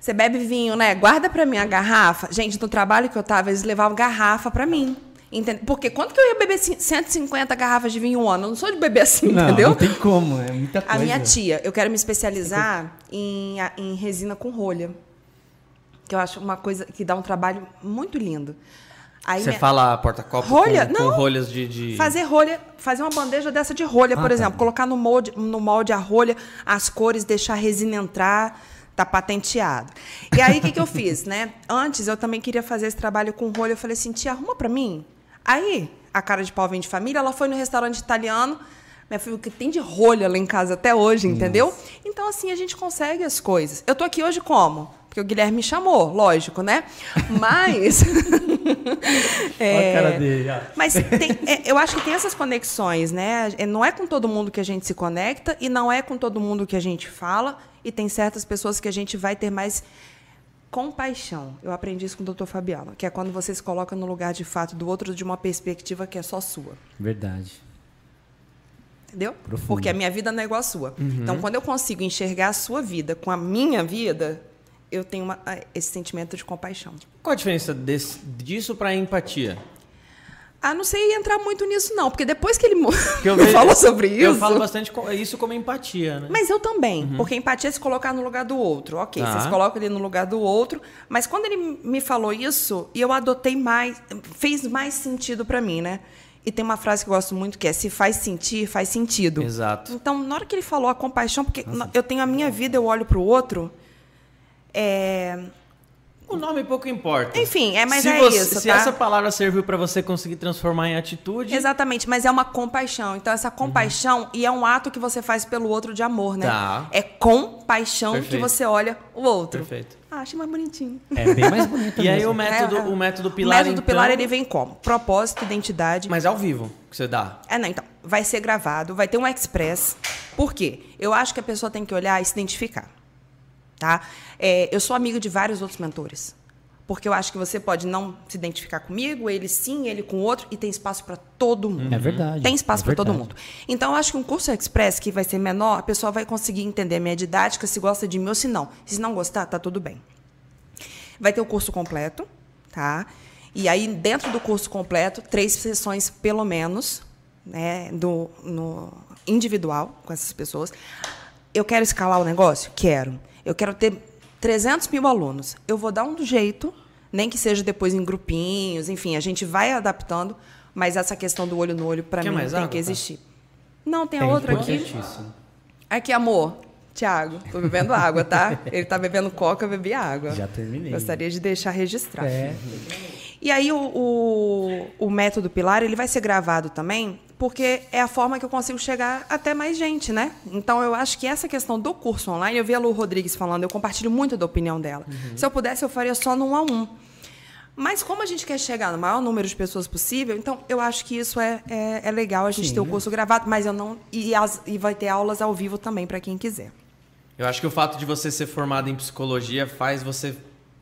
Você bebe vinho, né? Guarda pra mim a garrafa. Gente, no trabalho que eu tava, eles levavam garrafa pra mim. Entende? Porque quanto que eu ia beber cin- 150 garrafas de vinho um ano? Eu não sou de beber assim, Não, entendeu? não tem como, é muita A coisa. minha tia, eu quero me especializar em, a- em resina com rolha. Que eu acho uma coisa que dá um trabalho muito lindo. Aí Você minha- fala porta-copo Rolha? com, com Não. rolhas de... de- Fazer rolha, fazer uma bandeja dessa de rolha, Ah, por tá. exemplo. Colocar no molde, no molde a rolha, as cores, deixar a resina entrar, tá patenteado. E aí, o que, que eu fiz, né? Antes, eu também queria fazer esse trabalho com rolha. Eu falei assim, tia, arruma pra mim. Aí, a cara de pau vem de família, ela foi no restaurante italiano, minha filha, o que tem de rolha lá em casa até hoje, entendeu? Então, assim, a gente consegue as coisas. Eu tô aqui hoje como? Porque o Guilherme me chamou, lógico, né? Mas... <laughs> Olha a cara dele, ó. Mas tem- é, eu acho que tem essas conexões, né? É, Não é com todo mundo que a gente se conecta e não é com todo mundo que a gente fala. E tem certas pessoas que a gente vai ter mais compaixão. Eu aprendi isso com o Dr. Fabiano, que é quando você se coloca no lugar de fato do outro de uma perspectiva que é só sua. Verdade. Entendeu? Profundo. Porque a minha vida não é igual à sua. Então, quando eu consigo enxergar a sua vida com a minha vida, eu tenho uma- ah, esse sentimento de compaixão. Qual a diferença desse- disso pra empatia? Ah, não sei entrar muito nisso, não, porque depois que ele me <laughs> <laughs> vejo- falou sobre isso. Eu falo bastante isso como empatia, né? Mas eu também, porque empatia é se colocar no lugar do outro. Ok, Tá. você se coloca ali no lugar do outro. Mas quando ele me falou isso, e eu adotei mais, fez mais sentido pra mim, né? E tem uma frase que eu gosto muito que é: se faz sentir, faz sentido. Exato. Então, na hora que ele falou a compaixão, porque na- eu tenho a minha vida, eu olho pro outro. É... O nome pouco importa. Enfim, é, mas se é você- isso, Se tá? essa palavra serviu pra você conseguir transformar em atitude, Exatamente, mas é uma compaixão. Então, essa compaixão, e é um ato que você faz pelo outro de amor, né? Tá. É compaixão que você olha o outro. Perfeito. Ah, achei mais bonitinho. É bem mais bonito <laughs> E aí o método, É, é. o método pilar, o método então, pilar ele vem como? Propósito, identidade. Mas ao vivo que você dá. É, não, então, vai ser gravado, vai ter um express. Por quê? Eu acho que a pessoa tem que olhar e se identificar. Tá? É, eu sou amiga de vários outros mentores. Porque eu acho que você pode não se identificar comigo, ele sim, ele com o outro, e tem espaço para todo mundo. É verdade. Tem espaço é para todo mundo. Então, eu acho que um curso express que vai ser menor, a pessoa vai conseguir entender a minha didática, se gosta de mim ou se não. Se não gostar, tá tudo bem. Vai ter o curso completo, tá? E aí, dentro do curso completo, três sessões, pelo menos, né, do, no individual com essas pessoas. Eu quero escalar o negócio? Quero. Eu quero ter 300 mil alunos. Eu vou dar um jeito, nem que seja depois em grupinhos, enfim, a gente vai adaptando, mas essa questão do olho no olho, para mim, mais tem água, que tá? existir. Não, tem a É outra aqui. Aqui, amor. Tiago, tô bebendo água, tá? Ele tá bebendo coca, eu bebi água. Já terminei. Gostaria de deixar registrado. É. E aí o, o, o método Pilar, ele vai ser gravado também, porque é a forma que eu consigo chegar até mais gente, né? Então eu acho que essa questão do curso online, eu vi a Lu Rodrigues falando, eu compartilho muito da opinião dela. Se eu pudesse, eu faria só no um a um. Mas como a gente quer chegar no maior número de pessoas possível, então eu acho que isso é, é, é legal a gente ter o curso gravado, mas eu não. E, as- e vai ter aulas ao vivo também para quem quiser. Eu acho que o fato de você ser formado em psicologia faz você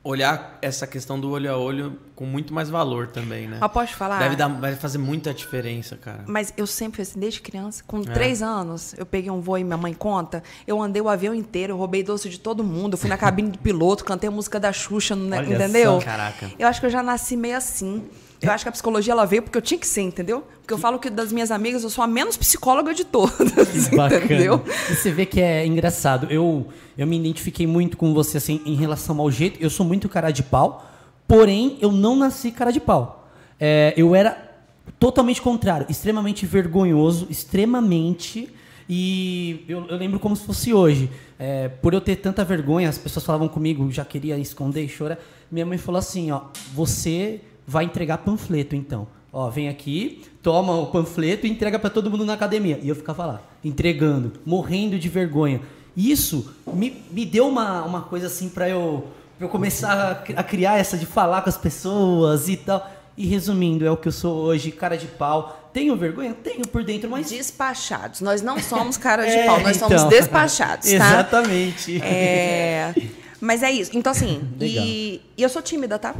olhar essa questão do olho a olho com muito mais valor também, né? Mas posso falar? Deve, dar, vai fazer muita diferença, cara. Mas eu sempre fui assim, desde criança. Com É. três anos, eu peguei um voo e minha mãe conta. Eu andei o avião inteiro, eu roubei doce de todo mundo. Eu fui na cabine do piloto, cantei a música da Xuxa, né, Olha entendeu? só. Caraca. Eu acho que eu já nasci meio assim. Eu acho que a psicologia ela veio porque eu tinha que ser, entendeu? Porque eu falo que das minhas amigas eu sou a menos psicóloga de todas, Bacana. entendeu? E você vê que é engraçado. Eu, eu me identifiquei muito com você assim em relação ao jeito. Eu sou muito cara de pau, porém eu não nasci cara de pau. É, eu era totalmente contrário, extremamente vergonhoso, extremamente. E eu, eu lembro como se fosse hoje. É, por eu ter tanta vergonha, as pessoas falavam comigo, já queria esconder e chorar. Minha mãe falou assim: ó, você vai entregar panfleto então. Ó, vem aqui, toma o panfleto e entrega pra todo mundo na academia. E eu ficava lá, entregando, morrendo de vergonha. Isso me, me deu uma, uma coisa assim pra eu, pra eu começar a, a criar essa de falar com as pessoas e tal. E resumindo, é o que eu sou hoje, cara de pau. Tenho vergonha? Tenho por dentro, mas. Despachados. Nós não somos cara de <laughs> É, pau, nós somos então. despachados, <laughs> tá? Exatamente. É, Mas é isso. Então, assim, <laughs> e, e eu sou tímida, tá?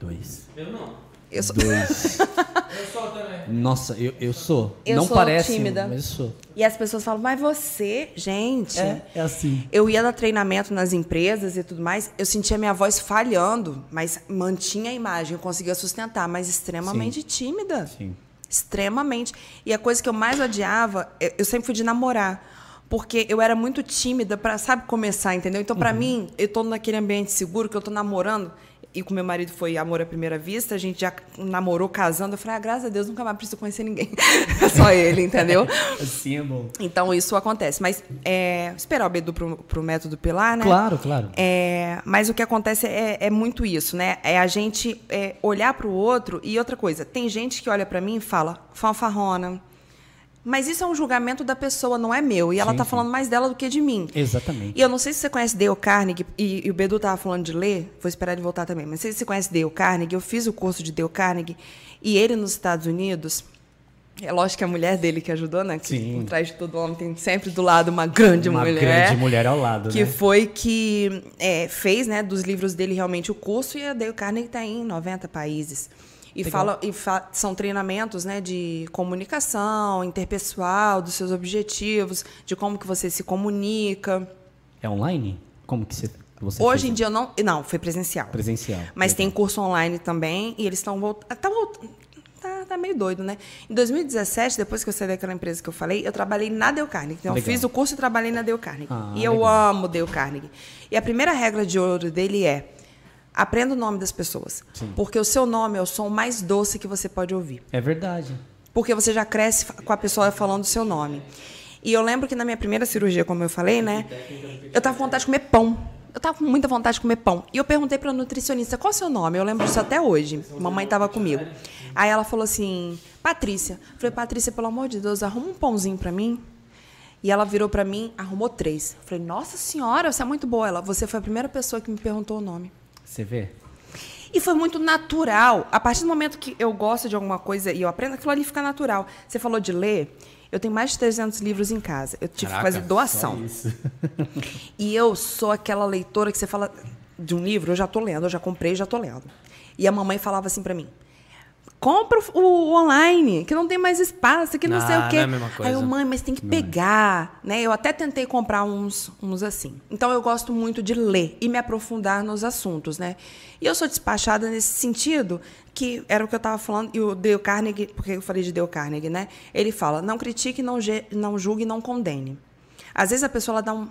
Dois. Eu não. Eu sou... Dois. <laughs> Eu sou também. Nossa, eu, eu sou. Eu Não sou parece, tímida. mas eu sou. E as pessoas falam, mas você, gente. É, é assim. Eu ia dar treinamento nas empresas e tudo mais, eu sentia minha voz falhando, mas mantinha a imagem, eu conseguia sustentar, mas extremamente tímida. Sim. Extremamente. E a coisa que eu mais odiava, eu sempre fui de namorar. Porque eu era muito tímida para, sabe, começar, entendeu? Então, Uhum. para mim, eu tô naquele ambiente seguro que eu tô namorando, e com meu marido foi amor à primeira vista, a gente já namorou casando. Eu falei, ah, graças a Deus, nunca mais preciso conhecer ninguém. <laughs> Só ele, entendeu? <laughs> Assim é bom. Então, isso acontece. Mas, é, esperar o Bedu pro, pro método Pilar, né? Claro, claro. É, mas o que acontece é, é muito isso, né? É a gente é, olhar para o outro e outra coisa. Tem gente que olha para mim e fala fanfarrona. Mas isso é um julgamento da pessoa, não é meu. E ela Sim, tá sim. falando mais dela do que de mim. Exatamente. E eu não sei se você conhece Dale Carnegie, e, e o Bedu tava falando de ler, vou esperar ele voltar também, mas não sei se você conhece Dale Carnegie, eu fiz o curso de Dale Carnegie, e ele nos Estados Unidos, é lógico que a mulher dele que ajudou, né? Que Sim. por trás de todo homem tem sempre do lado uma grande Uma mulher. grande mulher ao lado, Que né? foi que é, fez, né, dos livros dele realmente o curso, e a Dale Carnegie está em 90 países. E, Legal. fala, e fa- são treinamentos né, de comunicação interpessoal, dos seus objetivos, de como que você se comunica. É online? Como que você, você Hoje fez? em dia eu não. Não, foi presencial. Presencial. Mas Legal. tem curso online também e eles estão voltando. Tá, volt- tá, tá meio doido, né? Em 2017, depois que eu saí daquela empresa que eu falei, eu trabalhei na Dale Carnegie. Então, eu Legal. fiz o curso e trabalhei na Dale Carnegie. Ah, e eu legal. amo Dale Carnegie. E a primeira regra de ouro dele é aprenda o nome das pessoas. Porque o seu nome é o som mais doce que você pode ouvir É verdade. porque você já cresce com a pessoa falando o seu nome. E eu lembro que na minha primeira cirurgia, como eu falei, né, eu tava com vontade de comer pão. Eu tava com muita vontade de comer pão. E eu perguntei pra nutricionista, qual é o seu nome? Eu lembro disso até hoje. Mamãe tava comigo. Aí ela falou assim, Patrícia. Eu falei, Patrícia, pelo amor de Deus, arruma um pãozinho pra mim. E ela virou pra mim, arrumou três. Eu falei, nossa senhora, você é muito boa. Ela, você foi a primeira pessoa que me perguntou o nome. Você vê? E foi muito natural. A partir do momento que eu gosto de alguma coisa e eu aprendo, aquilo ali fica natural. Você falou de ler. Eu tenho mais de 300 livros em casa. Eu tive Caraca, que fazer doação. <laughs> E eu sou aquela leitora que você fala de um livro, eu já tô lendo, eu já comprei, já tô lendo. E a mamãe falava assim para mim: compra o, online, que não tem mais espaço, que não sei Ah, o quê. não é a mesma Aí coisa. eu, mãe, mas tem que pegar, né? Eu até tentei comprar uns, uns assim. Então eu gosto muito de ler e me aprofundar nos assuntos, né? E eu sou despachada nesse sentido, que era o que eu estava falando, e o Dale Carnegie, porque eu falei de Dale Carnegie, né? Ele fala: não critique, não, não julgue, não condene. Às vezes a pessoa ela dá um,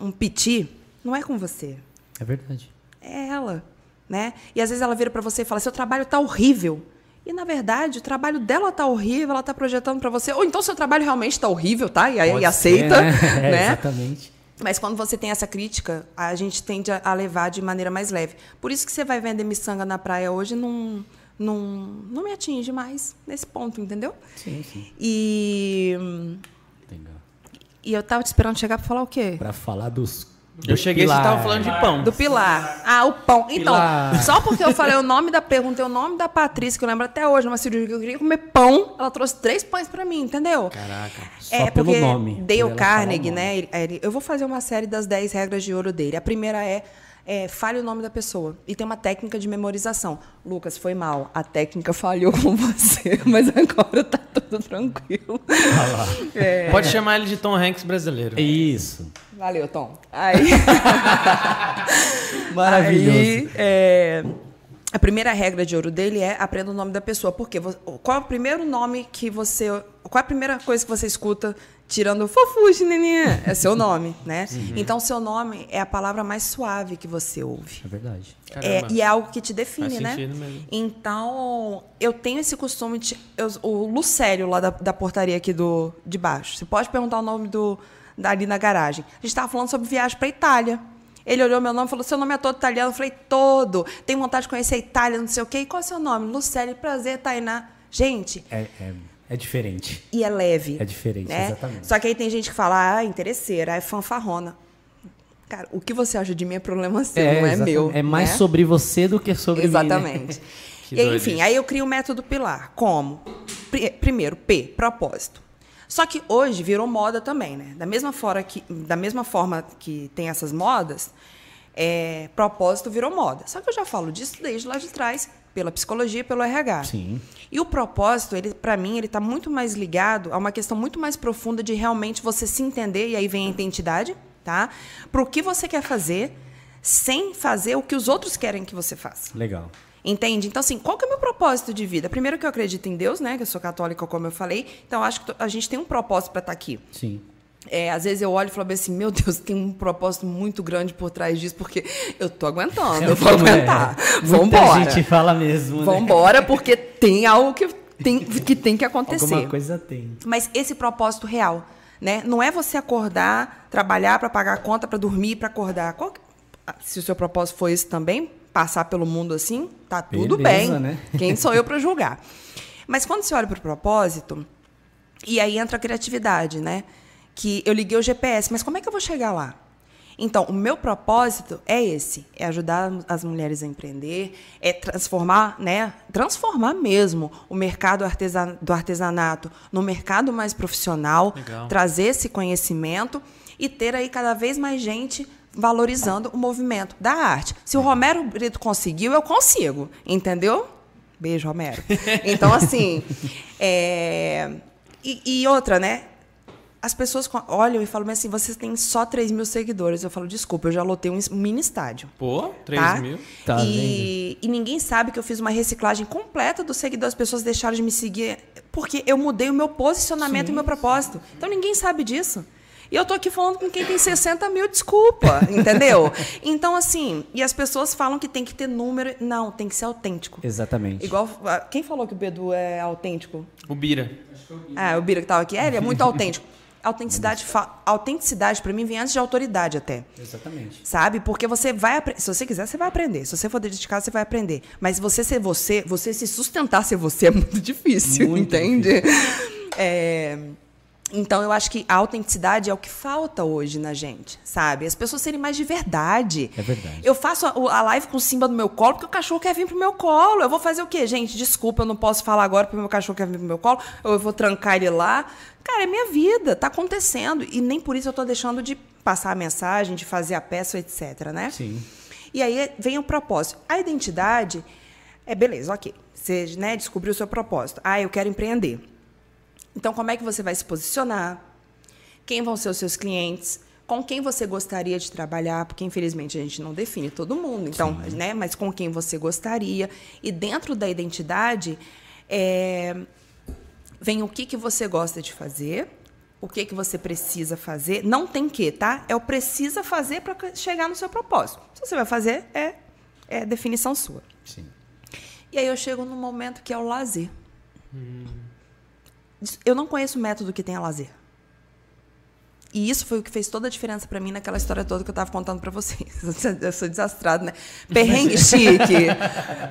um, um piti, não é com você, É verdade. é ela, né? E às vezes ela vira para você e fala: "Seu trabalho tá horrível". E, na verdade, o trabalho dela tá horrível, ela tá projetando para você. Ou então seu trabalho realmente tá horrível, tá? E aí aceita, ser, é, né? <laughs> Exatamente. Mas quando você tem essa crítica, a gente tende a levar de maneira mais leve. Por isso que você vai vender miçanga na praia hoje não, não, não me atinge mais nesse ponto, entendeu? Sim, sim. E, Legal. e eu tava te esperando chegar para falar o quê? Pra falar dos. Eu cheguei e você tava falando de pão. Do Pilar. Ah, o pão. Então, Pilar. só porque eu falei o nome da perguntei o nome da Patrícia, que eu lembro até hoje, numa cirurgia que eu queria comer pão, ela trouxe três pães pra mim, entendeu? Caraca. Só é pelo nome. Dale Carnegie, nome. né? ele- ele- eu vou fazer uma série das 10 regras de ouro dele. A primeira é, é fale o nome da pessoa. E tem uma técnica de memorização. Lucas, foi mal. A técnica falhou com você, <laughs> mas agora tá tudo tranquilo. É, Pode chamar ele de Tom Hanks brasileiro. Isso. Valeu, Tom. Aí. <laughs> Maravilhoso. Aí, é, a primeira regra de ouro dele é aprenda o nome da pessoa. Por quê? Vo- Qual é o primeiro nome que você. Qual é a primeira coisa que você escuta tirando fofuxe, neninha? É seu nome, né? Então, seu nome é a palavra mais suave que você ouve. É verdade. É, e é algo que te define, Faz né? mesmo. Então, eu tenho esse costume de. eu- o Lucélio, lá da, da portaria aqui do, de baixo. Você pode perguntar o nome do, ali na garagem. A gente estava falando sobre viagem para Itália. Ele olhou meu nome e falou: seu nome é todo italiano? Eu falei, todo. Tenho vontade de conhecer a Itália, não sei o quê. E qual é o seu nome? Lucélio, prazer, Tainá. Gente, É, é, é diferente. e é leve. É diferente, né? exatamente. Só que aí tem gente que fala, ah, interesseira, é fanfarrona. Cara, o que você acha de mim é problema seu, não é exatamente. meu. É mais né? sobre você do que sobre mim. né? Exatamente. <laughs> Que e aí, doido enfim, isso. aí eu crio o método Pilar. Como? Pri- Primeiro, P, propósito. Só que hoje virou moda também, né? Da mesma forma que, da mesma forma que tem essas modas, é, propósito virou moda. Só que eu já falo disso desde lá de trás, pela psicologia e pelo RH. Sim. E o propósito, ele, para mim, ele está muito mais ligado a uma questão muito mais profunda de realmente você se entender, e aí vem a identidade, tá? Para o que você quer fazer, sem fazer o que os outros querem que você faça. Legal. Entende? Então, assim, qual que é o meu propósito de vida? Primeiro que eu acredito em Deus, né? Que eu sou católica, como eu falei. Então, acho que a gente tem um propósito para estar aqui. Sim. É, às vezes eu olho e falo bem assim, meu Deus, tem um propósito muito grande por trás disso, porque eu tô aguentando, eu vou <laughs> aguentar. É, muita Vambora. gente fala mesmo, né? Vambora, porque tem algo que tem que, tem que acontecer. Alguma coisa tem. Mas esse propósito real, né? Não é você acordar, trabalhar para pagar a conta, para dormir, para acordar. Qual que- ah, Se o seu propósito for esse também, passar pelo mundo assim, tá tudo Beleza, bem. né? <laughs> Quem sou eu para julgar? Mas quando você olha para o propósito, e aí entra a criatividade, né? Que eu liguei o GPS, mas como é que eu vou chegar lá? Então, o meu propósito é esse, é ajudar as mulheres a empreender, é transformar, né, transformar mesmo o mercado artesa- do artesanato no mercado mais profissional, Legal. trazer esse conhecimento e ter aí cada vez mais gente valorizando o movimento da arte. Se o Romero Brito conseguiu, eu consigo, entendeu? Beijo, Romero. <laughs> Então, assim, é, e, e outra, né? As pessoas olham e falam assim, você tem só 3 mil seguidores. Eu falo, desculpa, eu já lotei um mini estádio. Pô, 3 Tá? mil. Tá e, e ninguém sabe que eu fiz uma reciclagem completa dos seguidores. As pessoas deixaram de me seguir porque eu mudei o meu posicionamento e o meu propósito. Então ninguém sabe disso. E eu tô aqui falando com quem tem 60 mil, desculpa, entendeu? Então, assim, e as pessoas falam que tem que ter número. Não, tem que ser autêntico. Exatamente. Igual. ah, Quem falou que o Bedu é autêntico? O Bira. Ah, o Bira que estava aqui. É, ele é muito autêntico. Autenticidade, autenticidade para mim vem antes de autoridade até. Exatamente. Sabe? Porque você vai aprender. Se você quiser, você vai aprender. Se você for dedicado, você vai aprender. Mas você ser você, você se sustentar ser você é muito difícil, Muito entende? É, Então, eu acho que a autenticidade é o que falta hoje na gente, sabe? As pessoas serem mais de verdade. É verdade. Eu faço a, a live com o Simba no meu colo porque o cachorro quer vir pro meu colo. Eu vou fazer o quê? Gente, desculpa, eu não posso falar agora porque o meu cachorro quer vir pro meu colo. Ou eu vou trancar ele lá. Cara, é minha vida, tá acontecendo. E nem por isso eu tô deixando de passar a mensagem, de fazer a peça, etc, né? Sim. E aí vem o propósito. A identidade é beleza, ok. Você né, descobriu o seu propósito. Ah, eu quero empreender. Então, como é que você vai se posicionar? Quem vão ser os seus clientes? Com quem você gostaria de trabalhar? Porque, infelizmente, a gente não define todo mundo. Então, né? Mas com quem você gostaria? E dentro da identidade, é, vem o que, que você gosta de fazer, o que, que você precisa fazer. Não tem que, tá? É o precisa fazer para chegar no seu propósito. Se você vai fazer, é, é definição sua. Sim. E aí eu chego num momento que é o lazer. Eu não conheço método que tenha lazer. E isso foi o que fez toda a diferença pra mim naquela história toda que eu tava contando pra vocês. <laughs> Eu sou desastrado, né? Perrengue chique.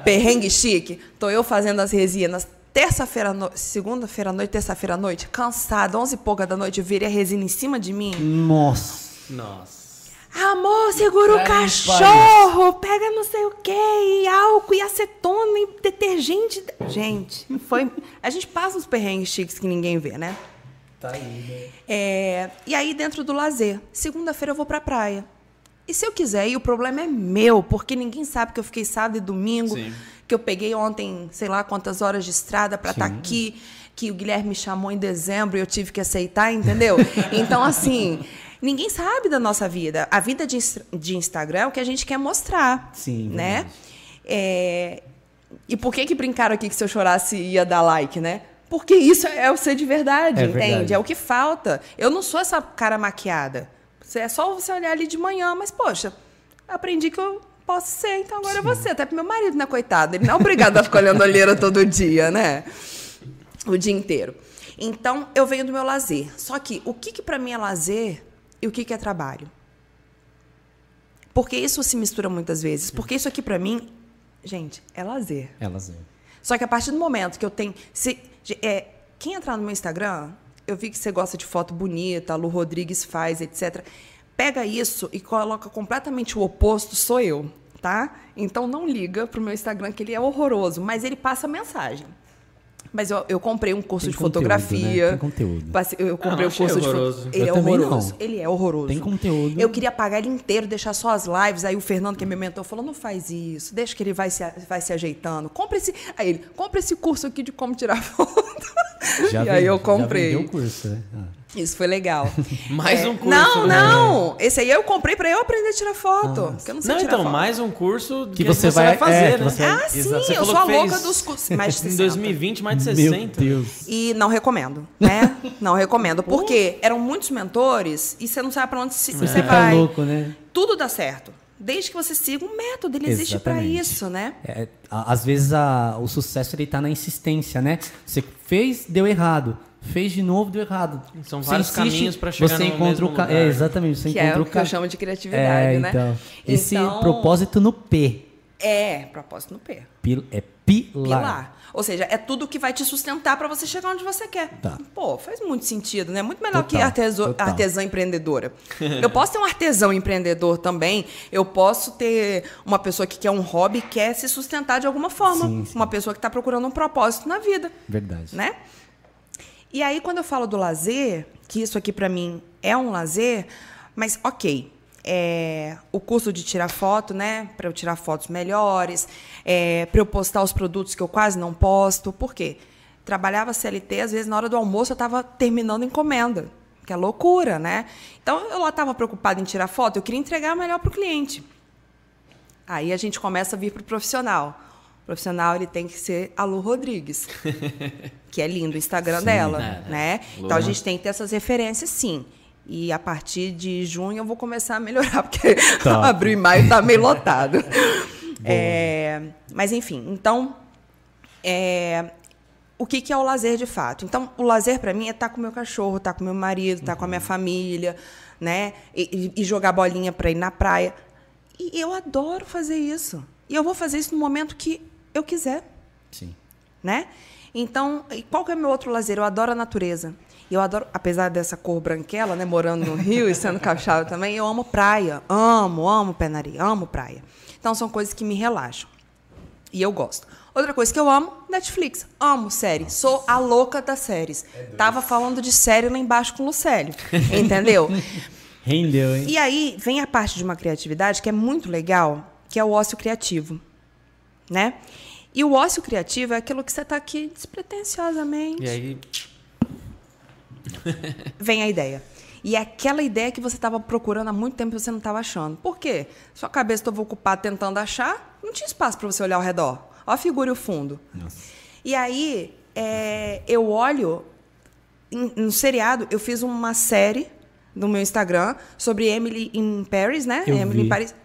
Perrengue chique. Tô eu fazendo as resinas. Terça-feira, à segunda-feira à noite, terça-feira à noite, cansada, onze e pouca da noite, eu virei a resina em cima de mim. Nossa. Nossa. Amor, segura o cachorro, pega não sei o quê, e álcool, e acetona, e detergente. Gente, foi. A gente passa uns perrengues chiques que ninguém vê, né? Tá aí, né? É, e aí, dentro do lazer, segunda-feira eu vou pra praia. E se eu quiser, e o problema é meu, porque ninguém sabe que eu fiquei sábado e domingo, Sim. que eu peguei ontem, sei lá quantas horas de estrada para estar aqui, que o Guilherme me chamou em dezembro e eu tive que aceitar, entendeu? <laughs> Então, assim, ninguém sabe da nossa vida. A vida de, de Instagram é o que a gente quer mostrar. Sim, né? É, E por que que brincaram aqui que se eu chorasse ia dar like, né? Porque isso é o ser de verdade, É entende? verdade. É o que falta. Eu não sou essa cara maquiada. É só você olhar ali de manhã, mas, poxa, aprendi que eu posso ser, então agora é você. Até pro meu marido, né, coitado? Ele não é obrigado a ficar olhando a olheira todo dia, né? O dia inteiro. Então, eu venho do meu lazer. Só que o que, que para mim é lazer e o que, que é trabalho? Porque isso se mistura muitas vezes. Porque isso aqui, para mim, gente, é lazer. É. Só que a partir do momento que eu tenho. Se, é, quem entrar no meu Instagram, eu vi que você gosta de foto bonita, a Lu Rodrigues faz, etc. Pega isso e coloca completamente o oposto, sou eu, tá? Então não liga pro meu Instagram que ele é horroroso, mas ele passa mensagem. Mas eu, eu comprei um curso Tem de conteúdo, fotografia. né? Tem conteúdo. Passei- Eu comprei não o achei curso de. Ele Eu é horroroso. não. Ele é horroroso. Tem conteúdo. Eu queria pagar ele inteiro, deixar só as lives. Aí o Fernando, que é meu mentor, falou: não faz isso, deixa que ele vai se, vai se ajeitando. Compre esse. Aí ele, compra esse curso aqui de como tirar <laughs> foto. Já e aí ven- eu já comprei. vendeu o curso, né? Ah. Isso foi legal. <laughs> Mais É, um curso. Não, né? não. Esse aí eu comprei pra eu aprender a tirar foto. porque eu não sei Não, tirar então, foto. mais um curso que, Que você vai- fazer, é, né? você- Ah, sim, Exato. Você eu sou a louca dos cursos. Mais de <laughs> Em 60. 2020, mais de Meu 60. Deus. E não recomendo, <laughs> né? Não recomendo. Porque eram muitos mentores e você não sabe pra onde se- você Fica vai. louco, né? Tudo dá certo. Desde que você siga um método, ele existe pra Exatamente. isso, né? É, às vezes a- o sucesso ele tá na insistência, né? Você fez, deu errado. Fez de novo, deu errado. São Você vários caminhos pra chegar Você no encontra mesmo o lugar, É, exatamente. Você que encontra é o que ca- eu chamo de criatividade, é, né? então. Esse Então- propósito no P. É, propósito no P. Pil- É pilar. Pilar. Ou seja, é tudo que vai te sustentar para você chegar onde você quer. Tá. Pô, faz muito sentido, né? Muito melhor que Total, arteso- total. artesã empreendedora. Eu posso ter um artesão empreendedor também. Eu posso ter uma pessoa que quer um hobby e quer se sustentar de alguma forma. Sim, sim. Uma pessoa que está procurando um propósito na vida. Verdade. né? E aí, quando eu falo do lazer, que isso aqui para mim é um lazer, mas ok. é, o curso de tirar foto, né? Para eu tirar fotos melhores, é, para eu postar os produtos que eu quase não posto. Por quê? Trabalhava CLT, às vezes na hora do almoço eu estava terminando encomenda. Que é loucura, né? Então eu lá estava preocupada em tirar foto, eu queria entregar melhor para o cliente. Aí a gente começa a vir para o profissional. O profissional ele tem que ser a Lu Rodrigues, <laughs> que é lindo o Instagram dela, é, né? Então a gente tem que ter essas referências, sim. E a partir de junho eu vou começar a melhorar, <laughs> porque Top. <laughs> abril e maio tá meio lotado. <laughs> É, mas enfim, então é, o que, que é o lazer de fato? Então, o lazer para mim é estar com meu cachorro, estar com meu marido, estar com a minha família, né? E, e- e jogar bolinha para ir na praia. E eu adoro fazer isso. E eu vou fazer isso no momento que eu quiser, Sim. né? Então, qual que é o meu outro lazer? Eu adoro a natureza. Eu adoro, apesar dessa cor branquela, né, morando no Rio e sendo capixaba <laughs> também, eu amo praia. Amo, amo pé na areia, amo praia. Então, são coisas que me relaxam. E eu gosto. Outra coisa que eu amo, Netflix. Amo série. Sou a louca das séries. Tava falando de série lá embaixo com o Lucélio. Entendeu? <laughs> Rendeu, hein? E aí vem a parte de uma criatividade que é muito legal, que é o ócio criativo, né? E o ócio criativo é aquilo que você está aqui despretensiosamente. E aí, <laughs> Vem a ideia. E é aquela ideia que você estava procurando há muito tempo e você não estava achando. Por quê? Sua cabeça estava ocupada tentando achar, não tinha espaço para você olhar ao redor. Olha a figura e o fundo. Nossa. E aí, é, eu olho. No seriado, eu fiz uma série no meu Instagram sobre Emily em Paris, né? Eu Emily vi. em Paris.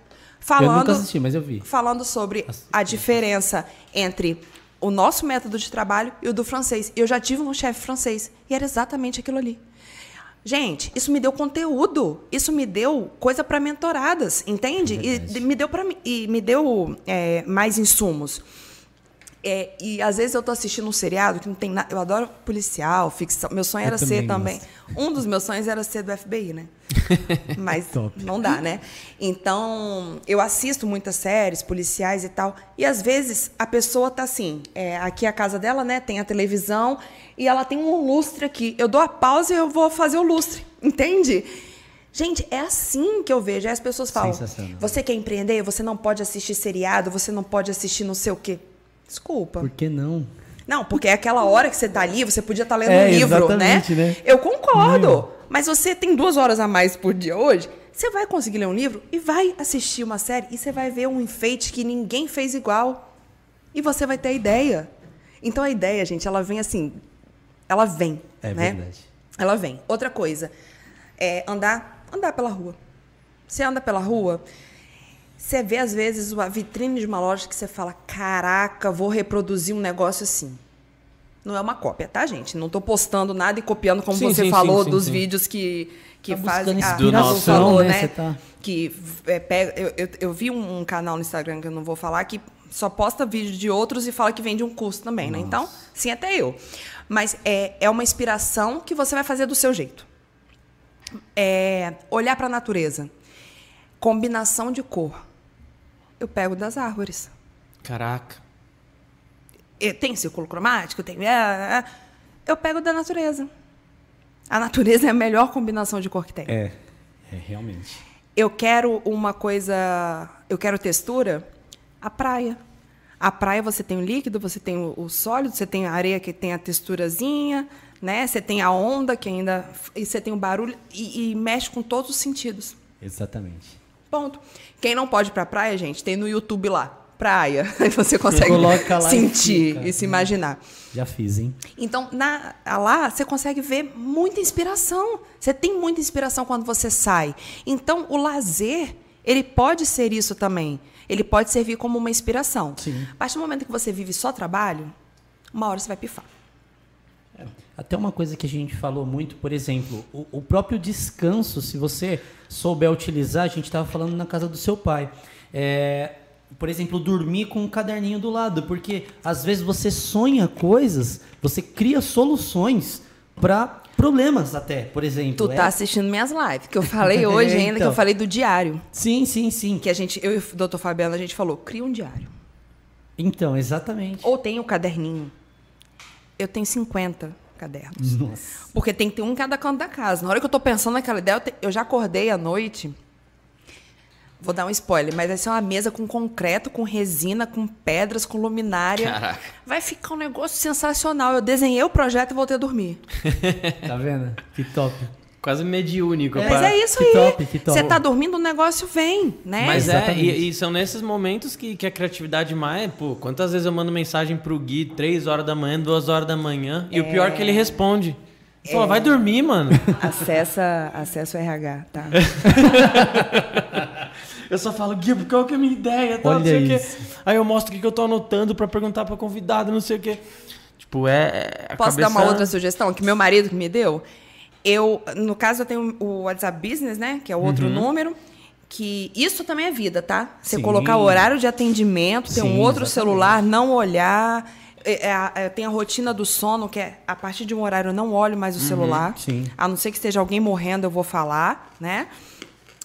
Falando Eu nunca assisti, mas eu vi. falando sobre a diferença entre o nosso método de trabalho e o do francês. Eu já tive um chefe francês e era exatamente aquilo ali. Gente, isso me deu conteúdo, isso me deu coisa para mentoradas, entende? É e me deu para e me deu é, mais insumos. É, e às vezes eu tô assistindo um seriado que não tem nada. Eu adoro policial, ficção. Meu sonho Eu era ser também também. Um dos meus sonhos era ser do FBI, né? <laughs> Mas não dá, né? Então, eu assisto muitas séries policiais e tal. E às vezes a pessoa tá assim, é, aqui é a casa dela, né? Tem a televisão e ela tem um lustre aqui. Eu dou a pausa e eu vou fazer o lustre, <laughs> entende? Gente, é assim que eu vejo. Aí as pessoas falam: você quer empreender? Você não pode assistir seriado, você não pode assistir não sei o quê. Desculpa. Por que não? Não, porque é aquela hora que você tá ali, você podia estar lendo É, um livro, né? né? Eu concordo. Mas você tem duas horas a mais por dia hoje, você vai conseguir ler um livro e vai assistir uma série e você vai ver um enfeite que ninguém fez igual. E você vai ter a ideia. Então a ideia, gente, ela vem assim. Ela vem. É né? verdade. Ela vem. Outra coisa, é andar, andar pela rua. Você anda pela rua, você vê às vezes uma vitrine de uma loja que você fala: "Caraca, vou reproduzir um negócio assim". Não é uma cópia, tá, gente? Não tô postando nada e copiando como Sim, você sim, falou sim, dos sim. vídeos que que Tá fazem a- Do a nosso- falou, né? Você tá- Que é, pega, eu, eu, eu vi um canal no Instagram que eu não vou falar que só posta vídeo de outros e fala que vende um curso também, né? Então, sim, até eu. Mas é, é uma inspiração que você vai fazer do seu jeito. É, olhar para a natureza. Combinação de cor. Eu pego das árvores. Caraca. E Tem círculo cromático, tem. é, é, Eu pego da natureza. A natureza é a melhor combinação de cor que tem. É. É, realmente. Eu quero uma coisa. Eu quero textura. A praia. A praia você tem o líquido, você tem o, o sólido, você tem a areia que tem a texturazinha, né? Você tem a onda que ainda. E você tem o barulho. E, e mexe com todos os sentidos. Exatamente. Ponto. Quem não pode ir pra praia, gente, tem no YouTube lá. Praia. <laughs> Aí você consegue e sentir fica. e se imaginar. Já fiz, hein? Então, na, lá você consegue ver muita inspiração. Você tem muita inspiração quando você sai. Então, o lazer, ele pode ser isso também. Ele pode servir como uma inspiração. Sim. A partir do momento que você vive só trabalho, uma hora você vai pifar. Até uma coisa que a gente falou muito, por exemplo, o, o próprio descanso, se você souber utilizar, a gente estava falando na casa do seu pai. É, por exemplo, dormir com um caderninho do lado, porque às vezes você sonha coisas, você cria soluções para problemas até, por exemplo. Tu É- tá assistindo minhas lives, que eu falei <laughs> hoje ainda, que Então. eu falei do diário. Sim, sim, sim. Que a gente, eu e o doutor Fabiano, a gente falou, cria um diário. Então, exatamente. Ou tem o caderninho. Eu tenho 50 cadernos. Nossa. Porque tem que ter um em cada canto da casa. Na hora que eu tô pensando naquela ideia, eu, te- eu já acordei à noite. Vou dar um spoiler, mas vai ser uma mesa com concreto, com resina, com pedras, com luminária. Caraca. Vai ficar um negócio sensacional. Eu desenhei o projeto e voltei a dormir. <laughs> Tá vendo? Que top. Quase mediúnico. É. Mas é isso Que aí. top, que top. Você tá dormindo, o negócio vem, né? Mas é, Exatamente. e, e são nesses momentos que, que a criatividade mais. Pô, quantas vezes eu mando mensagem pro Gui, 3 horas da manhã, 2 horas da manhã, e o pior é que ele responde. Ele fala, vai dormir, mano. <laughs> Acessa, acessa o RH, tá? <laughs> Eu só falo, Gui, qual que é a minha ideia? Tá, não Olha sei o quê. isso. Aí eu mostro o que que eu tô anotando pra perguntar pra convidado, não sei o quê. Tipo, é. é a Posso dar uma cabeça- outra sugestão que meu marido que me deu? Eu, no caso, eu tenho o WhatsApp Business, né? Que é o outro número. Que isso também é vida, tá? Você Sim. colocar o horário de atendimento, ter um Sim, outro exatamente. celular, não olhar. É, é, a- é, tem a rotina do sono, que é a partir de um horário eu não olho mais o celular. sim. A não ser que esteja alguém morrendo, eu vou falar, né?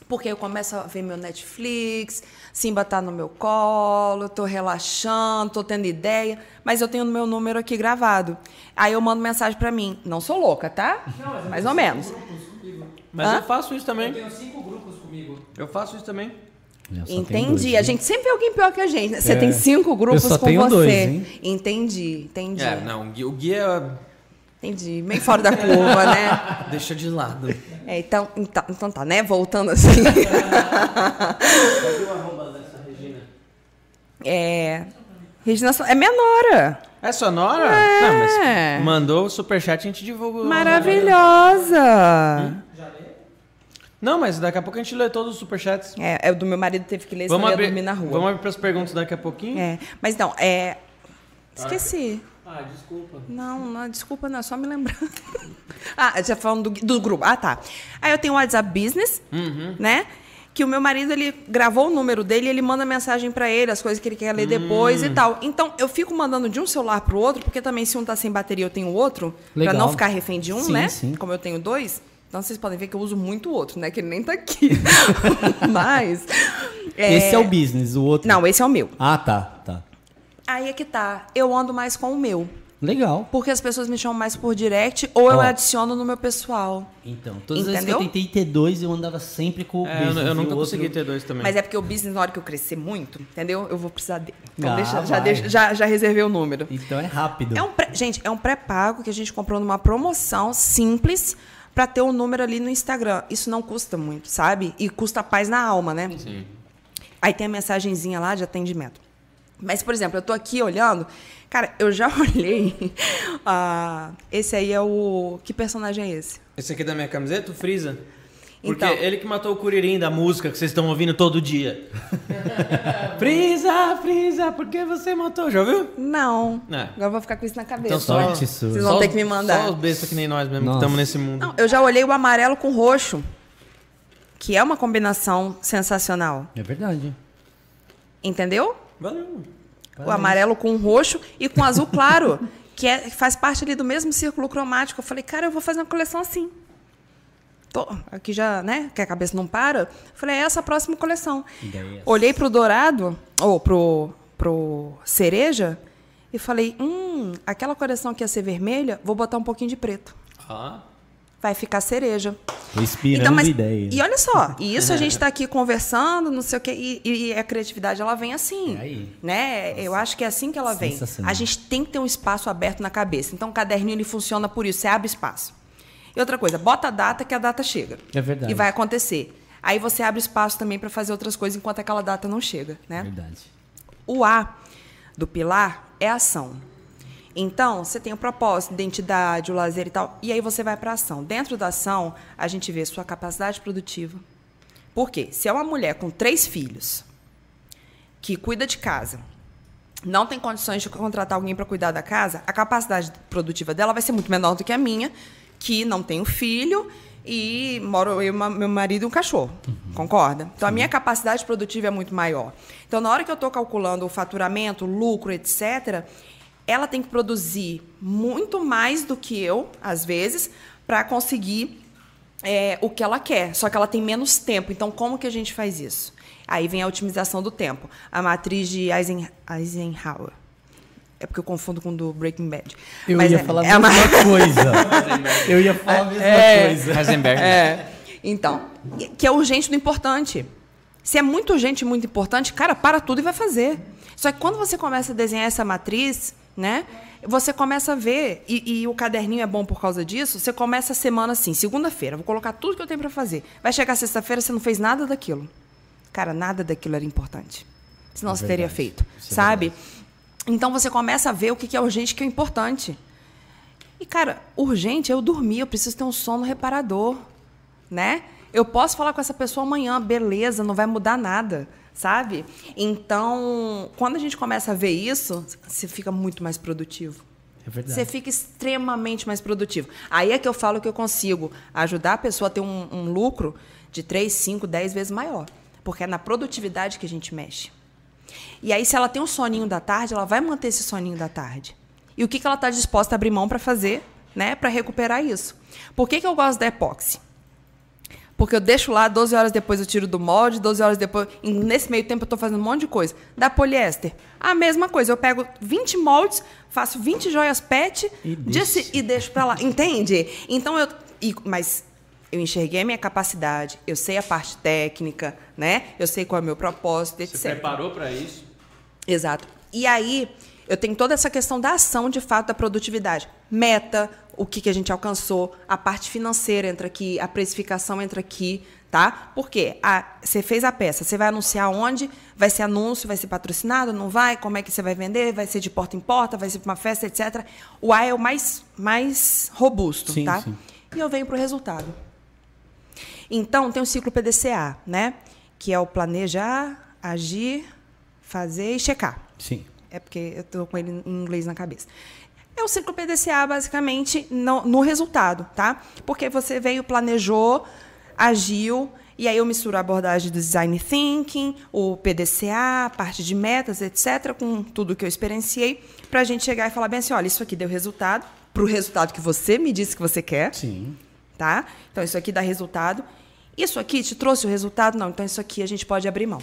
Porque eu começo a ver meu Netflix, Simba tá no meu colo, tô relaxando, tô tendo ideia, mas eu tenho o meu número aqui gravado. Aí eu mando mensagem pra mim. Não sou louca, tá? Mais ou menos. Mas Hã? eu faço isso também. Tenho cinco grupos comigo. Eu faço isso também. Eu Entendi. dois, a gente sempre vê alguém pior que a gente. né? Você É. tem cinco grupos Eu só com tenho você. dois, hein? Entendi, entendi. É, não, o Gui, o Gui é. Entendi. Meio fora da curva, né? <laughs> Deixa de lado. É, então, então, então tá, né? Voltando assim. <laughs> é. Regina, Son- é minha nora. É sua nora? É. Não, mas mandou o superchat, a gente divulga. o- Maravilhosa. Não, mas daqui a pouco a gente lê todos os superchats. É, é, o do meu marido teve que ler, senão Vamos ia abrir, dormir na rua. vamos abrir pras perguntas daqui a pouquinho? É, mas não, é... Esqueci. Ah, desculpa. Não, não, desculpa, não, é só me lembrar. <laughs> ah, já falando do, do grupo. Ah, tá. Aí eu tenho o WhatsApp Business, Uhum. né? Que o meu marido, ele gravou o número dele e ele manda mensagem pra ele, as coisas que ele quer ler depois Hum. e tal. Então, eu fico mandando de um celular pro outro, porque também se um tá sem bateria, eu tenho o outro, pra não ficar refém de um, Sim, né? sim. Como eu tenho dois. Então, vocês podem ver que eu uso muito o outro, né? Que ele nem tá aqui. <laughs> Mas... Esse é o business, o outro. Não, esse é o meu. Ah, tá, tá. Aí é que tá. Eu ando mais com o meu. Legal. Porque as pessoas me chamam mais por direct ou eu Ó. adiciono no meu pessoal. Então, todas as vezes que Entendeu? eu tentei ter dois, eu andava sempre com o É, eu, business. eu e nunca outro- consegui ter dois também. Mas é porque o business, na hora que eu crescer muito, entendeu? Eu vou precisar dele. Então Ah, deixa, já, vai. deixa- já, já reservei o número. Então é rápido. É um pré- gente, é um pré-pago que a gente comprou numa promoção simples para ter o número ali no Instagram. Isso não custa muito, sabe? E custa paz na alma, né? Sim. Aí tem a mensagenzinha lá de atendimento. Mas, por exemplo, eu tô aqui olhando. Cara, eu já <laughs> olhei. ah, esse aí é o. Que personagem é esse? Esse aqui é da minha camiseta, o Freeza. Porque Então. ele que matou o Curirim da música que vocês estão ouvindo todo dia. <laughs> Freeza, Freeza, por que você matou? Já ouviu? Não. É. Agora eu vou ficar com isso na cabeça. Então só, Sorte sua. Vocês vão só ter que me mandar. Só os bestas que nem nós mesmo que Nossa. estamos nesse mundo. Não, eu já olhei o amarelo com roxo, que é uma combinação sensacional. É verdade. Entendeu? Valeu. O amarelo com roxo e com azul claro, que, é, faz parte ali do mesmo círculo cromático. Eu falei, cara, eu vou fazer uma coleção assim. Tô, aqui já, né? Que a cabeça não para. Eu Falei, é essa a próxima coleção. Ideias. Olhei pro dourado, ou pro, pro cereja, e falei, hum, aquela coleção que ia ser vermelha, vou botar um pouquinho de preto. Ah, Vai ficar cereja. Inspirando ideias. E olha só, e isso a gente está <laughs> aqui conversando, não sei o quê, e, e a criatividade ela vem assim. Aí. Né? Eu acho que é assim que ela vem. A gente tem que ter um espaço aberto na cabeça. Então o caderninho ele funciona por isso, você abre espaço. E outra coisa, bota a data que a data chega. É verdade. E vai acontecer. Aí você abre espaço também para fazer outras coisas enquanto aquela data não chega, né? Verdade. O A do pilar é ação. Então, você tem o propósito, identidade, o lazer e tal, e aí você vai para ação. Dentro da ação, a gente vê sua capacidade produtiva. Por quê? Se é uma mulher com três filhos, que cuida de casa, não tem condições de contratar alguém para cuidar da casa, a capacidade produtiva dela vai ser muito menor do que a minha, que não tenho filho e moro eu, meu marido e um cachorro. Concorda? Então a minha capacidade produtiva é muito maior. Então na hora que eu estou calculando o faturamento, o lucro, etc., ela tem que produzir muito mais do que eu, às vezes, para conseguir é, o que ela quer, só que ela tem menos tempo. Então, como que a gente faz isso? Aí vem a otimização do tempo. A matriz de Eisen, Eisenhower. É porque eu confundo com o do Breaking Bad. Eu Mas ia é- falar é a a ma- mesma coisa. <laughs> Eu ia falar a mesma É. coisa. Heisenberg. É. Então, que é urgente do importante. Se é muito urgente e muito importante, cara, para tudo e vai fazer. Só que quando você começa a desenhar essa matriz, né? Você começa a ver, e, e o caderninho é bom por causa disso, você começa a semana assim, segunda-feira, vou colocar tudo que eu tenho para fazer. Vai chegar sexta-feira, você não fez nada daquilo. Cara, nada daquilo era importante. Senão você teria feito, Isso é sabe? Então você começa a ver o que que é urgente e o que é importante. E, cara, urgente é eu dormir, eu preciso ter um sono reparador, né? Eu posso falar com essa pessoa amanhã, beleza, não vai mudar nada, sabe? Então, quando a gente começa a ver isso, você fica muito mais produtivo. É verdade. Você fica extremamente mais produtivo. Aí é que eu falo que eu consigo ajudar a pessoa a ter um, um lucro de 3, 5, 10 vezes maior. Porque é na produtividade que a gente mexe. E aí, se ela tem um soninho da tarde, ela vai manter esse soninho da tarde. E o que, que ela está disposta a abrir mão para fazer, né? Para recuperar isso. Por que, que eu gosto da epóxi? Porque eu deixo lá, 12 horas depois eu tiro do molde, 12 horas depois. e Nesse meio tempo eu estou fazendo um monte de coisa. Da poliéster, a mesma coisa. Eu pego 20 moldes, faço 20 joias PET E disse- e deixo para lá. Entende? Então eu. e- mas eu enxerguei a minha capacidade, eu sei a parte técnica, né? Eu sei qual é o meu propósito, etc. Você preparou pra isso? Exato. E aí, eu tenho toda essa questão da ação, de fato, da produtividade. Meta, o que, que a gente alcançou, a parte financeira entra aqui, a precificação entra aqui, tá? Por quê? Ah, você fez a peça, você vai anunciar onde? Vai ser anúncio, vai ser patrocinado, não vai? Como é que você vai vender? Vai ser de porta em porta, vai ser para uma festa, etc. O A é o mais, mais robusto, Sim, tá? sim. E eu venho para o resultado. Então, tem o ciclo PDCA, né? Que é o planejar, agir, fazer e checar. Sim. É porque eu estou com ele em inglês na cabeça. É o ciclo PDCA, basicamente, no, no resultado, tá? Porque você veio, planejou, agiu, e aí eu misturo a abordagem do design thinking, o PDCA, a parte de metas, etc., com tudo que eu experienciei, para a gente chegar e falar bem assim, olha, isso aqui deu resultado, para o resultado que você me disse que você quer, Sim. tá? Então, isso aqui dá resultado. Isso aqui te trouxe o resultado? Não, então isso aqui a gente pode abrir mão.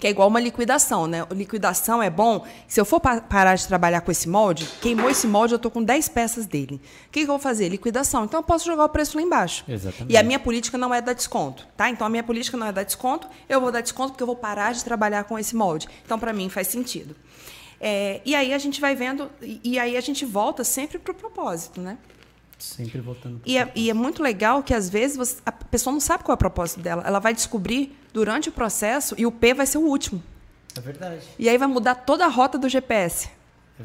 Que é igual uma liquidação, né? Liquidação é bom. Se eu for pa- parar de trabalhar com esse molde, queimou esse molde, eu estou com 10 peças dele. O que, que eu vou fazer? Liquidação. Então eu posso jogar o preço lá embaixo. Exatamente. E a minha política não é dar desconto, tá? Então a minha política não é dar desconto, eu vou dar desconto porque eu vou parar de trabalhar com esse molde. Então, para mim, faz sentido. É, e aí a gente vai vendo, e, e aí a gente volta sempre para o propósito, né? Sempre voltando. E é, e é muito legal que, às vezes, você- a pessoa não sabe qual é o propósito dela. Ela vai descobrir durante o processo e o P vai ser o último. É verdade. E aí vai mudar toda a rota do GPS.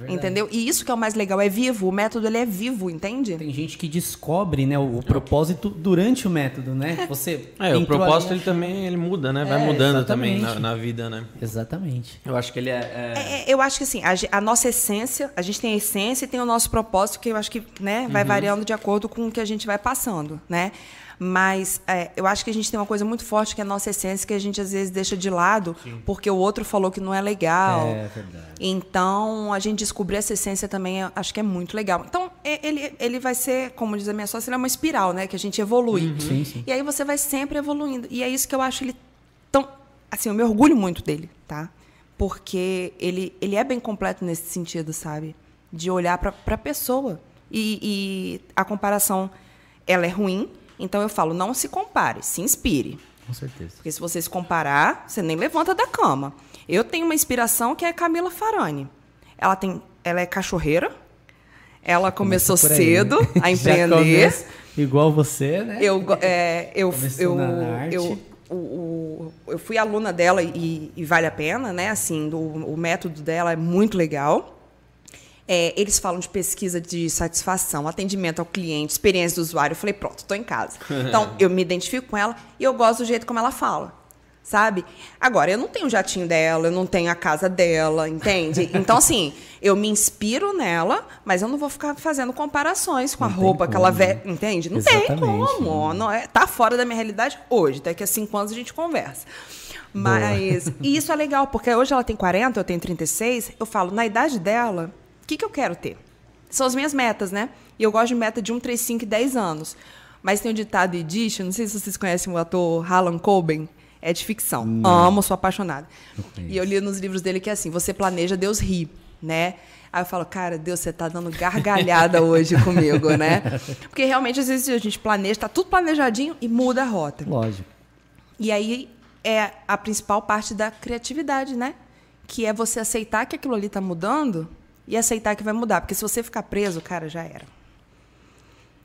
É entendeu? E isso que é o mais legal, é vivo. O método ele é vivo, entende? Tem gente que descobre, né, o, o propósito durante o método, né? <laughs> Você É, o propósito ali, ele também ele muda, né? Vai É, mudando também na, exatamente. na vida, né? Exatamente. Eu acho que ele é. é- É, eu acho que assim, a, a nossa essência, a gente tem a essência e tem o nosso propósito, que eu acho que né, vai variando de acordo com o que a gente vai passando, né? Mas é, eu acho que a gente tem uma coisa muito forte que é a nossa essência, que a gente às vezes deixa de lado, porque o outro falou que não é legal. É verdade. Então, a gente descobrir essa essência também, acho que é muito legal. Então, ele, ele vai ser, como diz a minha sócia, ele é uma espiral, né? Que a gente evolui. Sim, sim. E aí você vai sempre evoluindo. E é isso que eu acho ele tão. Assim, eu me orgulho muito dele, tá? Porque ele, ele é bem completo nesse sentido, sabe? De olhar para a pessoa. E, e a comparação, ela é ruim. Então eu falo, não se compare, se inspire. Com certeza. Porque se você se comparar, você nem levanta da cama. Eu tenho uma inspiração que é a Camila Farani. Ela tem, ela é cachorreira. Ela começou aí, cedo né? a <laughs> empreender. igual você, né? Eu, é, eu, eu, eu, o- eu fui aluna dela e, e vale a pena, né? Assim, do- o método dela é muito legal. É, eles falam de pesquisa de satisfação, atendimento ao cliente, experiência do usuário. Eu falei, pronto, estou em casa. <laughs> Então, eu me identifico com ela e eu gosto do jeito como ela fala. Sabe? Agora, eu não tenho o jatinho dela, eu não tenho a casa dela, entende? <laughs> Então, assim, eu me inspiro nela, mas eu não vou ficar fazendo comparações com a Não tem roupa que ela como, né? entende? Não tem Exatamente, como. Não é, tá fora da minha realidade hoje. Daqui a cinco anos a gente conversa. Mas, e isso é legal, porque hoje ela tem 40, eu tenho 36. Eu falo, na idade dela, que, que eu quero ter? São as minhas metas, né? E eu gosto de meta de 1, 3, 5 e 10 anos. Mas tem o ditado Edition, não sei se vocês conhecem o ator Harlan Coben. É de ficção. Amo, sou apaixonada. E eu li nos livros dele que é assim: você planeja, Deus ri, né? Aí eu falo, cara, Deus, você tá dando gargalhada <laughs> hoje comigo, né? Porque realmente, às vezes, a gente planeja, tá tudo planejadinho e muda a rota. Lógico. E aí é a principal parte da criatividade, né? Que é você aceitar que aquilo ali está mudando e aceitar que vai mudar. Porque se você ficar preso, cara, já era.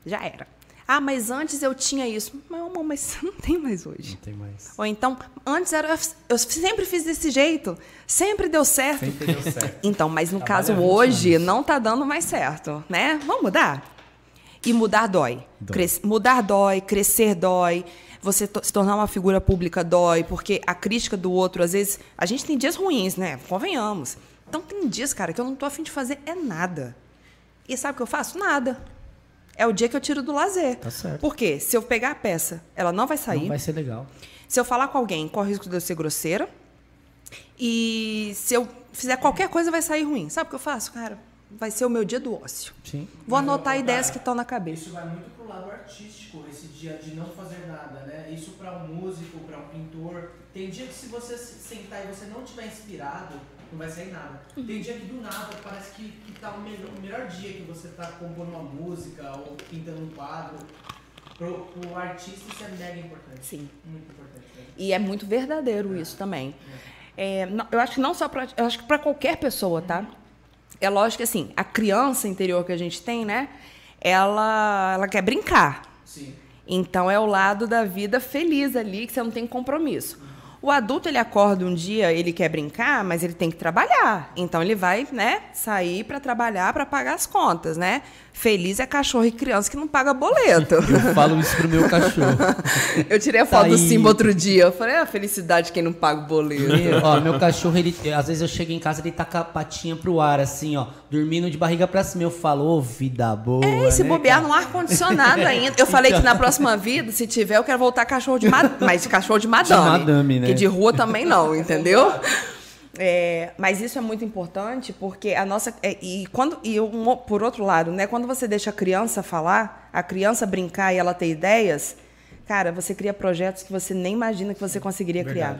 Já era. Ah, mas antes eu tinha isso. Meu amor, mas <laughs> não tem mais hoje. Não tem mais. Ou então, antes era. Eu sempre fiz desse jeito. Sempre deu certo. Sempre deu certo. Então, mas no Trabalha caso 20 hoje anos. não tá dando mais certo, né? Vamos mudar? E mudar dói. Dói. Cres- mudar dói, crescer dói. Você to- se tornar uma figura pública dói, porque a crítica do outro, às vezes, a gente tem dias ruins, né? Convenhamos. Então tem dias, cara, que eu não tô afim de fazer é nada. E sabe o que eu faço? Nada. É o dia que eu tiro do lazer. Tá certo. Por quê? Se eu pegar a peça, ela não vai sair. Não vai ser legal. Se eu falar com alguém, corre o risco de eu ser grosseira. E se eu fizer qualquer coisa, vai sair ruim. Sabe o que eu faço, cara? Vai ser o meu dia do ócio. Sim. Vou anotar ideias que estão na cabeça. Isso vai muito pro lado artístico, esse dia de não fazer nada, né? Isso para um músico, para um pintor. Tem dia que se você se sentar e você não tiver inspirado, não vai sair nada. Tem dia que do nada parece que, que tá o melhor, o melhor dia que você tá compondo uma música ou pintando um quadro. Pro, pro artista isso é mega importante. Sim. Muito importante. né? E é muito verdadeiro isso também. É, não- eu acho que não só para, eu acho que para qualquer pessoa, tá? É lógico que assim, a criança interior que a gente tem, né? Ela, ela quer brincar. Sim. Então é o lado da vida feliz ali que você não tem compromisso. O adulto, ele acorda um dia, ele quer brincar, mas ele tem que trabalhar. Então, ele vai, né, sair para trabalhar, para pagar as contas, né? Feliz é cachorro e criança que não paga boleto. <laughs> Eu falo isso pro meu cachorro. <laughs> Eu tirei a foto Tá do. Simba outro dia. Eu falei, é a felicidade de quem não paga o boleto. Meu, ó, meu cachorro, ele, às vezes eu chego em casa, ele tá com a patinha pro ar, assim, ó, dormindo de barriga pra cima. Eu falo, ô, vida boa. É, e se né, bobear cara? no ar-condicionado ainda. Eu falei que na próxima vida, se tiver, eu quero voltar cachorro de madame. <laughs> Mas cachorro de madame. madame, né? Que de rua também não, <laughs> entendeu? É, mas isso é muito importante porque a nossa. é, e quando e um, por outro lado, né, quando você deixa a criança falar, a criança brincar e ela ter ideias, cara, você cria projetos que você nem imagina que você conseguiria criar.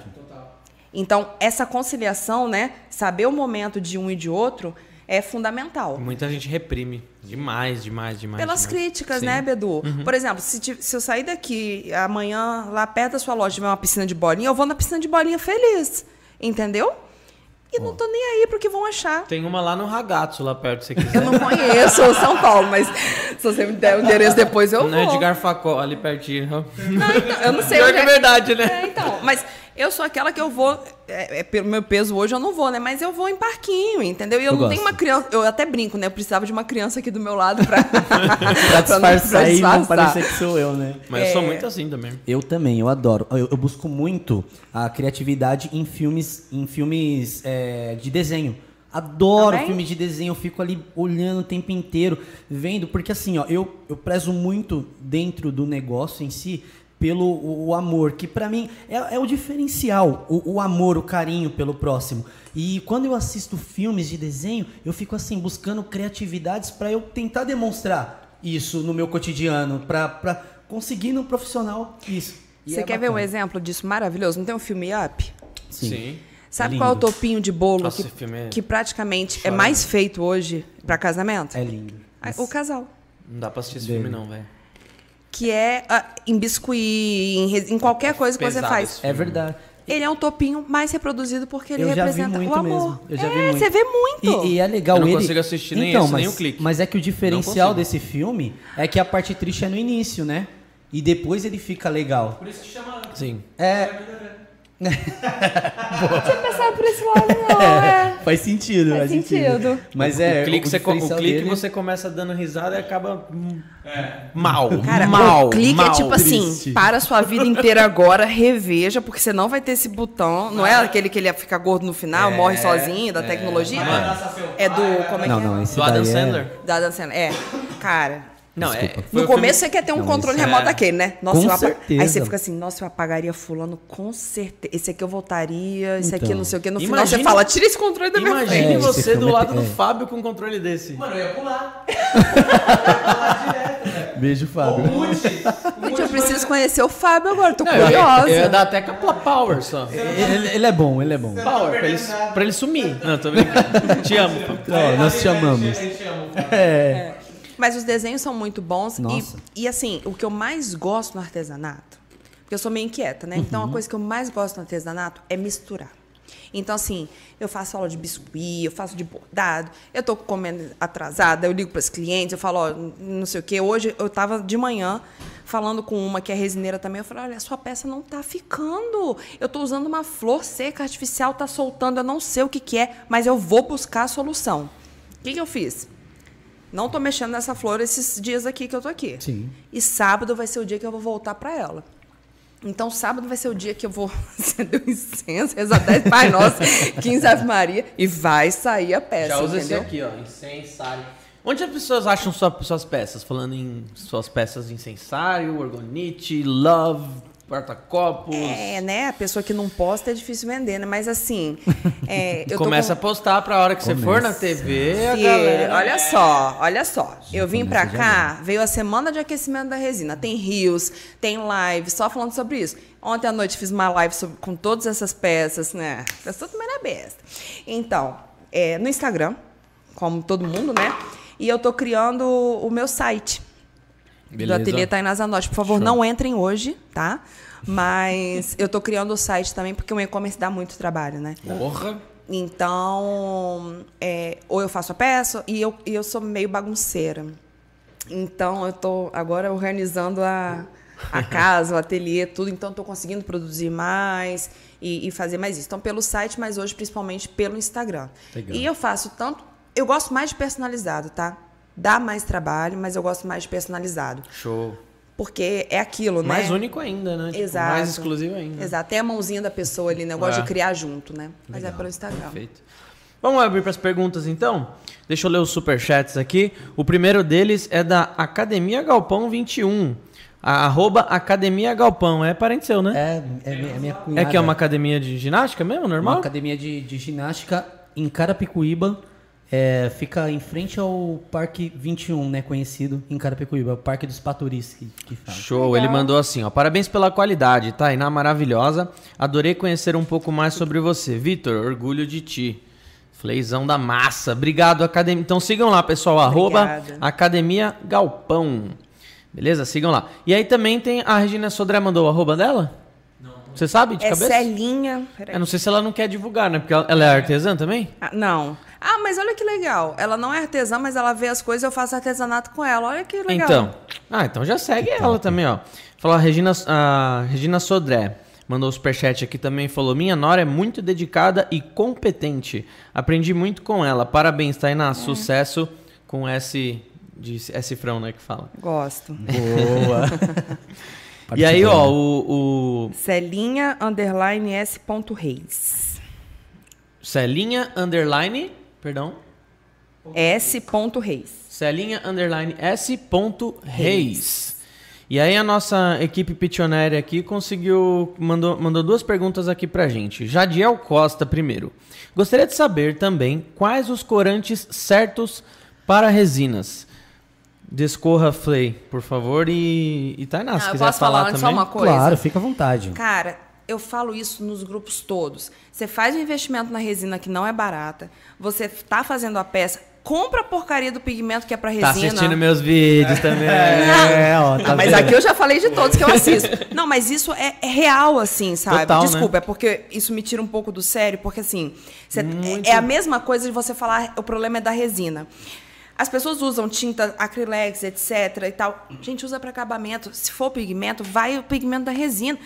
Então, essa conciliação, né, saber o momento de um e de outro é fundamental. Muita gente reprime. Demais, demais, demais. Pelas demais. críticas, Sim. Uhum. né, Bedu? Por exemplo, se, ti- se eu sair daqui amanhã, lá perto da sua loja, tiver uma piscina de bolinha, eu vou na piscina de bolinha feliz. Entendeu? E não tô nem aí pro que vão achar. Tem uma lá no Ragazzo, lá perto, se você Eu quiser. não conheço São Paulo, mas se você me der o endereço depois, eu Na vou. Edgar Facó, ali pertinho. Não, então, eu não sei Pior que é verdade, né? É, então, mas eu sou aquela que eu vou, é, é, pelo meu peso hoje eu não vou, né? Mas eu vou em parquinho, entendeu? E eu, Eu não tenho gosto. uma criança, eu até brinco, né? Eu precisava de uma criança aqui do meu lado pra, <laughs> Pra disfarçar e não parecer que sou eu, né? Mas eu sou É. muito assim também. Eu também, eu adoro. Eu, eu busco muito a criatividade em filmes, em filmes é, de desenho. Adoro Também? filme de desenho, eu fico ali olhando o tempo inteiro, vendo, porque assim, ó, eu, eu prezo muito dentro do negócio em si pelo o, o amor, que pra mim é, é o diferencial, o, o amor, o carinho pelo próximo. E quando eu assisto filmes de desenho, eu fico assim, buscando criatividades pra eu tentar demonstrar isso no meu cotidiano, pra, pra conseguir no profissional isso. E Você é quer ver um bacana. exemplo disso maravilhoso? Não tem um filme Up? Sim. Sabe É qual é o topinho de bolo Nossa, que, é que praticamente é chora, mais feito hoje pra casamento? É lindo. Ah, O casal. Não dá pra assistir esse Dele. filme, não, velho. Que é ah, em biscuit, em, em qualquer coisa que você faz. esse É verdade. Ele é um topinho mais reproduzido porque ele Eu já vi representa muito o amor. mesmo. Eu já é, vi muito. você vê muito. E, e é legal Eu não ele... consigo assistir nem então, esse, mas, nem o clique. Mas é que o diferencial Não consigo. desse filme é que a parte triste é no início, né? E depois ele fica legal. Por isso que chama. Sim. É, Pensar por esse lado, não, <laughs> é. faz sentido. Faz sentido. Mas é, o clique, o diferencial clique dele- você começa dando risada e acaba hum, mal. Cara, mal. o clique mal. é tipo assim, triste. para a sua vida inteira agora, reveja, porque você não vai ter esse botão. Não é aquele que ele fica gordo no final, morre sozinho, da tecnologia. É do. Como é Não, que é? não, esse Do Adam daí é- Sandler? Da Adam Sandler. É. Cara. Não, é. Desculpa. foi No filme- começo você quer ter um Não, controle isso- remoto é. daquele, né? Nossa, Com eu apa- certeza. Aí você fica assim, nossa, eu apagaria fulano com certeza. Esse aqui eu voltaria, esse aqui Então. não sei o quê. No final Imagine- você fala, tira esse controle da minha Imagine frente. É, esse você do filme é- lado do é. Fábio com um controle desse. Mano, eu ia pular. <laughs> Beijo, Fábio. Gente, eu preciso conhecer o Fábio agora, tô Não, eu, ia, curiosa. eu ia dar até capla power só. Ele, ele é bom, ele é bom. Power, pra ele, pra ele sumir. Não, tô brincando. Te amo. Fábio. Ó, nós te chamamos. A gente ama. É. Mas os desenhos são muito bons. Nossa. E, e, assim, o que eu mais gosto no artesanato, porque eu sou meio inquieta, né? Então, Uhum. a coisa que eu mais gosto no artesanato é misturar. Então, assim, eu faço aula de biscuit, eu faço de bordado, eu tô comendo atrasada, eu ligo para os clientes, eu falo, ó, não sei o quê. Hoje eu tava de manhã falando com uma que é resineira também, eu falei, olha, a sua peça não tá ficando. Eu tô usando uma flor seca artificial, tá soltando, eu não sei o que que é, mas eu vou buscar a solução. O que que eu fiz? Não tô mexendo nessa flor esses dias aqui que eu tô aqui. Sim. E sábado vai ser o dia que eu vou voltar para ela. Então, sábado vai ser o dia que eu vou <laughs> acender o incenso, rezar 10 Pai <laughs> Nosso, 15 Ave Maria, e vai sair a peça, Já usa esse entendeu? aqui, ó. Incensário. Onde as pessoas acham sua- suas peças? Falando em suas peças de incensário, orgonite, love, porta-copos. É, né? A pessoa que não posta é difícil vender, né? Mas assim, <laughs> é, eu tô Começa com- a postar pra hora que você for na TV, galera. olha só, olha só. Eu vim pra começa cá, veio a semana de aquecimento da resina. Tem rios, tem live, só falando sobre isso. Ontem à noite fiz uma live sobre- com todas essas peças, né? A pessoa também é besta. Então, é, no Instagram, como todo mundo, né? E eu tô criando o meu site Beleza. do Ateliê Tainá Zanotti. Por favor, não entrem hoje, tá? Mas eu tô criando o site também, porque o e-commerce dá muito trabalho, né? Porra. Então, é, ou eu faço a peça e eu, e eu sou meio bagunceira. Então, eu tô agora organizando a, a casa, o ateliê, tudo. Então, estou conseguindo produzir mais. e, e fazer mais isso. Então, pelo site, mas hoje principalmente pelo Instagram. Legal. E eu faço tanto. Eu gosto mais de personalizado, tá? Dá mais trabalho, mas eu gosto mais de personalizado. Show. Porque é aquilo, né? Mais único ainda, né? Tipo, Exato. Mais exclusivo ainda. Exato. Tem a mãozinha da pessoa ali, né? Eu gosto É. de criar junto, né? Mas Legal. é pelo Instagram. Perfeito. Vamos abrir para as perguntas então? Deixa eu ler os superchats aqui. O primeiro deles é da Academia Galpão 21. A arroba Academia Galpão. É parente seu, né? É, é, minha- é minha É, cunhada. que é uma academia de ginástica mesmo, Uma normal? academia de, de ginástica em Carapicuíba. É, fica em frente ao Parque 21, né? Conhecido em Carapicuíba. O Parque dos Paturis, que, que fala. Show, ele mandou assim, ó. Parabéns pela qualidade, Tainá maravilhosa. Adorei conhecer um pouco mais sobre você. Vitor, orgulho de ti. Fleizão da massa. Obrigado, Academia. Então sigam lá, pessoal. Arroba. Academia Galpão. Beleza? Sigam lá. E aí também tem a Regina Sodré mandou o arroba dela? Não. Você sabe de É cabeça? Celinha. Peraí. Eu não sei se ela não quer divulgar, né? Porque ela ela é artesã também? Ah, não. Ah, mas olha que legal. Ela não é artesã, mas ela vê as coisas eu faço artesanato com ela. Olha que legal. Então. Ah, então já segue ela também, ó. Falou a Regina, a Regina Sodré. Mandou o superchat aqui também. Falou: Minha Nora é muito dedicada e competente. Aprendi muito com ela. Parabéns, É. Tainá. Sucesso com S. De S frão, né? Que fala. Gosto. Boa. <laughs> E aí, ó, o, o Celinha underline S ponto Reis. Celinha underline. Perdão. S ponto Reis. Celinha underline S ponto Reis. E aí a nossa equipe pitionária aqui conseguiu mandou, mandou duas perguntas aqui pra gente. Jadiel Costa primeiro. Gostaria de saber também quais os corantes certos para resinas. Descorra Flay, por favor, e, e Tainá, se Ah, eu quiser posso falar falar antes só também. uma coisa? Claro, fica à vontade. Cara, eu falo isso nos grupos todos. Você faz um investimento na resina que não é barata, você tá fazendo a peça, compra a porcaria do pigmento que é pra resina. Tá assistindo meus vídeos também. É, ó, tá mas aqui eu já falei de todos que eu <laughs> assisto. Não, mas isso é, é real, assim, sabe? Total, né? Desculpa, é porque isso me tira um pouco do sério, porque assim, você- é, é a mesma coisa de você falar o problema é da resina. As pessoas usam tinta acrylex, etc e tal. Gente, usa para acabamento. Se for pigmento, vai o pigmento da resina.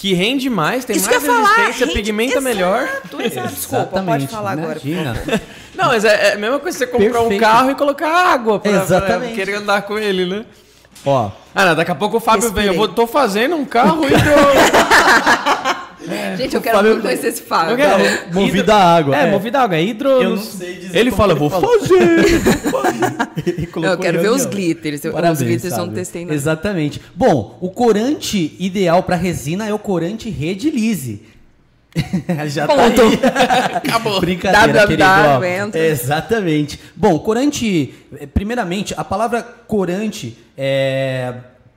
Que rende mais, tem Isso mais falar. resistência, rende- pigmenta é melhor. Exato, exato. Desculpa, pode Exatamente, falar agora. imagina. favor. <laughs> Não, mas é, é a mesma coisa que você comprar um Perfeito. carro e colocar água pra, Exatamente. pra querer andar com ele, né? Ó, Ah, não, daqui a pouco o Fábio Respirei. vem. Eu vou, tô fazendo um carro e <laughs> Gente, eu quero Fábio- muito conhecer esse Fábio. Eu quero- movido a água. É, é. movido a água, é hidro. Eu não sei dizer Ele fala, ele vou falou. fazer. <laughs> Eu quero ver os glitters. Eu- Parabéns, os glitters eu não testei nada. Exatamente. Bom, o corante ideal para resina é o corante Redilize. <laughs> Já tá Ponto. aí. <laughs> Acabou. Brincadeira, querido. Exatamente. Bom, corante, eh, primeiramente, a palavra corante, é,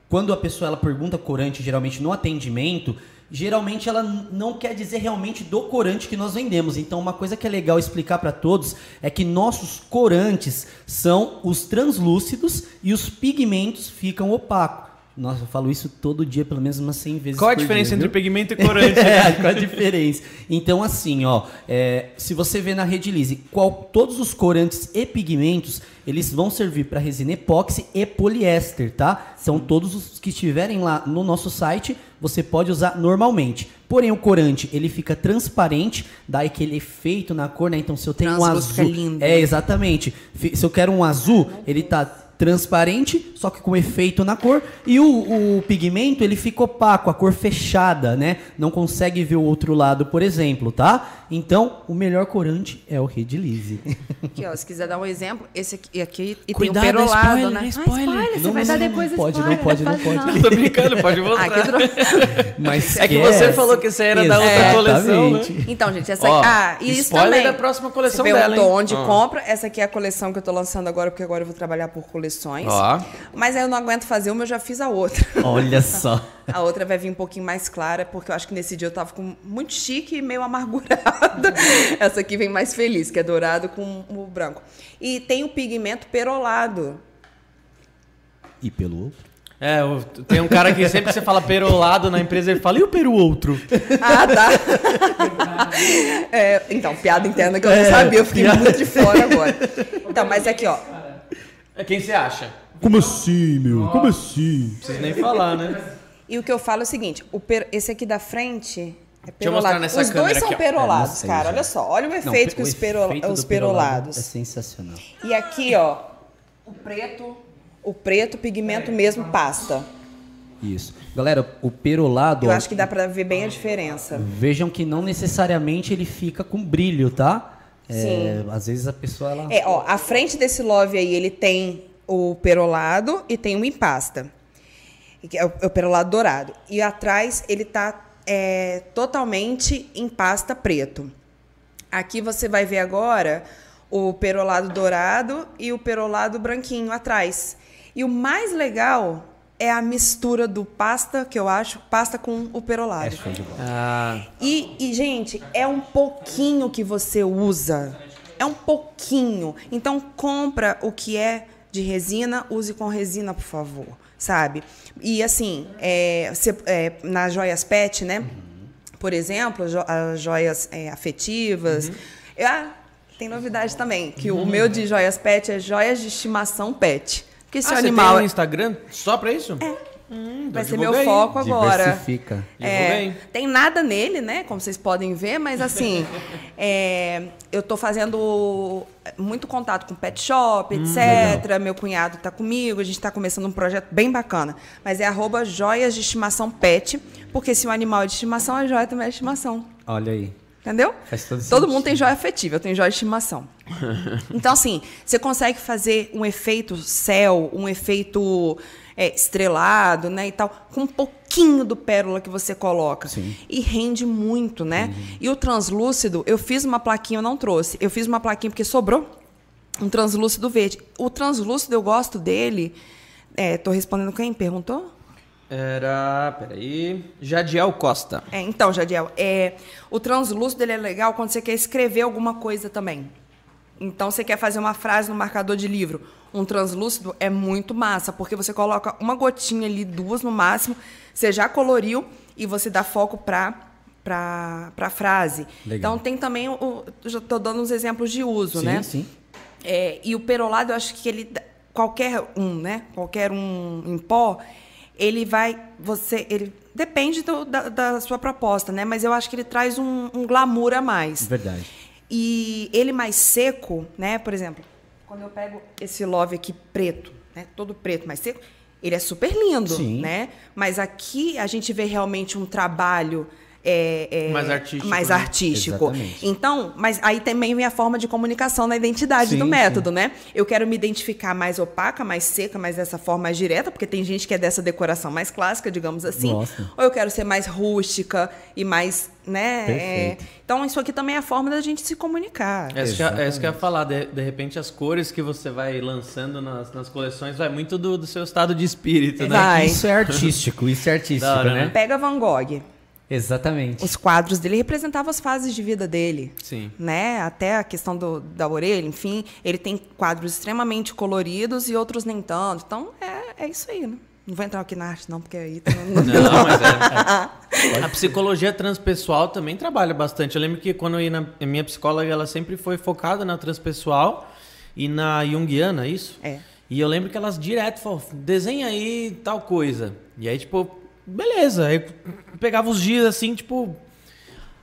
quando a pessoa ela pergunta corante, geralmente no atendimento, geralmente ela não quer dizer realmente do corante que nós vendemos. Então, uma coisa que é legal explicar para todos é que nossos corantes são os translúcidos e os pigmentos ficam opacos. Nossa, eu falo isso todo dia, pelo menos umas 100 vezes Qual a diferença dia, entre viu? pigmento e <laughs> corante? É, qual a diferença? Então, assim, ó, é, se você vê na Redilize, qual, todos os corantes e pigmentos, eles vão servir para resina epóxi e poliéster, tá? São todos os que estiverem lá no nosso site, você pode usar normalmente. Porém, o corante, ele fica transparente, dá aquele efeito na cor, né? Então, se eu tenho um Translúcido, azul... fica lindo. É, exatamente. Se eu quero um azul, ele tá transparente, só que com efeito na cor. E o, o pigmento, ele fica opaco, a cor fechada, né? Não consegue ver o outro lado, por exemplo, tá? Então, o melhor corante é o Redilize. Aqui, ó, se quiser dar um exemplo, esse aqui, aqui e Cuidado, tem um perolado, spoiler, né? spoiler. Ah, você Não, vai não, dar não, depois não pode, não spoiler, pode, não faz pode. Tô brincando, pode <laughs> mostrar. Ah. Mas É que você falou que você era da outra coleção, né? Então, gente, essa Ó, Ah, e isso spoiler também. da próxima coleção Você dela, onde Ó. compra. Essa aqui é a coleção que eu tô lançando agora, porque agora eu vou trabalhar por coleções. Ó. Mas aí eu não aguento fazer uma, eu já fiz a outra. <laughs> Olha só. A outra vai vir um pouquinho mais clara, porque eu acho que nesse dia eu tava com muito chique e meio amargurada. <laughs> Essa aqui vem mais feliz, que é dourado com o branco. E tem o pigmento perolado. E pelo outro? É, tem um cara que sempre que você fala perolado na empresa, ele fala, e o peru outro? <laughs> Ah, tá. É, então, piada interna que eu não É, sabia, eu fiquei muito de fora agora. Então, mas aqui, ó. É quem você acha? Como assim, meu? Como assim? Não precisa nem falar, né? E o que eu falo é o seguinte: o per- esse aqui da frente É eu mostrar perolado. nessa Os câmera dois são aqui, perolados, É, não cara. já. Olha só, olha o Não, efeito que o os, perol- efeito os do perolado perolados. É sensacional. E aqui, ó, o preto, o preto pigmento mesmo pasta. Isso. Galera, o perolado, Eu ó, acho que dá pra ver bem a diferença. vejam que não necessariamente ele fica com brilho, tá? É, às vezes a pessoa ela É, ó, a frente desse love aí, ele tem o perolado e tem o empasta. Que é o, é o perolado dourado. E atrás ele tá é, totalmente em pasta preto. Aqui você vai ver agora o perolado dourado e o perolado branquinho atrás. E o mais legal é a mistura do pasta, que eu acho, pasta com o perolado. é show de bola. Ah, E, e, gente, é um pouquinho que você usa. É um pouquinho. Então, compra o que é de resina, use com resina, por favor. Sabe? E assim, é, você- é, nas joias pet, né? Por exemplo, jo- as joias é, afetivas. Ah, tem novidade também, que o meu de joias pet é joias de estimação pet. Porque se ah o você animal tem um Instagram só pra isso? É. vai ser meu foco agora. Diversifica. É, tem nada nele, né? Como vocês podem ver, mas assim, <laughs> é, eu tô fazendo muito contato com pet shop, etc. Meu cunhado tá comigo, a gente tá começando um projeto bem bacana. Mas é arroba joias de estimação pet, porque se o animal é de estimação, a joia também é de estimação. Olha aí. Entendeu? Faz todo todo mundo tem joia afetiva, eu tenho joia de estimação. <laughs> Então, assim, você consegue fazer um efeito céu, um efeito é, estrelado, né, e tal, com um pouquinho do pérola que você coloca. Sim. E rende muito, né? E o translúcido, eu fiz uma plaquinha, eu não trouxe. Eu fiz uma plaquinha porque sobrou um translúcido verde. O translúcido, eu gosto dele. É, tô respondendo quem perguntou? Era. Peraí. Jadiel Costa. É, então, Jadiel, é, o translúcido ele é legal quando você quer escrever alguma coisa também. Então, você quer fazer uma frase no marcador de livro. Um translúcido é muito massa, porque você coloca uma gotinha ali, duas no máximo, você já coloriu e você dá foco para para a frase. Legal. Então, tem também, o, eu já estou dando uns exemplos de uso, Sim, né? sim. É, e o perolado, eu acho que ele qualquer um, né? Qualquer um em pó, ele vai você, ele depende do- da, da sua proposta, né? Mas eu acho que ele traz um, um glamour a mais. Verdade. E ele mais seco, né? Por exemplo, quando eu pego esse love aqui preto, né? Todo preto, mais seco, ele é super lindo, Sim. né? Mas aqui a gente vê realmente um trabalho é, é, Mais artístico, mais né? artístico. Então, mas aí também vem a forma de comunicação da identidade Sim, do método, né? Eu quero me identificar mais opaca, mais seca, mais dessa forma mais direta, porque tem gente que é dessa decoração mais clássica, digamos assim. Nossa. Ou eu quero ser mais rústica e mais, né? É, Então, isso aqui também é a forma da gente se comunicar. É isso, que, é eu ia falar. De, de repente, as cores que você vai lançando nas, nas coleções vai muito do, do seu estado de espírito, né? Vai. Isso é artístico, isso é artístico, hora, né? né? Pega Van Gogh. Exatamente. Os quadros dele representavam as fases de vida dele. Sim. Né? Até a questão do, da orelha, enfim. Ele tem quadros extremamente coloridos e outros nem tanto. Então, é, é isso aí, né? Não vou entrar aqui na arte, não, porque aí... tá- Não, <laughs> mas é. A psicologia transpessoal também trabalha bastante. Eu lembro que quando eu ia na minha psicóloga, ela sempre foi focada na transpessoal e na junguiana, é isso? É. E eu lembro que elas direto falavam, desenha aí tal coisa. E aí, tipo, beleza. Aí pegava os dias assim, tipo.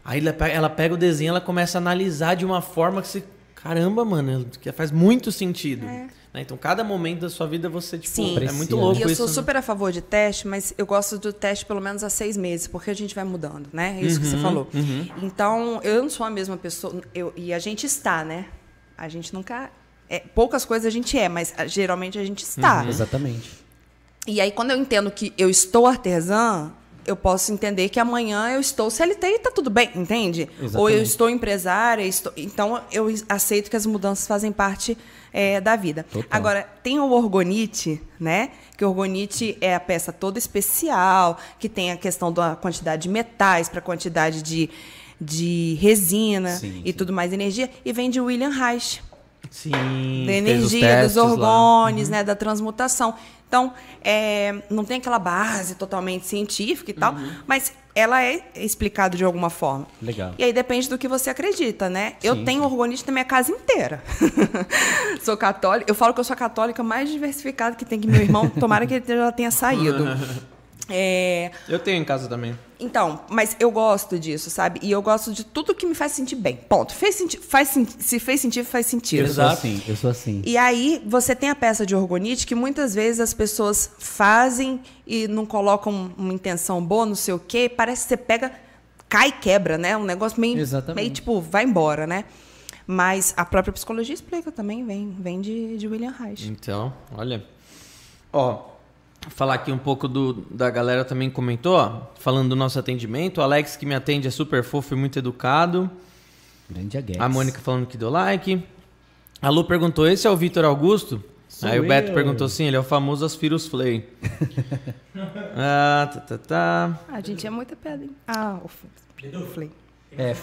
Aí ela pega, ela pega o desenho, ela começa a analisar de uma forma que você. Caramba, mano, que faz muito sentido. Né? Então, cada momento da sua vida você, tipo, Sim. é muito louco E eu isso. sou né? super a favor de teste, mas eu gosto do teste pelo menos há seis meses, porque a gente vai mudando, né? É isso que você Uhum, falou. Então, eu não sou a mesma pessoa. Eu, e a gente está, né? A gente nunca. é, poucas coisas a gente é, mas ah, geralmente a gente Uhum. está. Exatamente. E aí, quando eu entendo que eu estou artesã, eu posso entender que amanhã eu estou CLT e tá tudo bem, entende? Ou eu Exatamente. estou empresária, estou... então eu aceito que as mudanças fazem parte é, da vida. Total. Agora, tem o orgonite, né? Que o orgonite é a peça toda especial, que tem a questão da quantidade de metais para quantidade de, de resina Sim, e sim. tudo mais energia, e vem de William Reich Sim. da energia, dos lá. orgônios, né, da transmutação. Então, é, não tem aquela base totalmente científica e tal, Uhum. mas ela é explicada de alguma forma. Legal. E aí depende do que você acredita, né? eu Sim, tenho sim. orgonite na minha casa inteira. <laughs> sou católica. Eu falo que eu sou a católica mais diversificada que tem que meu irmão. Tomara que ele já tenha saído. <laughs> É, Eu tenho em casa também. então, mas eu gosto disso, sabe? E eu gosto de tudo que me faz sentir bem. Ponto. Fez senti faz sen- se fez sentido, faz sentido. Eu sou assim, eu sou assim. E aí, você tem a peça de orgonite que muitas vezes as pessoas fazem e não colocam uma intenção boa, não sei o quê. Parece que você pega, cai e quebra, né? Um negócio meio, Exatamente. meio tipo, vai embora, né? Mas a própria psicologia explica também, vem, vem de, de William Reich. Então, olha. Ó, falar aqui um pouco do, da galera também comentou, ó, falando do nosso atendimento. O Alex que me atende é super fofo e muito educado. Grande Aguex. A Mônica falando que deu like. A Lu perguntou: esse é o Vitor Augusto? Sou Aí o Beto eu. perguntou sim, ele é o famoso Aspirus Flay. <laughs> ah, tá, tá, tá. A gente é muita pedra, hein? Ah, o Flay. É,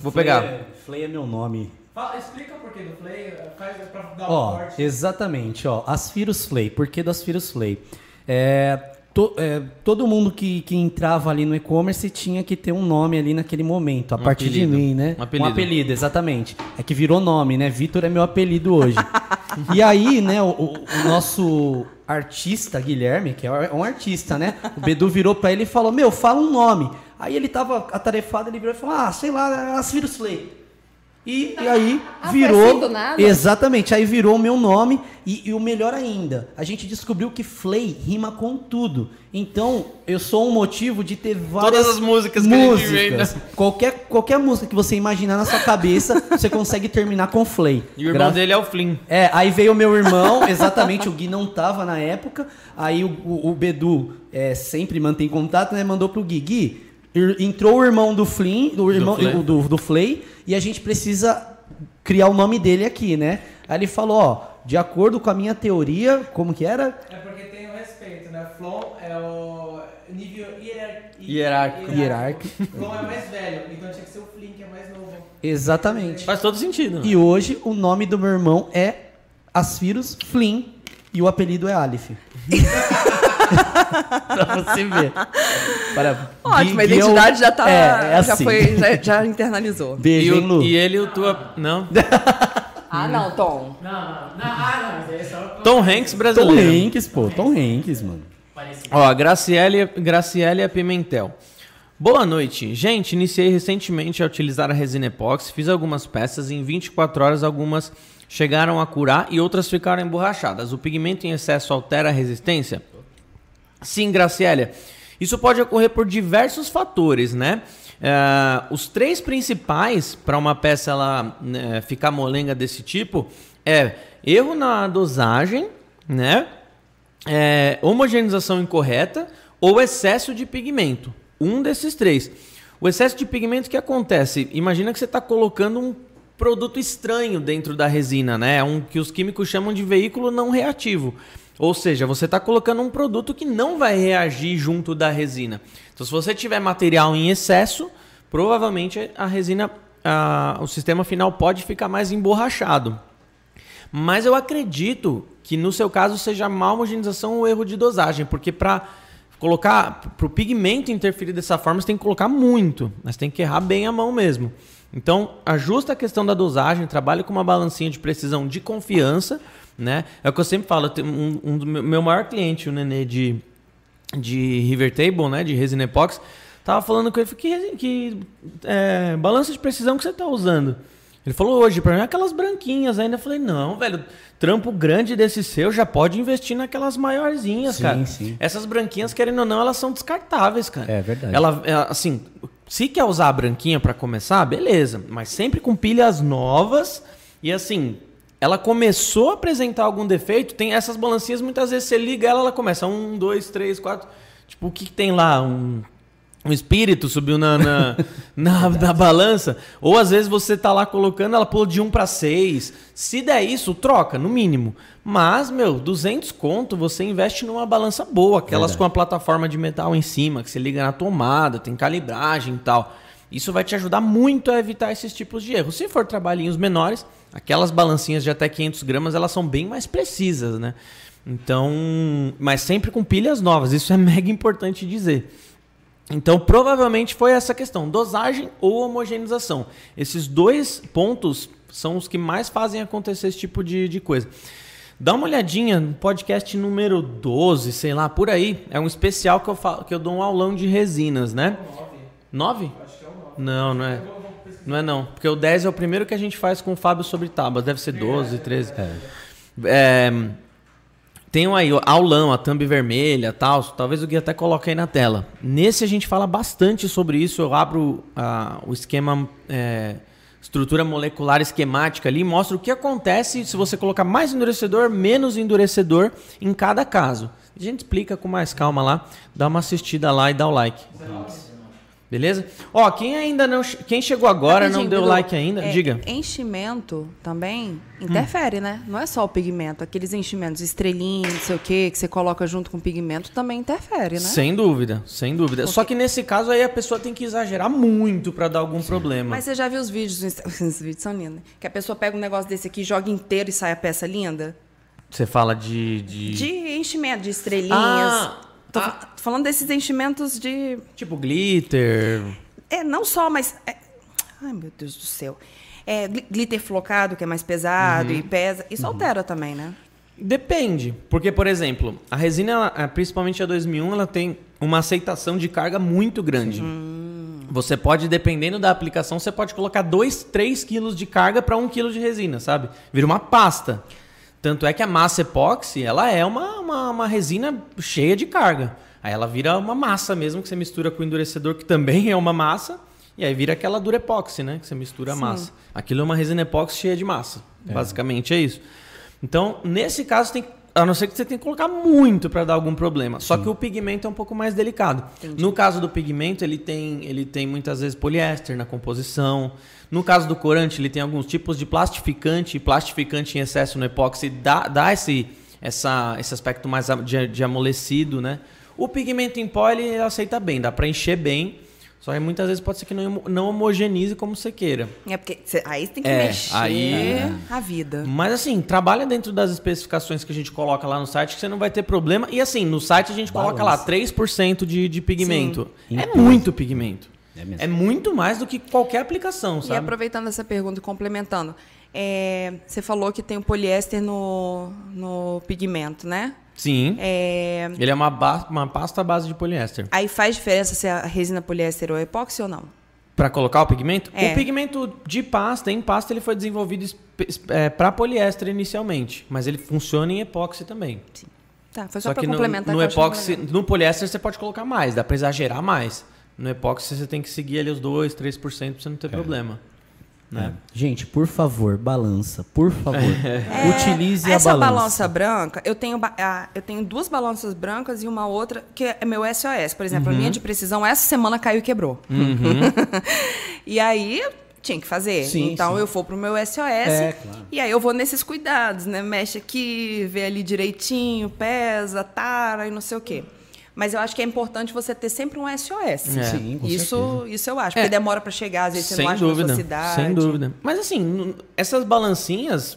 Vou pegar. Flay é meu nome. Fala, explica o porquê do Flay, faz pra dar um Ó, corte. exatamente, ó. Asphyrus Flay. Por que do Asphyrus Flay? É, to- é, todo mundo que, que entrava ali no e-commerce tinha que ter um nome ali naquele momento, a Um partir apelido. de mim, né? Um apelido. Um apelido, exatamente. É que virou nome, né? Vitor é meu apelido hoje. <laughs> e aí, né, o, o- nosso artista, Guilherme, que é um artista, né? O Bedu virou pra ele e falou, meu, fala um nome. Aí ele tava atarefado, ele virou e falou, ah, sei lá, Asphyrus Flay. E, e aí Ah, virou. assim nada? Exatamente, aí virou o meu nome. E, e o melhor ainda, a gente descobriu que Flay rima com tudo. Então, eu sou um motivo de ter várias Todas as músicas que a gente músicas. vem, né? Qualquer, qualquer música que você imaginar na sua cabeça, <laughs> você consegue terminar com Flay. E o irmão Gra- dele é o Flynn. é, aí veio o meu irmão, <laughs> exatamente, o Gui não tava na época. Aí o, o- o Bedu é, sempre mantém contato, né? Mandou pro Gui. Gui, entrou o irmão do Flynn, do irmão Flay. do, do, do Flay, e a gente precisa criar o nome dele aqui, né? Aí ele falou, ó, de acordo com a minha teoria, como que era? É porque tem o respeito, né? Flon é o nível hierar... Hierárquico. Hierárquico. Flon é mais velho, então tinha que ser o Flynn, que é mais novo. Exatamente. Faz todo sentido. E hoje o nome do meu irmão é Asphyrus Flynn e o apelido é Aleph. <laughs> <laughs> pra você ver. Para, Ótimo, a identidade já tá. É, é já, assim. foi, já, já internalizou. <laughs> E, Beijo, hein, o- Lu? e ele o tua. Não? <laughs> Ah, não, Tom. Não, não, não, ah, não, é só Tom Hanks Tom brasileiro. Hanks, pô. Tom Hanks, mano. Ó, Graciele, Graciele Pimentel. Boa noite. Gente, iniciei recentemente a utilizar a resina epóxi, fiz algumas peças e em 24 horas algumas chegaram a curar e outras ficaram emborrachadas. O pigmento em excesso altera a resistência? Sim, Graciela. Isso pode ocorrer por diversos fatores, né? É, os três principais para uma peça ela né, ficar molenga desse tipo é erro na dosagem, né? É, homogeneização incorreta ou excesso de pigmento. Um desses três. O excesso de pigmento que acontece? Imagina que você está colocando um produto estranho dentro da resina, né? É Um que os químicos chamam de veículo não reativo. Ou seja, você está colocando um produto que não vai reagir junto da resina. Então, se você tiver material em excesso, provavelmente a resina, a- o sistema final pode ficar mais emborrachado. Mas eu acredito que no seu caso seja má homogeneização ou erro de dosagem, porque para colocar para o pigmento interferir dessa forma, você tem que colocar muito, mas tem que errar bem a mão mesmo. Então, ajusta a questão da dosagem, trabalhe com uma balancinha de precisão de confiança, né? É o que eu sempre falo, um, um do meu maior cliente, o Nenê de de River Table, né, de resina epox, tava falando com ele, que, que é, balança de precisão que você tá usando? Ele falou hoje, pra mim, aquelas branquinhas ainda. Eu falei, não, velho, trampo grande desse seu já pode investir naquelas maiorzinhas, Sim, cara. sim. Essas branquinhas, querendo ou não, elas são descartáveis, cara. É verdade. Ela, é, assim, se quer usar a branquinha pra começar, beleza. Mas sempre com pilhas novas. E assim, ela começou a apresentar algum defeito. Tem essas balancinhas, muitas vezes você liga ela, ela começa um, dois, três, quatro. Tipo, o que, que tem lá? Um, um espírito subiu na, na, <laughs> na, na balança. Ou às vezes você tá lá colocando, ela pulou de 1 para 6. Se der isso, troca, no mínimo. Mas, meu, 200 conto, você investe numa balança boa. Aquelas Verdade. com a plataforma de metal em cima, que você liga na tomada, tem calibragem e tal. Isso vai te ajudar muito a evitar esses tipos de erros. Se for trabalhinhos menores, aquelas balancinhas de até 500 gramas, elas são bem mais precisas, né? Então, mas sempre com pilhas novas. Isso é <laughs> mega importante dizer. Então, provavelmente foi essa questão: dosagem ou homogeneização. Esses dois pontos são os que mais fazem acontecer esse tipo de, de coisa. Dá uma olhadinha no podcast número 12, sei lá, por aí. É um especial que eu, falo, que eu dou um aulão de resinas, né? 9? Não, não é. Não é não. Porque o 10 é o primeiro que a gente faz com o Fábio sobre tábuas. Deve ser 12, 13. É, tem aí aulão, a thumb vermelha tal. Talvez o Gui até coloque aí na tela. Nesse a gente fala bastante sobre isso. Eu abro ah, o esquema, é, estrutura molecular esquemática ali, mostra o que acontece se você colocar mais endurecedor, menos endurecedor em cada caso. A gente explica com mais calma lá. Dá uma assistida lá e dá o like. Beleza? Ó, quem ainda não. Quem chegou agora não Rapidinho, deu Bidu, like ainda, é, diga. Enchimento também interfere, né? Não é só o pigmento. Aqueles enchimentos, estrelinha, não sei o quê, que você coloca junto com o pigmento, também interfere, né? Sem dúvida, sem dúvida. Só que nesse caso aí a pessoa tem que exagerar muito pra dar algum problema. Mas você já viu os vídeos, <laughs> os vídeos são lindos, que a pessoa pega um negócio desse aqui, joga inteiro e sai a peça linda? Você fala de. de... De enchimento, de estrelinhas. Ah, tô, ah. falando desses enchimentos de. Tipo glitter. É, não só, mas. é- Ai, meu Deus do céu. É, gli- glitter flocado, que é mais pesado Uhum. e pesa. Isso altera também, né? Depende. Porque, por exemplo, a resina, ela, eh, principalmente a 2001, ela tem uma aceitação de carga muito grande. Você pode, dependendo da aplicação, você pode colocar 2, 3 quilos de carga para 1 quilo de resina, sabe? Vira uma pasta. Tanto é que a massa epóxi, ela é uma, uma, uma resina cheia de carga. Aí ela vira uma massa mesmo, que você mistura com o endurecedor, que também <laughs> é uma massa. E aí vira aquela dura epóxi, né? Que você mistura a Sim. massa. Aquilo é uma resina epóxi cheia de massa. Basicamente é isso. Então, nesse caso, tem, a não ser que você tenha que colocar muito para dar algum problema. Só que o pigmento é um pouco mais delicado. No caso do pigmento, ele tem, ele tem muitas vezes poliéster na composição. No caso do corante, ele tem alguns tipos de plastificante. E plastificante em excesso no epóxi dá, dá esse, essa, esse aspecto mais de, de amolecido, né? O pigmento em pó, ele aceita bem, dá para encher bem. Só que muitas vezes pode ser que não, não homogenize como você queira. É porque cê- aí você tem que É, mexer aí- a vida. Mas assim, trabalha dentro das especificações que a gente coloca lá no site que você não vai ter problema. E assim, no site a gente coloca lá 3% de, de pigmento. É muito pigmento. É mesmo. É muito mais do que qualquer aplicação, E sabe? aproveitando essa pergunta e complementando, é, você falou que tem o poliéster no, no pigmento, né? Sim. É, Ele é uma, ba- uma pasta à base de poliéster. aí faz diferença se a resina poliéster ou epóxi ou não? Pra colocar o pigmento? É. O pigmento de pasta, em pasta, ele foi desenvolvido para poliéster inicialmente. Mas ele funciona em epóxi também. Tá, foi só, Só para no, complementar. no achei epóxi, no poliéster você pode colocar mais, dá pra exagerar mais. No epóxi você tem que seguir ali os 2, 3% pra você não ter problema. Né? Gente, por favor, balança. Por favor. <laughs> Utilize a É, Essa balança. balança branca, eu tenho, eu tenho duas balanças brancas e uma outra que é meu SOS. Por exemplo, a Uhum. minha de precisão essa semana caiu e quebrou. <laughs> e aí eu tinha que fazer. Sim, então sim. eu vou pro meu SOS É, claro. e aí eu vou nesses cuidados, né? Mexe aqui, vê ali direitinho, pesa, tara e não sei o quê. Mas eu acho que é importante você ter sempre um SOS. É. Sim, com isso, certeza. isso eu acho. Porque demora para chegar, às vezes você Sem não acha na dúvida, sua cidade. sem dúvida. Mas assim, essas balancinhas,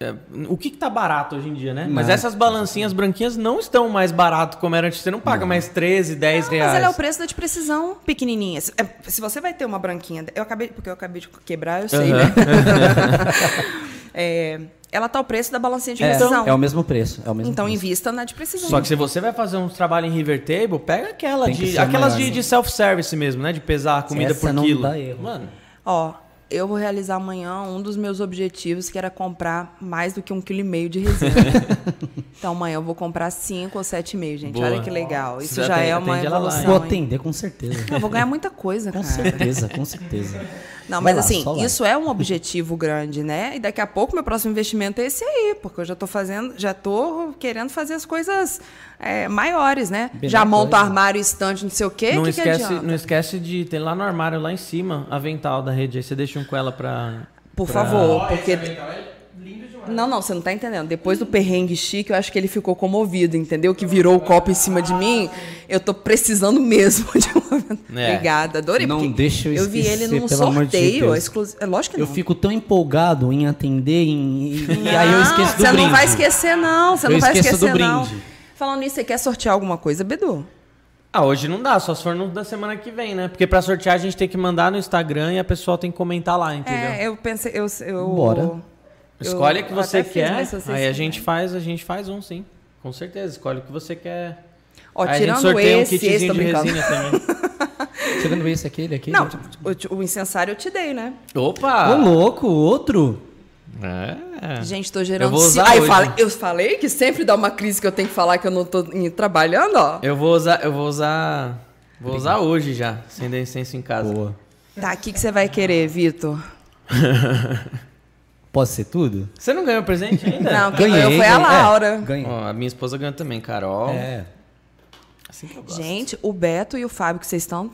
é, o que, que tá barato hoje em dia, né? Mas Nada. essas balancinhas branquinhas não estão mais barato como era antes. Você não paga mais 13, 10 Não, reais. mas ela é o preço da de precisão pequenininha. Se, é, se você vai ter uma branquinha, eu acabei, porque eu acabei de quebrar, eu sei, né? <laughs> É, ela tá o preço da balancinha de É, precisão. é o mesmo preço. É o mesmo Então preço. invista na de precisão. Só que se você vai fazer um trabalho em River Table, pega aquela de, aquelas maior, de, né? de self-service mesmo, né? De pesar a comida Essa por não quilo. dá erro. Mano, Ó, eu vou realizar amanhã um dos meus objetivos, que era comprar mais do que um quilo e meio de resina. <laughs> então amanhã eu vou comprar cinco ou sete e meio, gente. Boa. Olha que legal. Isso Você já atende- é uma ela lá, evolução. Vou atender, com certeza. Eu vou ganhar muita coisa, Com cara. certeza, com certeza. Não, Vai mas lá, assim, isso é um objetivo grande, né? E daqui a pouco meu próximo investimento é esse aí, porque eu já tô fazendo, já tô querendo fazer as coisas é, maiores, né? Bem já monto armário, estante, não sei o quê. não, que que esquece, adianta? não esquece de ter lá no armário, lá em cima, avental da rede. Aí você deixa um com ela pra. Por pra- favor, porque esse avental é lindo demais. Não, não, você não tá entendendo. Depois do perrengue chique, eu acho que ele ficou comovido, entendeu? Que virou o copo em cima de mim. Eu tô precisando mesmo <laughs> de uma. É. Obrigada, adorei. Não deixa eu Eu vi ele num pelo amor de sorteio. Deus. exclusivo. É lógico que Eu não. fico tão empolgado em atender em- e, aí eu esqueço do Você brinde. não vai esquecer, não. Você Eu não vai esqueço do esquecer, não. brinde. Falando nisso, você quer sortear alguma coisa, Bedu? Ah, hoje não dá, só se for no da semana que vem, né? Porque pra sortear a gente tem que mandar no Instagram e a pessoa tem que comentar lá, entendeu? É, eu pensei. Eu, eu, Bora. Escolhe o que você quer, aí a gente faz, a gente faz um sim. Com certeza, escolhe o que você quer. Ó, aí a gente tirando sorteia esse, um esse kitzinho de brincando. resina também. <laughs> Tirando esse, aquele, aquele. Não, o, o incensário eu te dei, né? Opa! Ô, louco, outro? É. Gente, tô gerando... Eu vou usar Ah, eu falei, eu falei que sempre dá uma crise que eu tenho que falar que eu não tô trabalhando, ó. Eu vou usar, eu vou usar, vou usar hoje já, acender incenso em casa. Boa. Tá, o que, que você vai querer, Vitor? <laughs> Posso ser tudo? Você não ganhou presente ainda? Não, quem ganhou foi a ganhei. Laura. É, ganhei. Ó, a minha esposa ganhou também, Carol. É. Assim que eu gosto. Gente, o Beto e o Fábio que vocês estão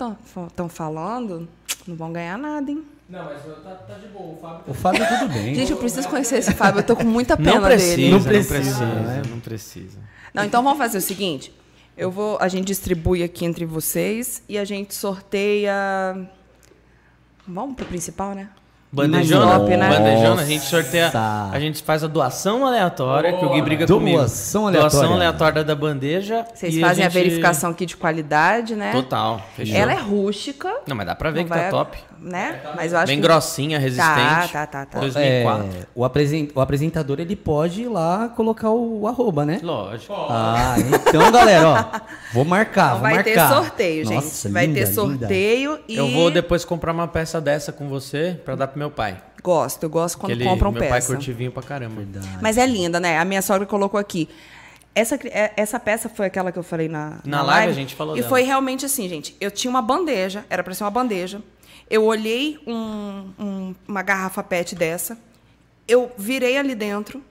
tão falando não vão ganhar nada, hein? Não, mas tá, tá de boa. O Fábio O Fábio tudo bem. Gente, eu preciso conhecer esse Fábio, eu tô com muita pena não precisa, dele. não Não precisa, não né? precisa, não precisa. Não, então vamos fazer o seguinte. Eu vou, a gente distribui aqui entre vocês e a gente sorteia. Vamos pro principal, né? Bandejona, né? bandejona, a gente sorteia, a gente faz a doação aleatória, que o Gui briga comigo. Doação aleatória. Doação aleatória da bandeja. Vocês e fazem a, gente- verificação aqui de qualidade, né? Total, fechou. Ela é rústica. Não, mas dá pra ver que tá vai- top. Né? Mas eu acho Bem que... grossinha, resistente. Tá, tá, tá, tá. 2004. É, o, apresen- o apresentador ele pode ir lá colocar o, arroba, né? Lógico. Ah, então, galera, ó. Vou marcar, Então vou vai ter marcar. sorteio, gente. Nossa, vai linda, ter linda. sorteio e. Eu vou depois comprar uma peça dessa com você pra dar pro meu pai. Gosto, eu gosto quando que ele, compram meu pai peça. curte vinho pra caramba. Mas é linda, né? A minha sogra colocou aqui. Essa, é- essa peça foi aquela que eu falei na, Na live a gente falou E dela. foi realmente assim, gente. Eu tinha uma bandeja, era pra ser uma bandeja. Eu olhei um- um- uma garrafa PET dessa. Eu virei ali dentro,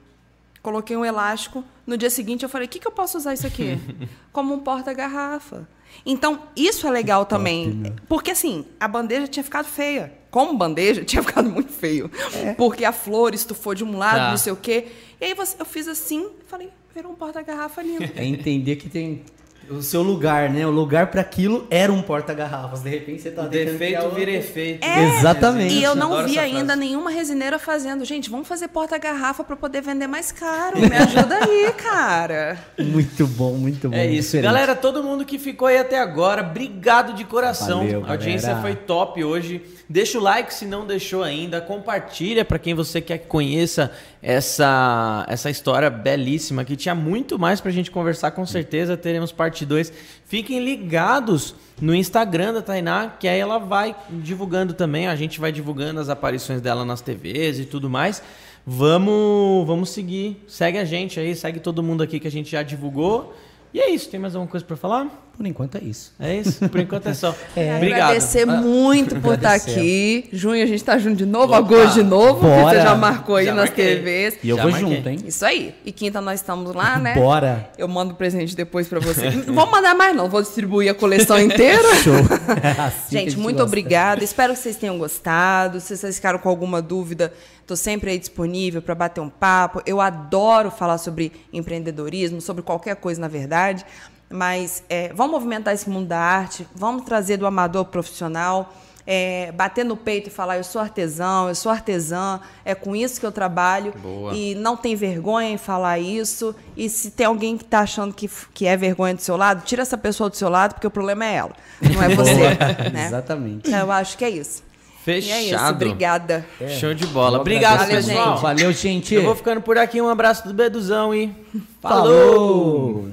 coloquei um elástico. No dia seguinte eu falei: o que, que eu posso usar isso aqui? <laughs> Como um porta-garrafa. Então, isso é legal também. Porque, assim, a bandeja tinha ficado feia. Como bandeja, <laughs> tinha ficado muito feio. Porque a flor estufou de um lado, Tá. não sei o quê. E aí você- eu fiz assim, falei, virou um porta-garrafa lindo. É entender que tem o seu lugar, né? O lugar para aquilo era um porta-garrafas. De repente você tá tentando criar outro. efeito. Exatamente. E eu não Adoro vi ainda frase. nenhuma resineira fazendo. Gente, vamos fazer porta-garrafa para poder vender mais caro. Me ajuda aí, cara. Muito bom, muito bom. É isso. diferente. Galera, todo mundo que ficou aí até agora, obrigado de coração. Valeu, a audiência galera. foi top hoje. Deixa o like se não deixou ainda, compartilha para quem você quer que conheça essa essa história belíssima que tinha muito mais pra gente conversar, com certeza teremos parte 2. Fiquem ligados no Instagram da Tainá, que aí ela vai divulgando também, a gente vai divulgando as aparições dela nas TVs e tudo mais. Vamos, vamos seguir. Segue a gente aí, segue todo mundo aqui que a gente já divulgou. E é isso. Tem mais alguma coisa pra falar? Por enquanto é isso. É isso. Por enquanto é só. <laughs> É. Obrigado. Agradecer muito por estar aqui. Junho a gente tá junto de novo, Opa, agosto de novo, bora. você já marcou aí Já nas marquei. TVs. E eu Já vou marquei. junto, hein? Isso aí. E quinta nós estamos lá, né? Bora. Eu mando presente depois pra você. Não vou mandar mais, não. Vou distribuir a coleção inteira. <laughs> Show. <laughs> Assim que a Gente, muito gosta. obrigada. Espero que vocês tenham gostado. Se vocês ficaram com alguma dúvida, estou sempre aí disponível para bater um papo. Eu adoro falar sobre empreendedorismo, sobre qualquer coisa, na verdade. Mas é, vamos movimentar esse mundo da arte, vamos trazer do amador pro profissional. é, bater no peito e falar, eu sou artesão, eu sou artesã, é com isso que eu trabalho. Boa. E não tem vergonha em falar isso. E se tem alguém que está achando que, que é vergonha do seu lado, tira essa pessoa do seu lado, porque o problema é ela, não é <laughs> você. né? Exatamente. Então, eu acho que é isso. E é isso, Fechado. obrigada. Show de bola. Obrigado. Valeu, pessoal. gente. Valeu, gente. Eu vou ficando por aqui. Um abraço do Beduzão e Falou.